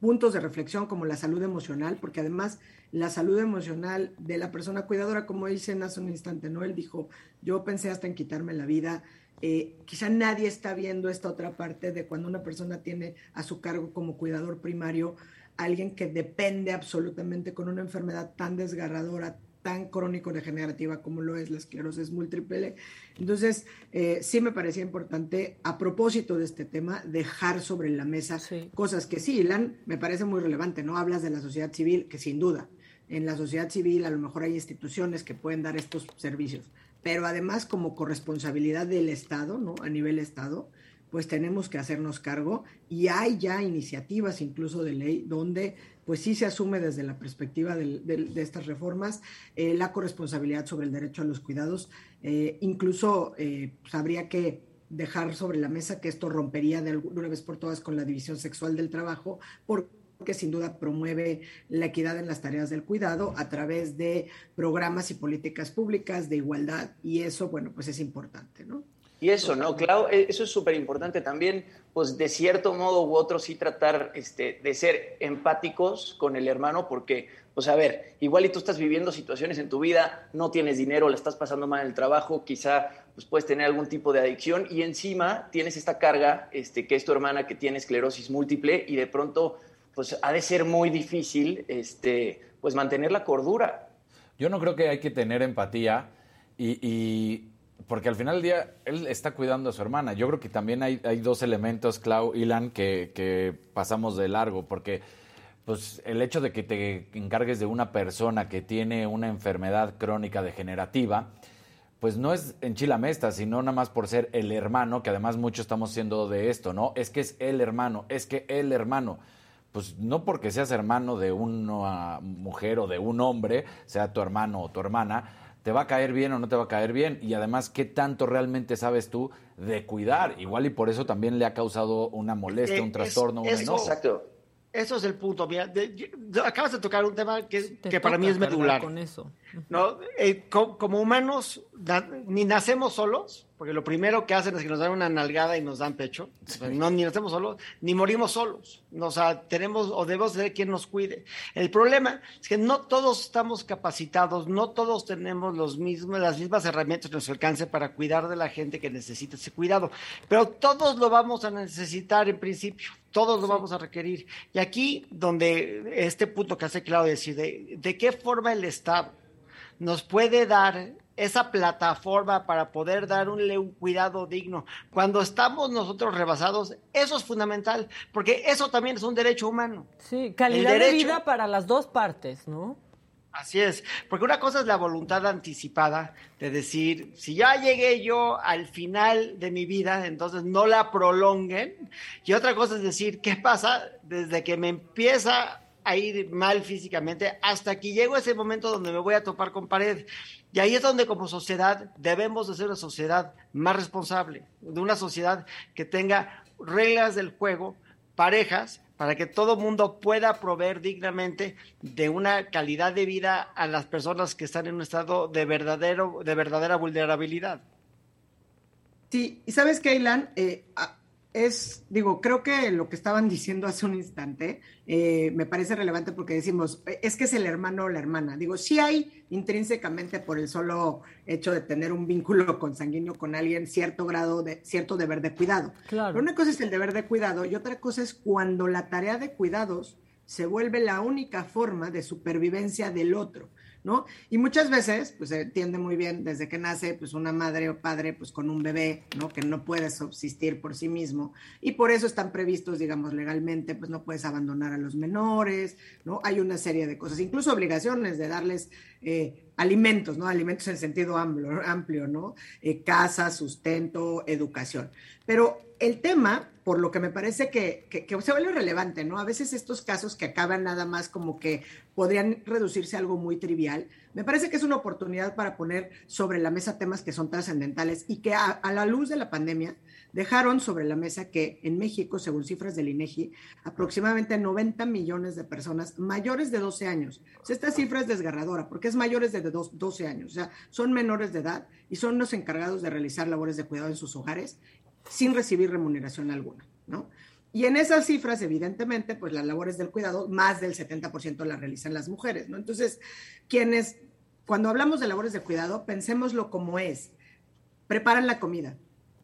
puntos de reflexión como la salud emocional, porque además la salud emocional de la persona cuidadora, como dice hace un instante, ¿no? Él dijo, yo pensé hasta en quitarme la vida, eh, quizá nadie está viendo esta otra parte de cuando una persona tiene a su cargo como cuidador primario alguien que depende absolutamente con una enfermedad tan desgarradora, tan crónico-degenerativa como lo es la esclerosis múltiple. Entonces, eh, sí me parecía importante, a propósito de este tema, dejar sobre la mesa cosas que sí, Ilan, me parece muy relevante, ¿no? Hablas de la sociedad civil, que sin duda, en la sociedad civil a lo mejor hay instituciones que pueden dar estos servicios, pero además como corresponsabilidad del Estado, ¿no? A nivel Estado, pues tenemos que hacernos cargo y hay ya iniciativas incluso de ley donde pues sí se asume desde la perspectiva de, estas reformas eh, la corresponsabilidad sobre el derecho a los cuidados. Eh, incluso eh, pues, habría que dejar sobre la mesa que esto rompería de una vez por todas con la división sexual del trabajo, porque sin duda promueve la equidad en las tareas del cuidado a través de programas y políticas públicas de igualdad y eso, bueno, pues es importante, ¿no?
Y eso, ¿no? Claro, e, eso es súper importante también, pues de cierto modo u otro sí tratar este, de ser empáticos con el hermano, porque, pues a ver, igual y tú estás viviendo situaciones en tu vida, no tienes dinero, la estás pasando mal en el trabajo, quizá pues puedes tener algún tipo de adicción y encima tienes esta carga, este, que es tu hermana que tiene esclerosis múltiple y de pronto pues ha de ser muy difícil este, pues mantener la cordura.
Yo no creo que hay que tener empatía y, porque al final del día él está cuidando a su hermana. Yo creo que también hay, dos elementos, Clau, Ilan, que, pasamos de largo, porque pues el hecho de que te encargues de una persona que tiene una enfermedad crónica degenerativa, pues no es en Chilamesta, sino nada más por ser el hermano, que además muchos estamos siendo de esto, ¿no? Es que es el hermano, es que el hermano pues no porque seas hermano de una mujer o de un hombre, sea tu hermano o tu hermana, te va a caer bien o no te va a caer bien. Y además, ¿qué tanto realmente sabes tú de cuidar? Igual y por eso también le ha causado una molestia, eh, un trastorno, un
Exacto.
Eso es el punto. Mira, acabas de tocar un tema que, que para mí es medular.
Con eso.
¿No? Eh, como humanos, ni nacemos solos, porque lo primero que hacen es que nos dan una nalgada y nos dan pecho. no, ni nacemos solos, ni morimos solos. O sea, tenemos o debemos tener quien nos cuide. El problema es que no todos estamos capacitados, no todos tenemos los mismos, las mismas herramientas a nuestro alcance para cuidar de la gente que necesita ese cuidado. Pero todos lo vamos a necesitar en principio, todos lo vamos a requerir. Y aquí, donde este punto que hace claro decir, de, de qué forma el Estado nos puede dar esa plataforma para poder dar un, cuidado digno. Cuando estamos nosotros rebasados, eso es fundamental, porque eso también es un derecho humano.
Sí, calidad de vida para las dos partes, ¿no?
Así es, porque una cosa es la voluntad anticipada de decir, si ya llegué yo al final de mi vida, entonces no la prolonguen. Y otra cosa es decir, ¿qué pasa desde que me empieza a ir mal físicamente hasta que llego a ese momento donde me voy a topar con pared? Y ahí es donde como sociedad debemos de ser una sociedad más responsable, de una sociedad que tenga reglas del juego parejas para que todo mundo pueda proveer dignamente de una calidad de vida a las personas que están en un estado de verdadero de verdadera vulnerabilidad.
Sí, y sabes Ilan, eh, es, digo, creo que lo que estaban diciendo hace un instante eh, me parece relevante porque decimos, es que es el hermano o la hermana. Digo, sí hay intrínsecamente por el solo hecho de tener un vínculo consanguíneo con alguien cierto grado de, cierto deber de cuidado. Claro. Pero una cosa es el deber de cuidado y otra cosa es cuando la tarea de cuidados se vuelve la única forma de supervivencia del otro. ¿No? Y muchas veces, pues se entiende muy bien desde que nace, pues una madre o padre, pues con un bebé, ¿no? Que no puede subsistir por sí mismo. Y por eso están previstos, digamos, legalmente, pues no puedes abandonar a los menores, ¿no? Hay una serie de cosas, incluso obligaciones de darles eh, alimentos, ¿no? Alimentos en sentido amplio, amplio ¿no? Eh, casa, sustento, educación. Pero el tema, por lo que me parece que, se vuelve relevante, ¿no? A veces estos casos que acaban nada más como que podrían reducirse a algo muy trivial, me parece que es una oportunidad para poner sobre la mesa temas que son trascendentales y que a, la luz de la pandemia dejaron sobre la mesa que en México, según cifras del INEGI, aproximadamente 90 millones de personas mayores de 12 años. esta cifra es desgarradora porque es mayores de 12 años, o sea, son menores de edad y son los encargados de realizar labores de cuidado en sus hogares sin recibir remuneración alguna, ¿no? Y en esas cifras, evidentemente, pues las labores del cuidado, más del 70% las realizan las mujeres, ¿no? Entonces, quienes, cuando hablamos de labores de cuidado, pensémoslo como es. Preparan la comida,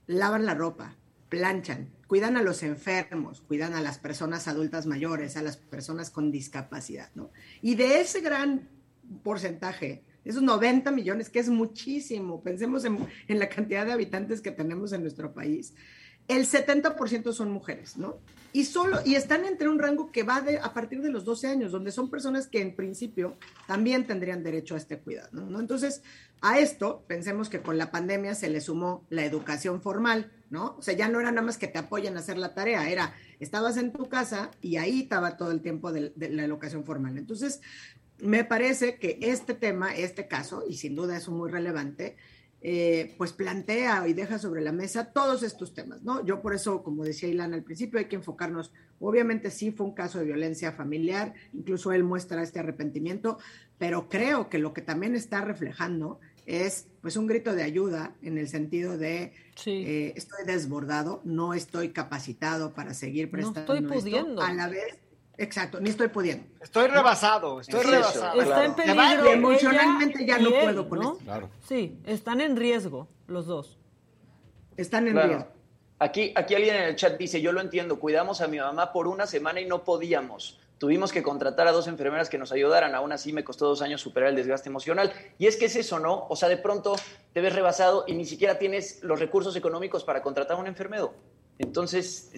lavan la ropa, planchan, cuidan a los enfermos, cuidan a las personas adultas mayores, a las personas con discapacidad, ¿no? Y de ese gran porcentaje, esos 90 millones, que es muchísimo, pensemos en, la cantidad de habitantes que tenemos en nuestro país, el 70% son mujeres, ¿no? Y solo, y están entre un rango que va de, a partir de los 12 años, donde son personas que en principio también tendrían derecho a este cuidado, ¿no? Entonces, a esto, pensemos que con la pandemia se le sumó la educación formal, ¿no? O sea, ya no era nada más que te apoyen a hacer la tarea, era, estabas en tu casa y ahí estaba todo el tiempo de la educación formal. Entonces, me parece que este tema, este caso, y sin duda es muy relevante, eh, pues plantea y deja sobre la mesa todos estos temas, ¿no? Yo por eso, como decía Ilana al principio, hay que enfocarnos, obviamente sí fue un caso de violencia familiar, incluso él muestra este arrepentimiento, pero creo que lo que también está reflejando es pues un grito de ayuda en el sentido de eh, estoy desbordado, no estoy capacitado para seguir prestando
no estoy pudiendo.
a la vez Exacto, ni estoy pudiendo.
Estoy rebasado, estoy rebasado.
Está en peligro.
emocionalmente ya no puedo con esto.
Claro. Sí, están en riesgo los dos.
Están en riesgo.
Aquí, aquí alguien en el chat dice, yo lo entiendo, cuidamos a mi mamá por una semana y no podíamos. Tuvimos que contratar a dos enfermeras que nos ayudaran, aún así me costó dos años superar el desgaste emocional. Y es que es eso, ¿no? O sea, de pronto te ves rebasado y ni siquiera tienes los recursos económicos para contratar a un enfermero. Entonces,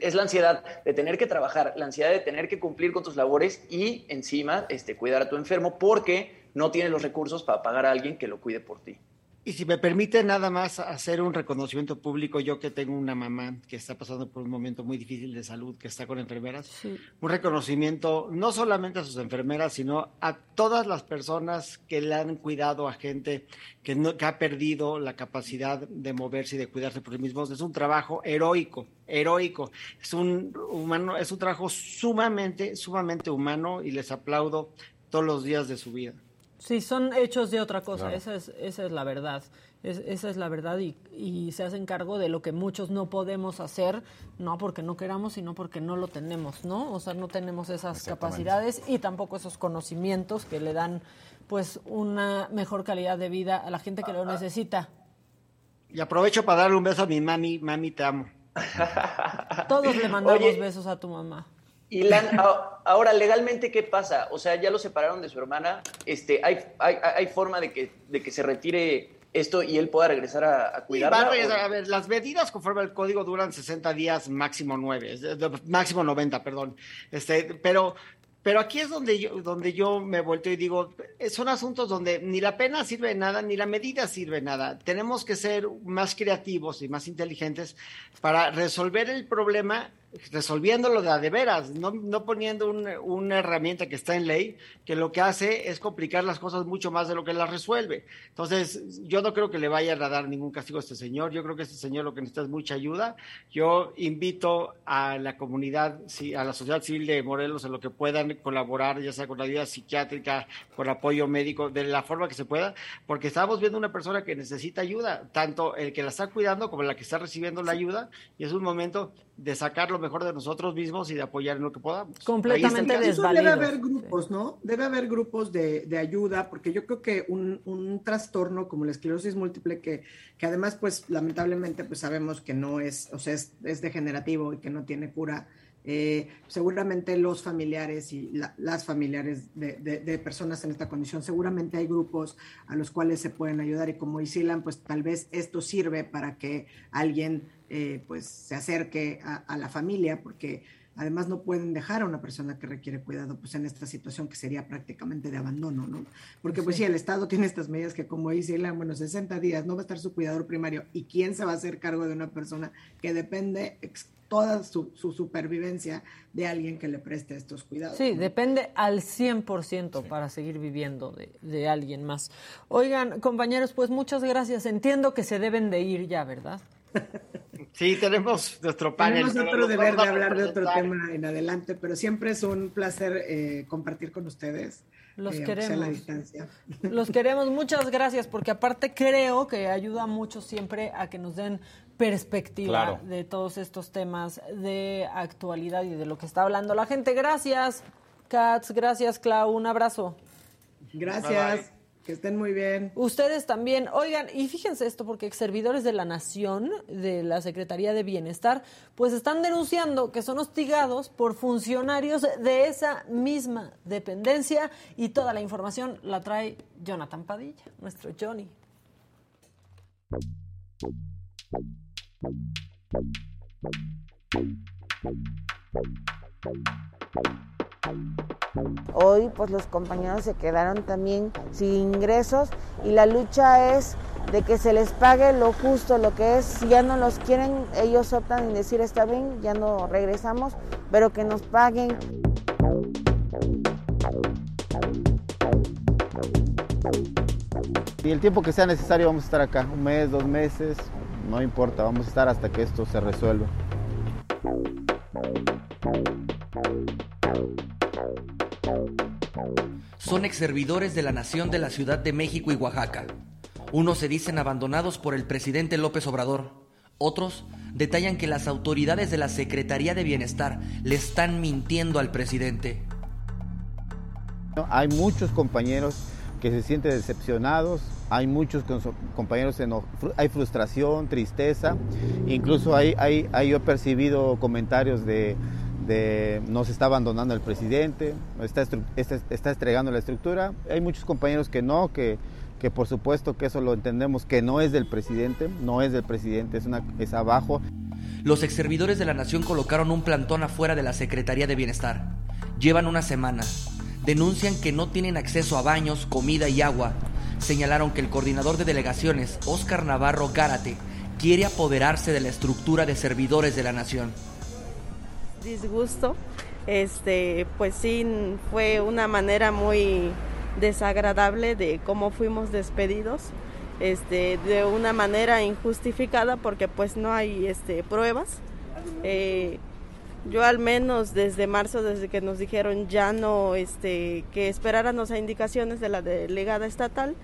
es la ansiedad de tener que trabajar, la ansiedad de tener que cumplir con tus labores y encima este, cuidar a tu enfermo porque no tienes los recursos para pagar a alguien que lo cuide por ti.
Y si me permite nada más hacer un reconocimiento público, yo que tengo una mamá que está pasando por un momento muy difícil de salud, que está con enfermeras, un reconocimiento no solamente a sus enfermeras, sino a todas las personas que le han cuidado a gente que, no, que ha perdido la capacidad de moverse y de cuidarse por sí mismos. Es un trabajo heroico, heroico. Es un, humano, es un trabajo sumamente, sumamente humano y les aplaudo todos los días de su vida.
Sí, son hechos de otra cosa, esa, es, esa es la verdad. esa es la verdad y, y, se hacen cargo de lo que muchos no podemos hacer, no porque no queramos, sino porque no lo tenemos, ¿no? O sea, no tenemos esas capacidades y tampoco esos conocimientos que le dan pues una mejor calidad de vida a la gente que lo ah, ah. necesita.
Y aprovecho para darle un beso a mi mami, mami te amo.
Todos le mandamos besos a tu mamá.
Y ahora, legalmente, ¿qué pasa? O sea, ya lo separaron de su hermana. Este, ¿hay, hay, hay forma de que, de que se retire esto y él pueda regresar a, a cuidarla?
a, ver, las medidas conforme al código duran 60 días, máximo 9, máximo 90, perdón. Este, pero pero aquí es donde yo, donde yo me vuelto y digo, eh, son asuntos donde ni la pena sirve de nada, ni la medida sirve de nada. Tenemos que ser más creativos y más inteligentes para resolver el problema resolviéndolo de, de veras, no, no poniendo una herramienta que está en ley, que lo que hace es complicar las cosas mucho más de lo que las resuelve. Entonces, yo no creo que le vaya a dar ningún castigo a este señor, yo creo que este señor lo que necesita es mucha ayuda. Yo invito a la comunidad, a la sociedad civil de Morelos, a lo que puedan colaborar, ya sea con la ayuda psiquiátrica, con apoyo médico, de la forma que se pueda, porque estamos viendo una persona que necesita ayuda, tanto el que la está cuidando como la que está recibiendo la ayuda, y es un momento de sacar lo mejor de nosotros mismos y de apoyar en lo que podamos.
Completamente
desvalido. Debe haber grupos, ¿no? Debe haber grupos de, de ayuda, porque yo creo que un, un, trastorno como la esclerosis múltiple, que, que además, pues, lamentablemente, pues sabemos que no es, o sea, es, es degenerativo y que no tiene cura, eh, seguramente los familiares y las familiares de, personas en esta condición, seguramente hay grupos a los cuales se pueden ayudar y como Isilan, pues tal vez esto sirve para que alguien eh, pues se acerque a, la familia porque además no pueden dejar a una persona que requiere cuidado pues en esta situación que sería prácticamente de abandono, ¿no? Porque pues sí, el Estado tiene estas medidas que como dice Ilan, bueno, 60 días no va a estar su cuidador primario y quién se va a hacer cargo de una persona que depende toda su, supervivencia de alguien que le preste estos cuidados.
Sí, depende al 100% para seguir viviendo de, de, alguien más. Oigan, compañeros, pues muchas gracias. Entiendo que se deben de ir ya, ¿verdad? *laughs*
Sí, tenemos nuestro panel.
Tenemos otro deber de hablar de otro tema en adelante, pero siempre es un placer eh, compartir con ustedes.
Los eh, queremos. Los queremos. Muchas gracias, porque aparte creo que ayuda mucho siempre a que nos den perspectiva de todos estos temas de actualidad y de lo que está hablando la gente. Gracias, Katz. Gracias, Clau. Un abrazo.
Gracias. Que estén muy bien.
Ustedes también. Oigan, y fíjense esto, porque ex servidores de la Nación, de la Secretaría de Bienestar, pues están denunciando que son hostigados por funcionarios de esa misma dependencia y toda la información la trae Jonathan Padilla, nuestro Johnny.
Hoy pues los compañeros se quedaron también sin ingresos y la lucha es de que se les pague lo justo, lo que es, si ya no los quieren, ellos optan en decir está bien, ya no regresamos, pero que nos paguen.
Y el tiempo que sea necesario vamos a estar acá, un mes, dos meses, no importa, vamos a estar hasta que esto se resuelva.
Son ex servidores de la nación de la Ciudad de México y Oaxaca. Unos se dicen abandonados por el presidente López Obrador. Otros detallan que las autoridades de la Secretaría de Bienestar le están mintiendo al presidente.
Hay muchos compañeros que se sienten decepcionados, hay muchos compañeros, en, hay frustración, tristeza, incluso hay, yo he percibido comentarios de, de no se está abandonando el presidente, está, está, está estregando la estructura, hay muchos compañeros que no, que, por supuesto que eso lo entendemos, que no es del presidente, no es del presidente, es abajo.
Los exservidores de la nación colocaron un plantón afuera de la Secretaría de Bienestar. Llevan una semana. Denuncian que no tienen acceso a baños, comida y agua señalaron que el coordinador de delegaciones, Óscar Navarro Gárate, quiere apoderarse de la estructura de servidores de la nación.
Disgusto, este, pues sí, fue una manera muy desagradable de cómo fuimos despedidos, este, de una manera injustificada porque pues no hay este, pruebas. Eh, yo al menos desde marzo, desde que nos dijeron ya no, este, que esperáramos a indicaciones de la delegada estatal,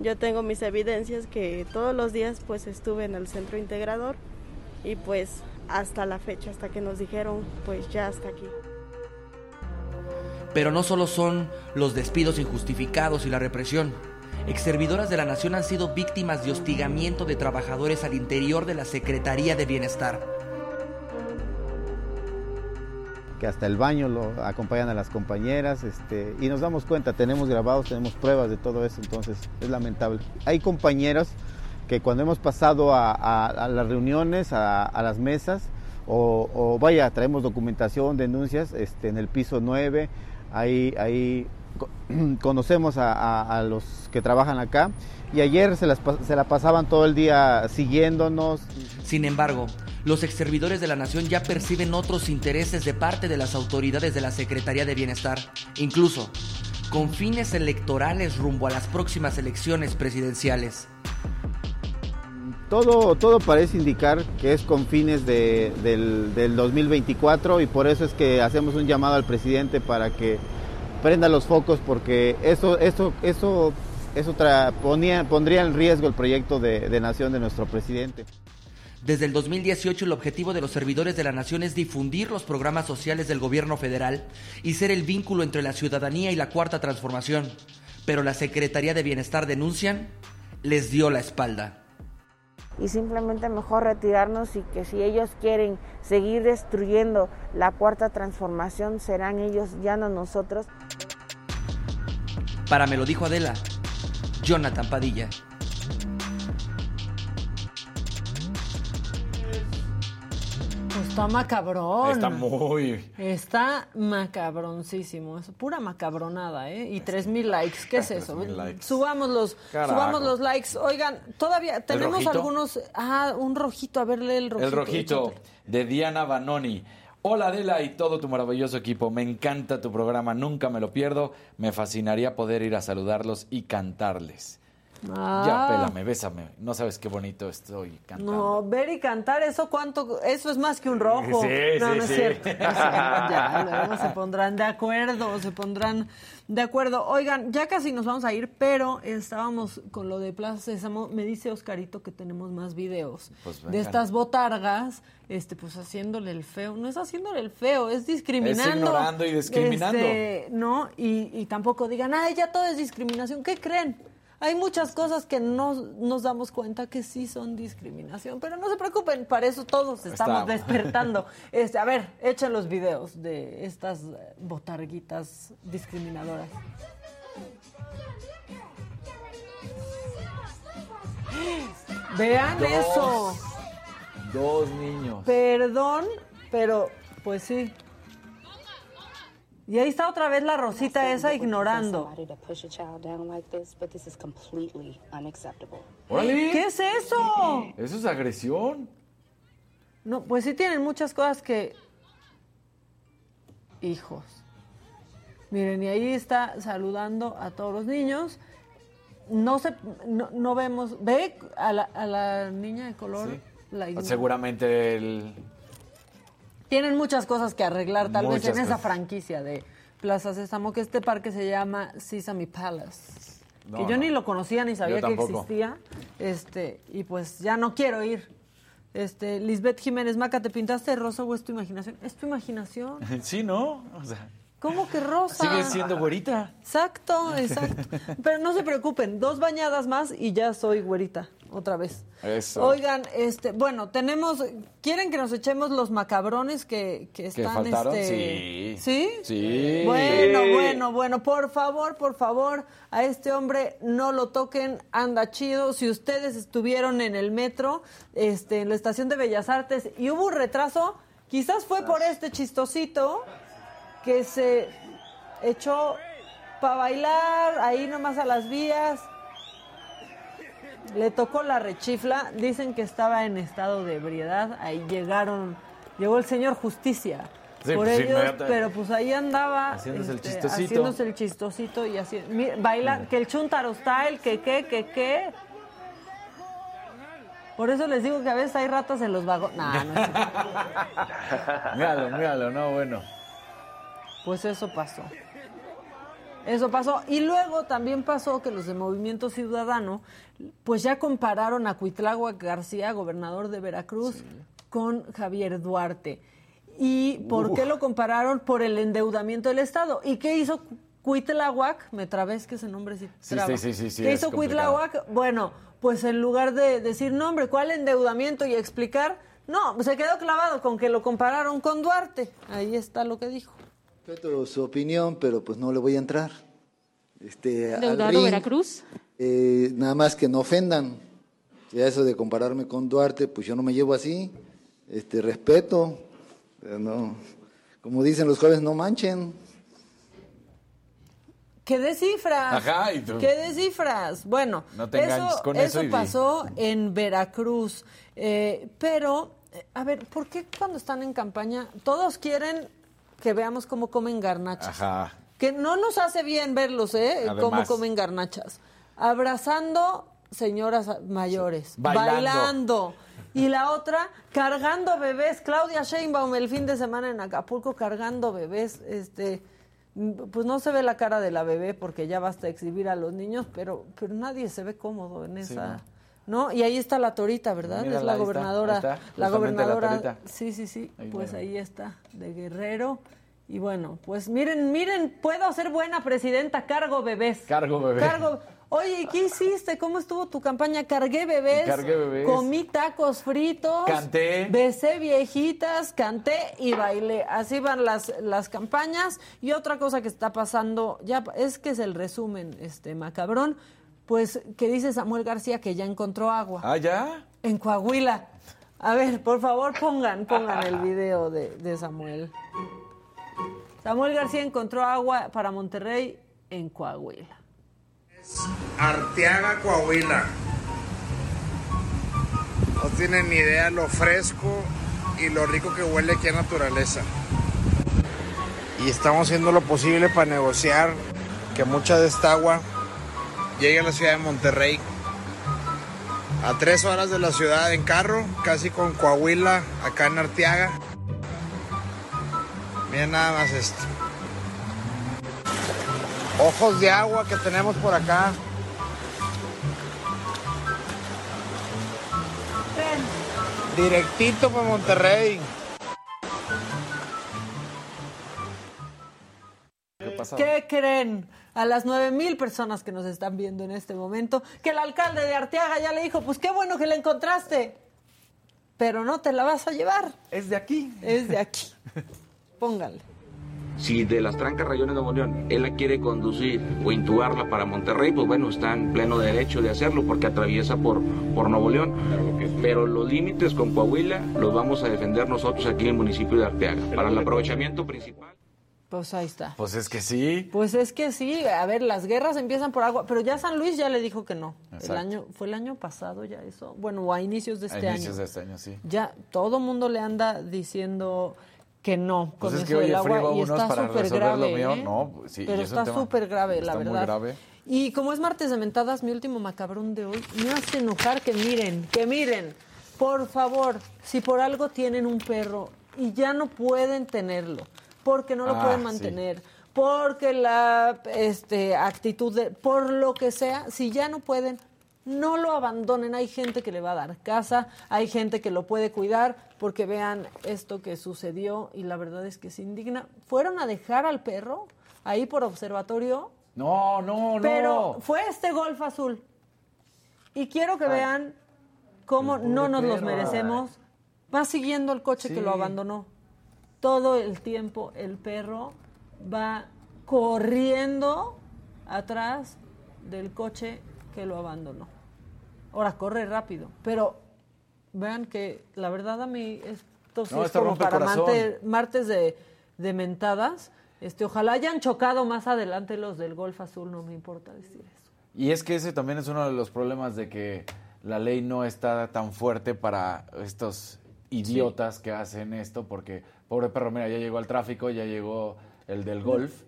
yo tengo mis evidencias que todos los días pues estuve en el centro integrador y pues hasta la fecha, hasta que nos dijeron pues ya hasta aquí.
Pero no solo son los despidos injustificados y la represión. Exservidoras de la Nación han sido víctimas de hostigamiento de trabajadores al interior de la Secretaría de Bienestar
que hasta el baño lo acompañan a las compañeras este, y nos damos cuenta, tenemos grabados, tenemos pruebas de todo eso, entonces es lamentable. Hay compañeros que cuando hemos pasado a, las reuniones, a, las mesas, o, vaya, traemos documentación, denuncias este, en el piso 9, ahí, ahí *clears throat* conocemos a, los que trabajan acá y ayer se, las, se la pasaban todo el día siguiéndonos.
Sin embargo, los exservidores de la nación ya perciben otros intereses de parte de las autoridades de la Secretaría de Bienestar, incluso con fines electorales rumbo a las próximas elecciones presidenciales.
Todo, todo parece indicar que es con fines del, del 2024 y por eso es que hacemos un llamado al presidente para que prenda los focos porque eso, eso, eso, eso pondría en riesgo el proyecto de, de nación de nuestro presidente.
Desde el 2018 el objetivo de los servidores de la nación es difundir los programas sociales del gobierno federal y ser el vínculo entre la ciudadanía y la cuarta transformación. Pero la Secretaría de Bienestar denuncian, les dio la espalda
y simplemente mejor retirarnos y que si ellos quieren seguir destruyendo la cuarta transformación, serán ellos, ya no nosotros.
Para me lo dijo Adela, Jonathan Padilla.
Está macabrón.
Está muy.
Está macabroncísimo. Es pura macabronada, ¿eh? Y tres mil likes. ¿Qué es eso? Subamos los, subamos los likes. Oigan, todavía tenemos algunos. Ah, un rojito. A verle el rojito.
El rojito de Diana Banoni. Hola Adela y todo tu maravilloso equipo. Me encanta tu programa, nunca me lo pierdo. Me fascinaría poder ir a saludarlos y cantarles. Ya, ah. pélame, bésame. No sabes qué bonito estoy cantando.
No, ver y cantar, eso cuánto, eso es más que un rojo.
Sí,
no,
sí,
no es cierto. *laughs* ya, se pondrán de acuerdo, se pondrán de acuerdo. Oigan, ya casi nos vamos a ir, pero estábamos con lo de Plaza Sésamo. Me dice Oscarito que tenemos más videos pues de estas botargas, este, pues haciéndole el feo. No es haciéndole el feo, es discriminando.
Es ignorando y discriminando.
Este, no, y, y tampoco digan, ay, ya todo es discriminación. ¿Qué creen? Hay muchas cosas que no nos damos cuenta que sí son discriminación, pero no se preocupen, para eso todos estamos despertando. *laughs* Este, a ver, echen los videos de estas botarguitas discriminadoras. *gasps* Vean eso.
Dos niños.
Perdón, pero pues sí, y ahí está otra vez la rosita esa ignorando. ¿Qué es eso?
Eso es agresión.
No, pues sí tienen muchas cosas que... Hijos. Miren, y ahí está saludando a todos los niños. No se, no, vemos, ve a la, a la niña de color.
Seguramente el,
tienen muchas cosas que arreglar, tal vez en esa franquicia de Plaza Sésamo, que este parque se llama Sesame Palace. que yo ni lo conocía ni sabía que existía. Este, y pues ya no quiero ir. Este, Lisbeth Jiménez Maca, ¿te pintaste de rosa o es tu imaginación? Es tu imaginación. *laughs*
Sí, ¿no? O sea,
¿Cómo que rosa?
Sigue siendo güerita.
Exacto, exacto. *laughs* Pero no se preocupen, dos bañadas más y ya soy güerita otra vez.
Eso.
Oigan, este, bueno, tenemos, ¿quieren que nos echemos los macabrones que, que están,
¿Que faltaron?
este,
Sí.
¿Sí?
Sí.
Bueno, bueno, bueno, por favor, por favor, a este hombre no lo toquen, anda chido. Si ustedes estuvieron en el metro, este, en la estación de Bellas Artes y hubo un retraso, quizás fue por este chistosito que se echó para bailar ahí nomás a las vías. Le tocó la rechifla, dicen que estaba en estado de ebriedad, ahí llegaron, llegó el señor Justicia por
pues
ellos, pero pues ahí andaba
haciéndose el
este,
chistosito,
haciéndose el chistosito y así, baila, que el chuntaro style, que qué, que qué. Por eso les digo que a veces hay ratas en los vagones. No, no *laughs*
míralo, míralo, no, bueno.
Pues eso pasó. Eso pasó. Y luego también pasó que los de Movimiento Ciudadano, pues ya compararon a Cuitláhuac García, gobernador de Veracruz, con Javier Duarte. ¿Y por qué lo compararon? Por el endeudamiento del Estado. ¿Y qué hizo Cuitláhuac? Me trabé, que ese nombre sí,
sí, sí, sí, sí,
¿Qué hizo Cuitláhuac? Bueno, pues en lugar de decir nombre, ¿cuál endeudamiento? Y explicar, no, se quedó clavado con que lo compararon con Duarte. Ahí está lo que dijo.
Respeto su opinión, pero pues no le voy a entrar. Este,
¿Deudado Veracruz?
Eh, nada más que no ofendan. Ya eso de compararme con Duarte, pues yo no me llevo así. Este, respeto. no, como dicen los jóvenes, no manchen.
¿Qué descifras?
Ajá, ¿y tú?
¿Qué descifras? Bueno,
No te engañes
eso,
con eso
pasó en Veracruz. Eh, pero, a ver, ¿por qué cuando están en campaña todos quieren que veamos cómo comen garnachas?
Ajá.
Que no nos hace bien verlos, ¿eh?
Además.
Cómo comen garnachas. Abrazando señoras mayores.
Bailando.
bailando. Y la otra, cargando bebés. Claudia Sheinbaum el fin de semana en Acapulco cargando bebés. Este, pues no se ve la cara de la bebé porque ya basta exhibir a los niños, pero, pero nadie se ve cómodo en
Sí,
esa... ¿No? Y ahí está la Torita, ¿verdad?
Mírala,
es la
está,
gobernadora.
está,
la gobernadora. Sí, sí, sí.
Ahí
pues ahí está, de Guerrero. Y bueno, pues miren, miren, puedo ser buena presidenta, cargo bebés.
Cargo bebé.
Cargo. Oye, ¿y ¿qué hiciste? ¿Cómo estuvo tu campaña? Cargué bebés.
Cargué bebés.
Comí tacos fritos.
Canté.
Besé viejitas, canté y bailé. Así van las, las campañas. Y otra cosa que está pasando, ya es que es el resumen, este macabrón, pues que dice Samuel García que ya encontró agua.
Ah, ¿ya?
En Coahuila. A ver, por favor, pongan, pongan el video de, de Samuel. Samuel García encontró agua para Monterrey en Coahuila.
Arteaga, Coahuila. No tienen ni idea lo fresco y lo rico que huele aquí a naturaleza. Y estamos haciendo lo posible para negociar que mucha de esta agua llegue a la ciudad de Monterrey. A tres horas de la ciudad en carro, casi con Coahuila, acá en Arteaga. Miren nada más esto. Ojos de agua que tenemos por acá. Directito para Monterrey.
¿Qué
creen? A las nueve mil personas que nos están viendo en este momento, que el alcalde de Arteaga ya le dijo, pues qué bueno que la encontraste, pero no te la vas a llevar.
Es de aquí.
Es de aquí. Póngale.
Si de las trancas rayones de Nuevo León él la quiere conducir o intubarla para Monterrey, pues bueno, está en pleno derecho de hacerlo porque atraviesa por, por Nuevo León. Pero los límites con Coahuila los vamos a defender nosotros aquí en el municipio de Arteaga. Para el aprovechamiento principal.
Pues ahí está.
Pues es que sí.
Pues es que sí, a ver, las guerras empiezan por agua, pero ya San Luis ya le dijo que no. El año fue el año pasado ya eso. Bueno, o a inicios de
A
este
inicios
año.
de este año, sí.
Ya todo mundo le anda diciendo que no con
Pues es
eso
que,
del
oye,
agua y está súper grave.
mío.
¿eh?
No, pues sí,
pero está súper grave, la
está muy
verdad.
grave.
Y como es martes de mentadas, mi último macabrón de hoy me hace enojar que miren, que miren, por favor, si por algo tienen un perro y ya no pueden tenerlo, porque no lo
Ah,
pueden
sí.
mantener, porque la este, actitud, de, por lo que sea, si ya no pueden, no lo abandonen. Hay gente que le va a dar casa, hay gente que lo puede cuidar, porque vean esto que sucedió y la verdad es que se indigna. Fueron a dejar al perro ahí por observatorio,
No, no, no.
pero fue este golf azul. Y quiero que vean cómo no nos los merecemos. Va siguiendo el coche que lo abandonó. Todo el tiempo el perro va corriendo atrás del coche que lo abandonó. Ahora corre rápido, pero vean que la verdad a mí esto sí
No,
es
esto
como para mante- martes de, de mentadas. Este, ojalá hayan chocado más adelante los del Golf Azul, no me importa decir eso.
Y es que ese también es uno de los problemas de que la ley no está tan fuerte para estos idiotas que hacen esto, porque pobre perro, mira, ya llegó al tráfico, ya llegó el del golf.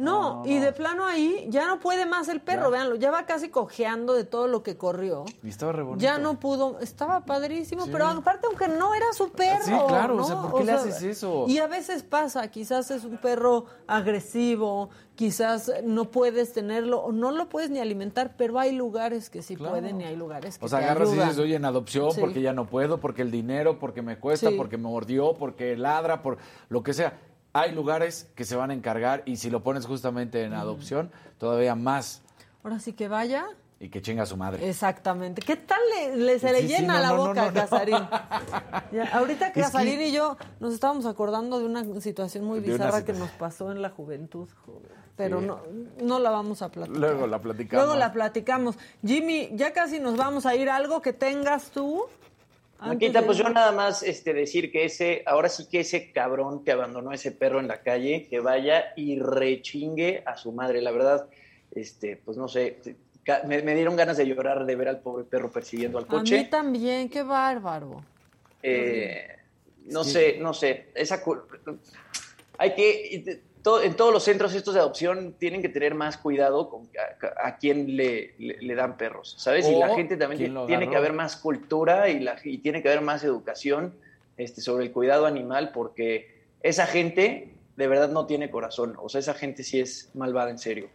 No, y de plano ahí ya no puede más el perro, véanlo, ya va casi cojeando de todo lo que corrió.
Y estaba re bonito.
Ya no pudo, estaba padrísimo,
Sí.
pero aparte aunque no era su perro.
Sí, claro, o sea, ¿por qué le haces eso?
Y a veces pasa, quizás es un perro agresivo, quizás no puedes tenerlo o no lo puedes ni alimentar, pero hay lugares que sí
Claro.
pueden y hay lugares que
O sea,
te
agarras y dices, oye, en adopción,
Sí.
porque ya no puedo, porque el dinero, porque me cuesta,
Sí.
porque me mordió, porque ladra, por lo que sea. Hay lugares que se van a encargar y si lo pones justamente en adopción, todavía más.
Ahora sí que vaya.
Y que chinga a su madre.
Exactamente. ¿Qué tal le, le- se le
Sí, sí,
llena
no,
la
no,
boca
no,
a. Casarín? *laughs* Ya, ahorita
que-
Casarín y yo nos estábamos acordando de una situación muy
De
bizarra que nos pasó en la juventud, joven. pero
Sí.
no, no la vamos a platicar.
Luego la platicamos.
Luego la platicamos. Jimmy, ya casi nos vamos a ir. ¿Algo que tengas tú?
Maquita, pues yo nada más este, decir que ese, ahora sí que ese cabrón que abandonó ese perro en la calle, que vaya y rechingue a su madre. La verdad, este, pues no sé, me, me dieron ganas de llorar de ver al pobre perro persiguiendo al
A
coche.
mí también, qué bárbaro.
Eh, no sé, no sé. Esa hay que en todos los centros estos de adopción tienen que tener más cuidado con a, a quién le, le- le dan perros, ¿sabes? y la gente también tiene que haber más cultura y, la, y tiene que haber más educación este, sobre el cuidado animal porque esa gente de verdad no tiene corazón. O sea, esa gente sí es malvada en serio.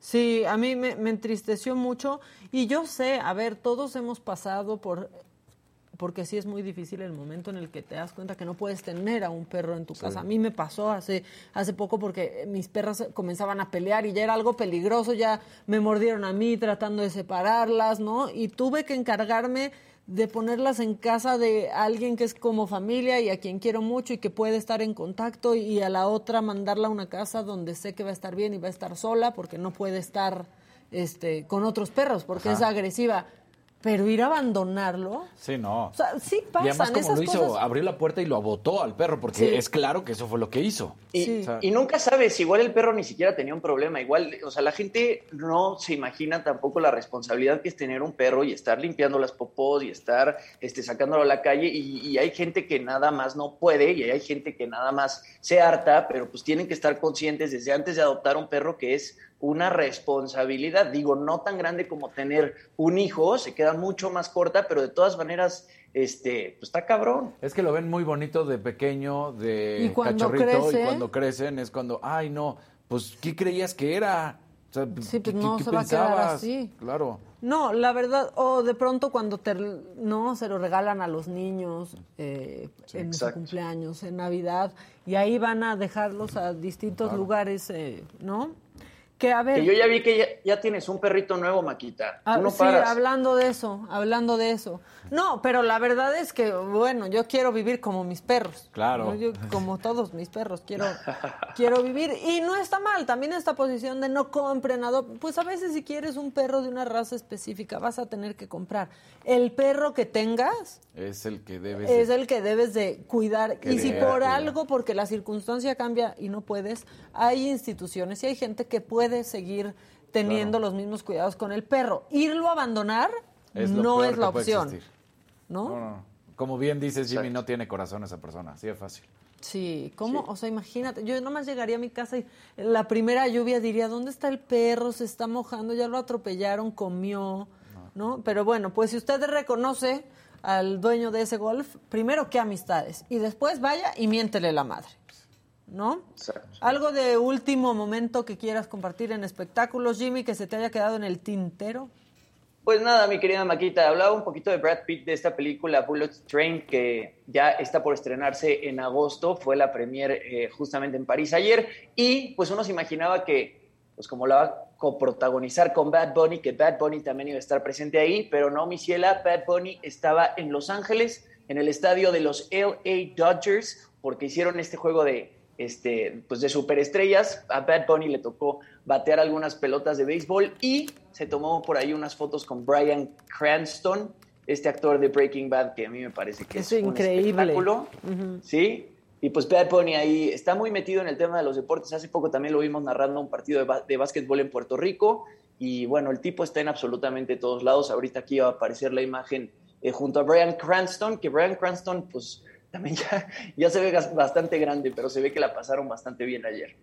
Sí, a mí me, me entristeció mucho y yo sé, a ver, todos hemos pasado por, porque sí es muy difícil el momento en el que te das cuenta que no puedes tener a un perro en tu casa. A mí me pasó hace, hace poco porque mis perras comenzaban a pelear y ya era algo peligroso, ya me mordieron a mí tratando de separarlas, ¿no? Y tuve que encargarme de ponerlas en casa de alguien que es como familia y a quien quiero mucho y que puede estar en contacto y a la otra mandarla a una casa donde sé que va a estar bien y va a estar sola porque no puede estar este con otros perros porque
Ajá.
es agresiva. Pero ir a abandonarlo,
Sí, no.
o sea, sí pasan
y además como
esas
lo hizo,
cosas.
abrió la puerta y lo abotó al perro, porque
Sí.
es claro que eso fue lo que hizo.
Y,
O sea,
y nunca sabes, igual el perro ni siquiera tenía un problema, igual, o sea, la gente no se imagina tampoco la responsabilidad que es tener un perro y estar limpiando las popós y estar este, sacándolo a la calle y, y hay gente que nada más no puede y hay gente que nada más se harta, pero pues tienen que estar conscientes desde antes de adoptar un perro que es una responsabilidad, digo, no tan grande como tener un hijo, se queda mucho más corta, pero de todas maneras, este, pues está cabrón.
Es que lo ven muy bonito de pequeño, de
Y
cachorrito,
crece-
y cuando crecen es cuando, ay, no, pues, ¿qué creías que era? O sea,
Sí, pues
¿qué-
no
qué
se va a quedar así.
Claro.
No, la verdad, o de pronto cuando te, no, se lo regalan a los niños eh, en su cumpleaños, en Navidad, y ahí van a dejarlos a distintos
Claro.
lugares, eh, ¿no? Que a ver,
Que yo ya vi que ya, ya tienes un perrito nuevo, Maquita.
Ah,
Tú no
sí,
paras.
hablando de eso, hablando de eso. No, pero la verdad es que, bueno, yo quiero vivir como mis perros.
Claro.
¿no? Yo, como todos mis perros, quiero, *laughs* quiero vivir. Y no está mal, también esta posición de no compren, adop- Pues a veces si quieres un perro de una raza específica, vas a tener que comprar. El perro que tengas
Es el que debes
es
de-
el que debes de cuidar. Y si por algo, porque la circunstancia cambia y no puedes, hay instituciones y hay gente que puede seguir teniendo los mismos cuidados con el perro. Irlo a abandonar
es
no es la opción. ¿no?
No, no. Como bien dices, Jimmy, no tiene corazón esa persona. Así es fácil.
Sí, ¿cómo? O sea, imagínate, yo nomás llegaría a mi casa y la primera lluvia diría, ¿dónde está el perro? Se está mojando, ya lo atropellaron, comió, ¿no? Pero bueno, pues si usted reconoce al dueño de ese golf, primero qué amistades y después vaya y miéntele la madre, ¿no? Algo de último momento que quieras compartir en espectáculos, Jimmy, que se te haya quedado en el tintero.
Pues nada, mi querida Maquita, hablaba un poquito de Brad Pitt de esta película Bullet Train que ya está por estrenarse en agosto, fue la premier eh, justamente en París ayer y pues uno se imaginaba que pues como la va a coprotagonizar con Bad Bunny, que Bad Bunny también iba a estar presente ahí, pero no, mi ciela, Bad Bunny estaba en Los Ángeles, en el estadio de los LA Dodgers, porque hicieron este juego de, este, pues de superestrellas. A Bad Bunny le tocó batear algunas pelotas de béisbol y se tomó por ahí unas fotos con Brian Cranston, este actor de Breaking Bad, que a mí me parece que es,
Es
un
increíble.
espectáculo. ¿sí? Y pues Bad Bunny ahí está muy metido en el tema de los deportes. Hace poco también lo vimos narrando un partido de, de básquetbol en Puerto Rico. Y bueno, el tipo está en absolutamente todos lados. Ahorita aquí va a aparecer la imagen eh, junto a Brian Cranston, que Brian Cranston pues también ya, ya se ve bastante grande, pero se ve que la pasaron bastante bien ayer.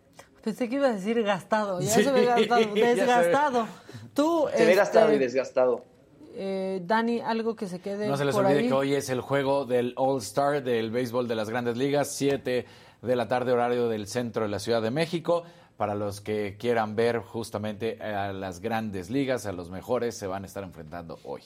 Pensé que iba a decir gastado, ya
Sí,
se ve gastado, *laughs*
ya se ve.
desgastado. Tú,
Se ve
este,
gastado y desgastado.
eh, Dani, algo que se quede
No se les
por
olvide
ahí.
que hoy es el juego del All-Star del béisbol de las grandes ligas, 7 de la tarde, horario del centro de la Ciudad de México. Para los que quieran ver justamente a las grandes ligas, a los mejores, se van a estar enfrentando hoy.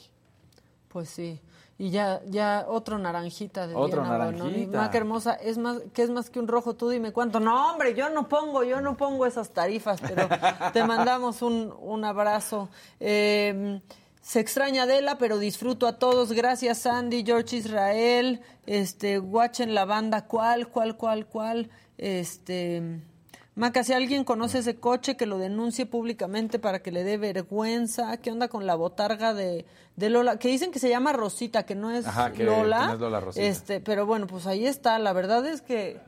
Pues sí. Y ya, ya otro naranjita de
Otro
Diana
naranjita.
Maca hermosa, es más, ¿qué es más que un rojo? Tú dime cuánto. No, hombre, yo no pongo, yo no pongo esas tarifas, pero *laughs* te mandamos un, un abrazo. Eh, se extraña Adela, pero disfruto a todos. Gracias, Sandy, George Israel, este, watchen la banda, cuál, cuál, cuál, cuál, este. Maca, si alguien conoce ese coche, que lo denuncie públicamente para que le dé vergüenza. ¿Qué onda con la botarga de, de Lola? Que dicen que se llama Rosita, que no es
Ajá, que-
Lola.
que no es Lola Rosita.
Este, pero bueno, pues ahí está. La verdad es que,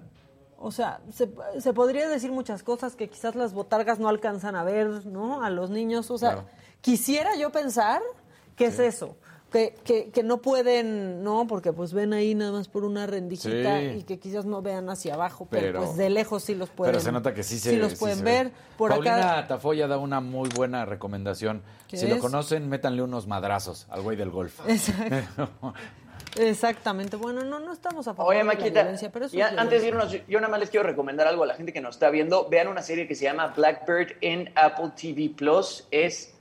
o sea, se, se podría decir muchas cosas que quizás las botargas no alcanzan a ver, ¿no? A los niños. O sea,
Claro.
quisiera yo pensar que es eso. Que, que, que no pueden, ¿no? Porque pues ven ahí nada más por una rendijita
Sí.
y que quizás no vean hacia abajo, pero,
Pero-
pues de lejos sí los pueden
Pero se nota que sí se
los
sí
pueden
se
ver.
ve.
Por
Paulina
acá
Tafoya da una muy buena recomendación.
¿Qué
Si lo conocen, métanle unos madrazos al güey del golf.
Exacto. *laughs* Exactamente. Bueno, no, no estamos a favor
Oye,
de la
Maquita,
violencia, pero eso
ya
es
antes de irnos, yo nada más les quiero recomendar algo a la gente que nos está viendo. Vean una serie que se llama Blackbird en Apple TV Plus. Es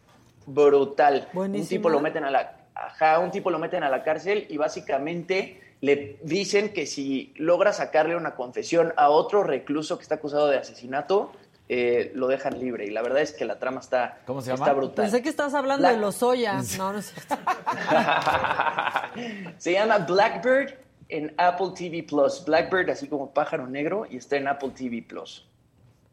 brutal. Un
Buenísima.
tipo lo meten a la, ajá, un tipo lo meten a la cárcel y básicamente le dicen que si logra sacarle una confesión a otro recluso que está acusado de asesinato, eh, lo dejan libre. Y la verdad es que la trama está,
¿Cómo se
está
llama?
brutal.
Pensé que estás hablando
Black-
de los Oya. *laughs* No, no es cierto. *laughs*
Se llama Blackbird en Apple TV Plus. Blackbird, así como pájaro negro, y está en Apple TV Plus.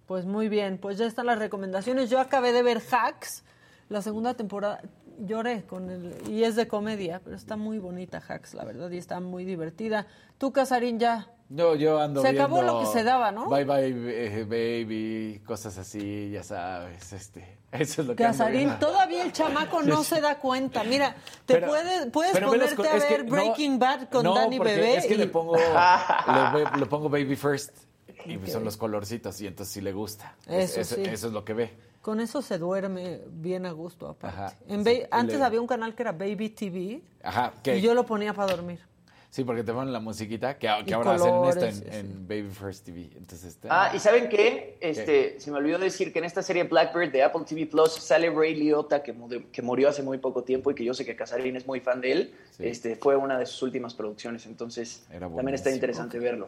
Pues muy bien, pues ya están las recomendaciones. Yo acabé de ver Hacks, la segunda temporada. Lloré con el y es de comedia, pero está muy bonita Hacks, la verdad, y está muy divertida. Tú, Casarín, ya.
Yo, yo ando
Se acabó
viendo
lo que se daba, ¿no?
Bye bye eh, baby, cosas así, ya sabes, este, *laughs* eso es lo que
Casarín, todavía el chamaco no se da cuenta. Mira, te
Pero-
puedes, puedes
pero
ponerte a ver
no-
Breaking Bad con
no,
Danny Bebé.
Es que
y-
le pongo, *laughs* le, voy- le pongo baby first y son los colorcitos y entonces sí le gusta. Es-
Eso sí.
Eso es lo que ve.
Con eso se duerme bien a gusto, aparte.
Ajá,
En
sí,
antes
le-
había un canal que era Baby TV
Ajá, que
y yo lo ponía para dormir.
sí, porque te ponen la musiquita que, ahora
colores,
hacen esto
sí,
en, en Baby First TV. Entonces.
Ah, y ¿saben qué? Este, se me olvidó decir que en esta serie Blackbird de Apple TV Plus sale Ray Liotta, que, mu- que murió hace muy poco tiempo y que yo sé que Casarín es muy fan de él. Este, fue una de sus últimas producciones, entonces también está interesante verlo.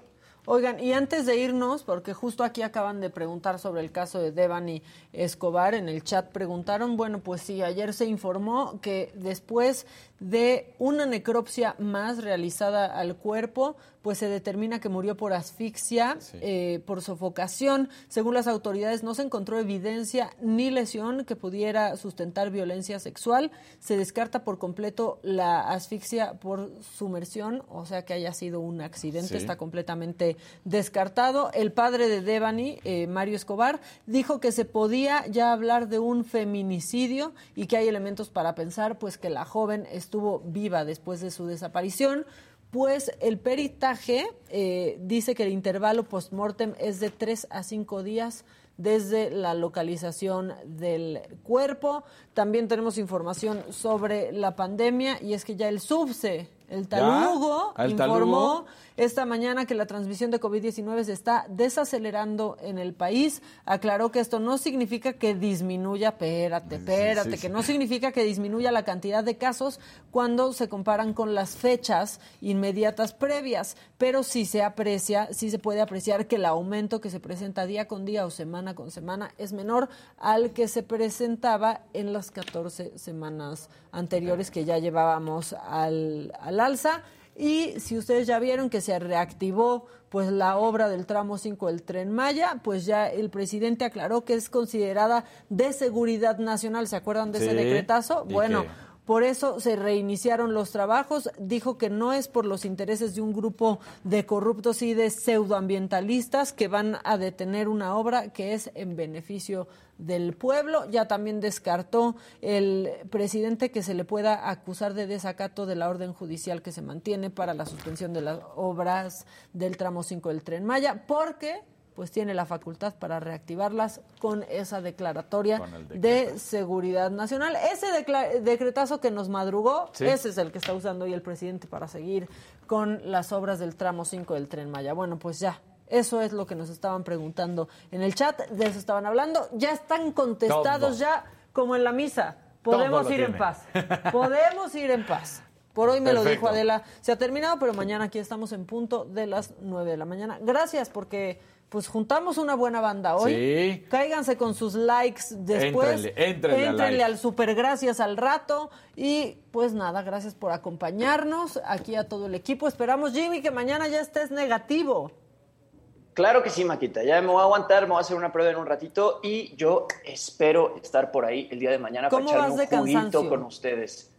Oigan, y antes de irnos, porque justo aquí acaban de preguntar sobre el caso de Devani Escobar, en el chat preguntaron, bueno, pues sí, ayer se informó que después de una necropsia más realizada al cuerpo, pues se determina que murió por asfixia, eh, por sofocación. Según las autoridades, no se encontró evidencia ni lesión que pudiera sustentar violencia sexual. Se descarta por completo la asfixia por sumersión, o sea que haya sido un accidente.
Sí.
Está completamente descartado. El padre de Devani, eh, Mario Escobar, dijo que se podía ya hablar de un feminicidio y que hay elementos para pensar pues que la joven estuvo viva después de su desaparición. Pues el peritaje eh, dice que el intervalo post-mortem es de 3 a 5 días desde la localización del cuerpo. También tenemos información sobre la pandemia y es que ya el SUBSE, el talugo,
¿Ah,
informó esta mañana que la transmisión de COVID-19 se está desacelerando en el país. Aclaró que esto no significa que disminuya, espérate, espérate,
sí, sí.
que no significa que disminuya la cantidad de casos cuando se comparan con las fechas inmediatas previas, pero sí se aprecia, sí se puede apreciar que el aumento que se presenta día con día o semana con semana es menor al que se presentaba en las 14 semanas anteriores que ya llevábamos al, al alza. Y si ustedes ya vieron que se reactivó pues la obra del tramo 5 del Tren Maya, pues ya el presidente aclaró que es considerada de seguridad nacional. ¿Se acuerdan de ese decretazo? Bueno,
que-
por eso se reiniciaron los trabajos. Dijo que no es por los intereses de un grupo de corruptos y de pseudoambientalistas que van a detener una obra que es en beneficio del pueblo. Ya también descartó el presidente que se le pueda acusar de desacato de la orden judicial que se mantiene para la suspensión de las obras del tramo 5 del Tren Maya, porque pues tiene la facultad para reactivarlas con esa declaratoria
Con
de seguridad nacional. Ese decretazo que nos madrugó,
Sí.
ese es el que está usando hoy el presidente para seguir con las obras del tramo 5 del Tren Maya. Bueno, pues ya. Eso es lo que nos estaban preguntando en el chat, de eso estaban hablando. Ya están contestados,
Todo.
ya como en la misa. Podemos ir en paz. *laughs* Podemos ir en paz. Por hoy me lo dijo Adela. Se ha terminado, pero mañana aquí estamos en punto de las 9 de la mañana. Gracias porque pues juntamos una buena banda hoy.
Sí.
Cáiganse con sus likes después.
Éntrenle, éntrenle al
al super gracias al rato. Y pues nada, gracias por acompañarnos aquí a todo el equipo. Esperamos, Jimmy, que mañana ya estés negativo.
Claro que sí, Maquita. Ya me voy a aguantar, me voy a hacer una prueba en un ratito y yo espero estar por ahí el día de mañana para
¿Cómo
echarme un juguito
cansancio?
con ustedes.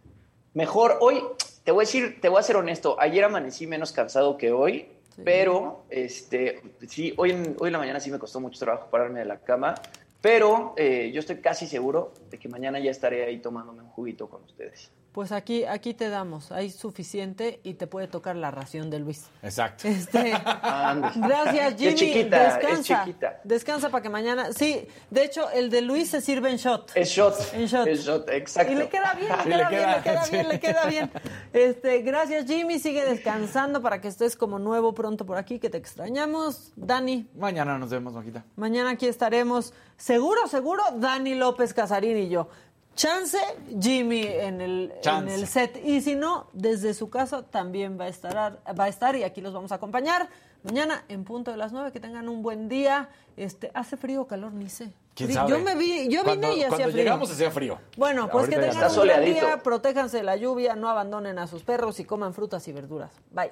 Mejor hoy, te voy a decir, te voy a ser honesto, ayer amanecí menos cansado que hoy, pero este, sí, hoy en, hoy en la mañana sí me costó mucho trabajo pararme de la cama, pero eh, yo estoy casi seguro de que mañana ya estaré ahí tomándome un juguito con ustedes.
Pues aquí, aquí te damos, hay suficiente y te puede tocar la ración de Luis.
Exacto.
Este, *laughs* gracias,
Es
Jimmy.
chiquita, es
descansa.
chiquita.
Descansa para que mañana. Sí, de hecho, el de Luis se sirve en shot.
Es shot.
En shot.
Es shot, exacto.
Y le queda bien, le queda,
le
bien,
queda,
le queda
sí.
bien, le queda bien. Este, gracias, Jimmy. Sigue descansando para que estés como nuevo pronto por aquí, que te extrañamos. Dani,
Mañana nos vemos, Maquita.
mañana aquí estaremos. Seguro, seguro, Dani López Casarín y yo. Chance, Jimmy en el, en el set. Y si no, desde su casa también va a estar, va a estar y aquí los vamos a acompañar. Mañana en punto de las nueve, que tengan un buen día. Este, ¿Hace frío o calor? Ni sé.
¿Quién
Frío.
sabe?
Yo me vi, yo
Cuando-
vine y hacía
Cuando
frío.
llegamos hacía frío.
Bueno, pues que
Ahorita
tengan un buen día, protéjanse de la lluvia, no abandonen a sus perros y coman frutas y verduras. Bye.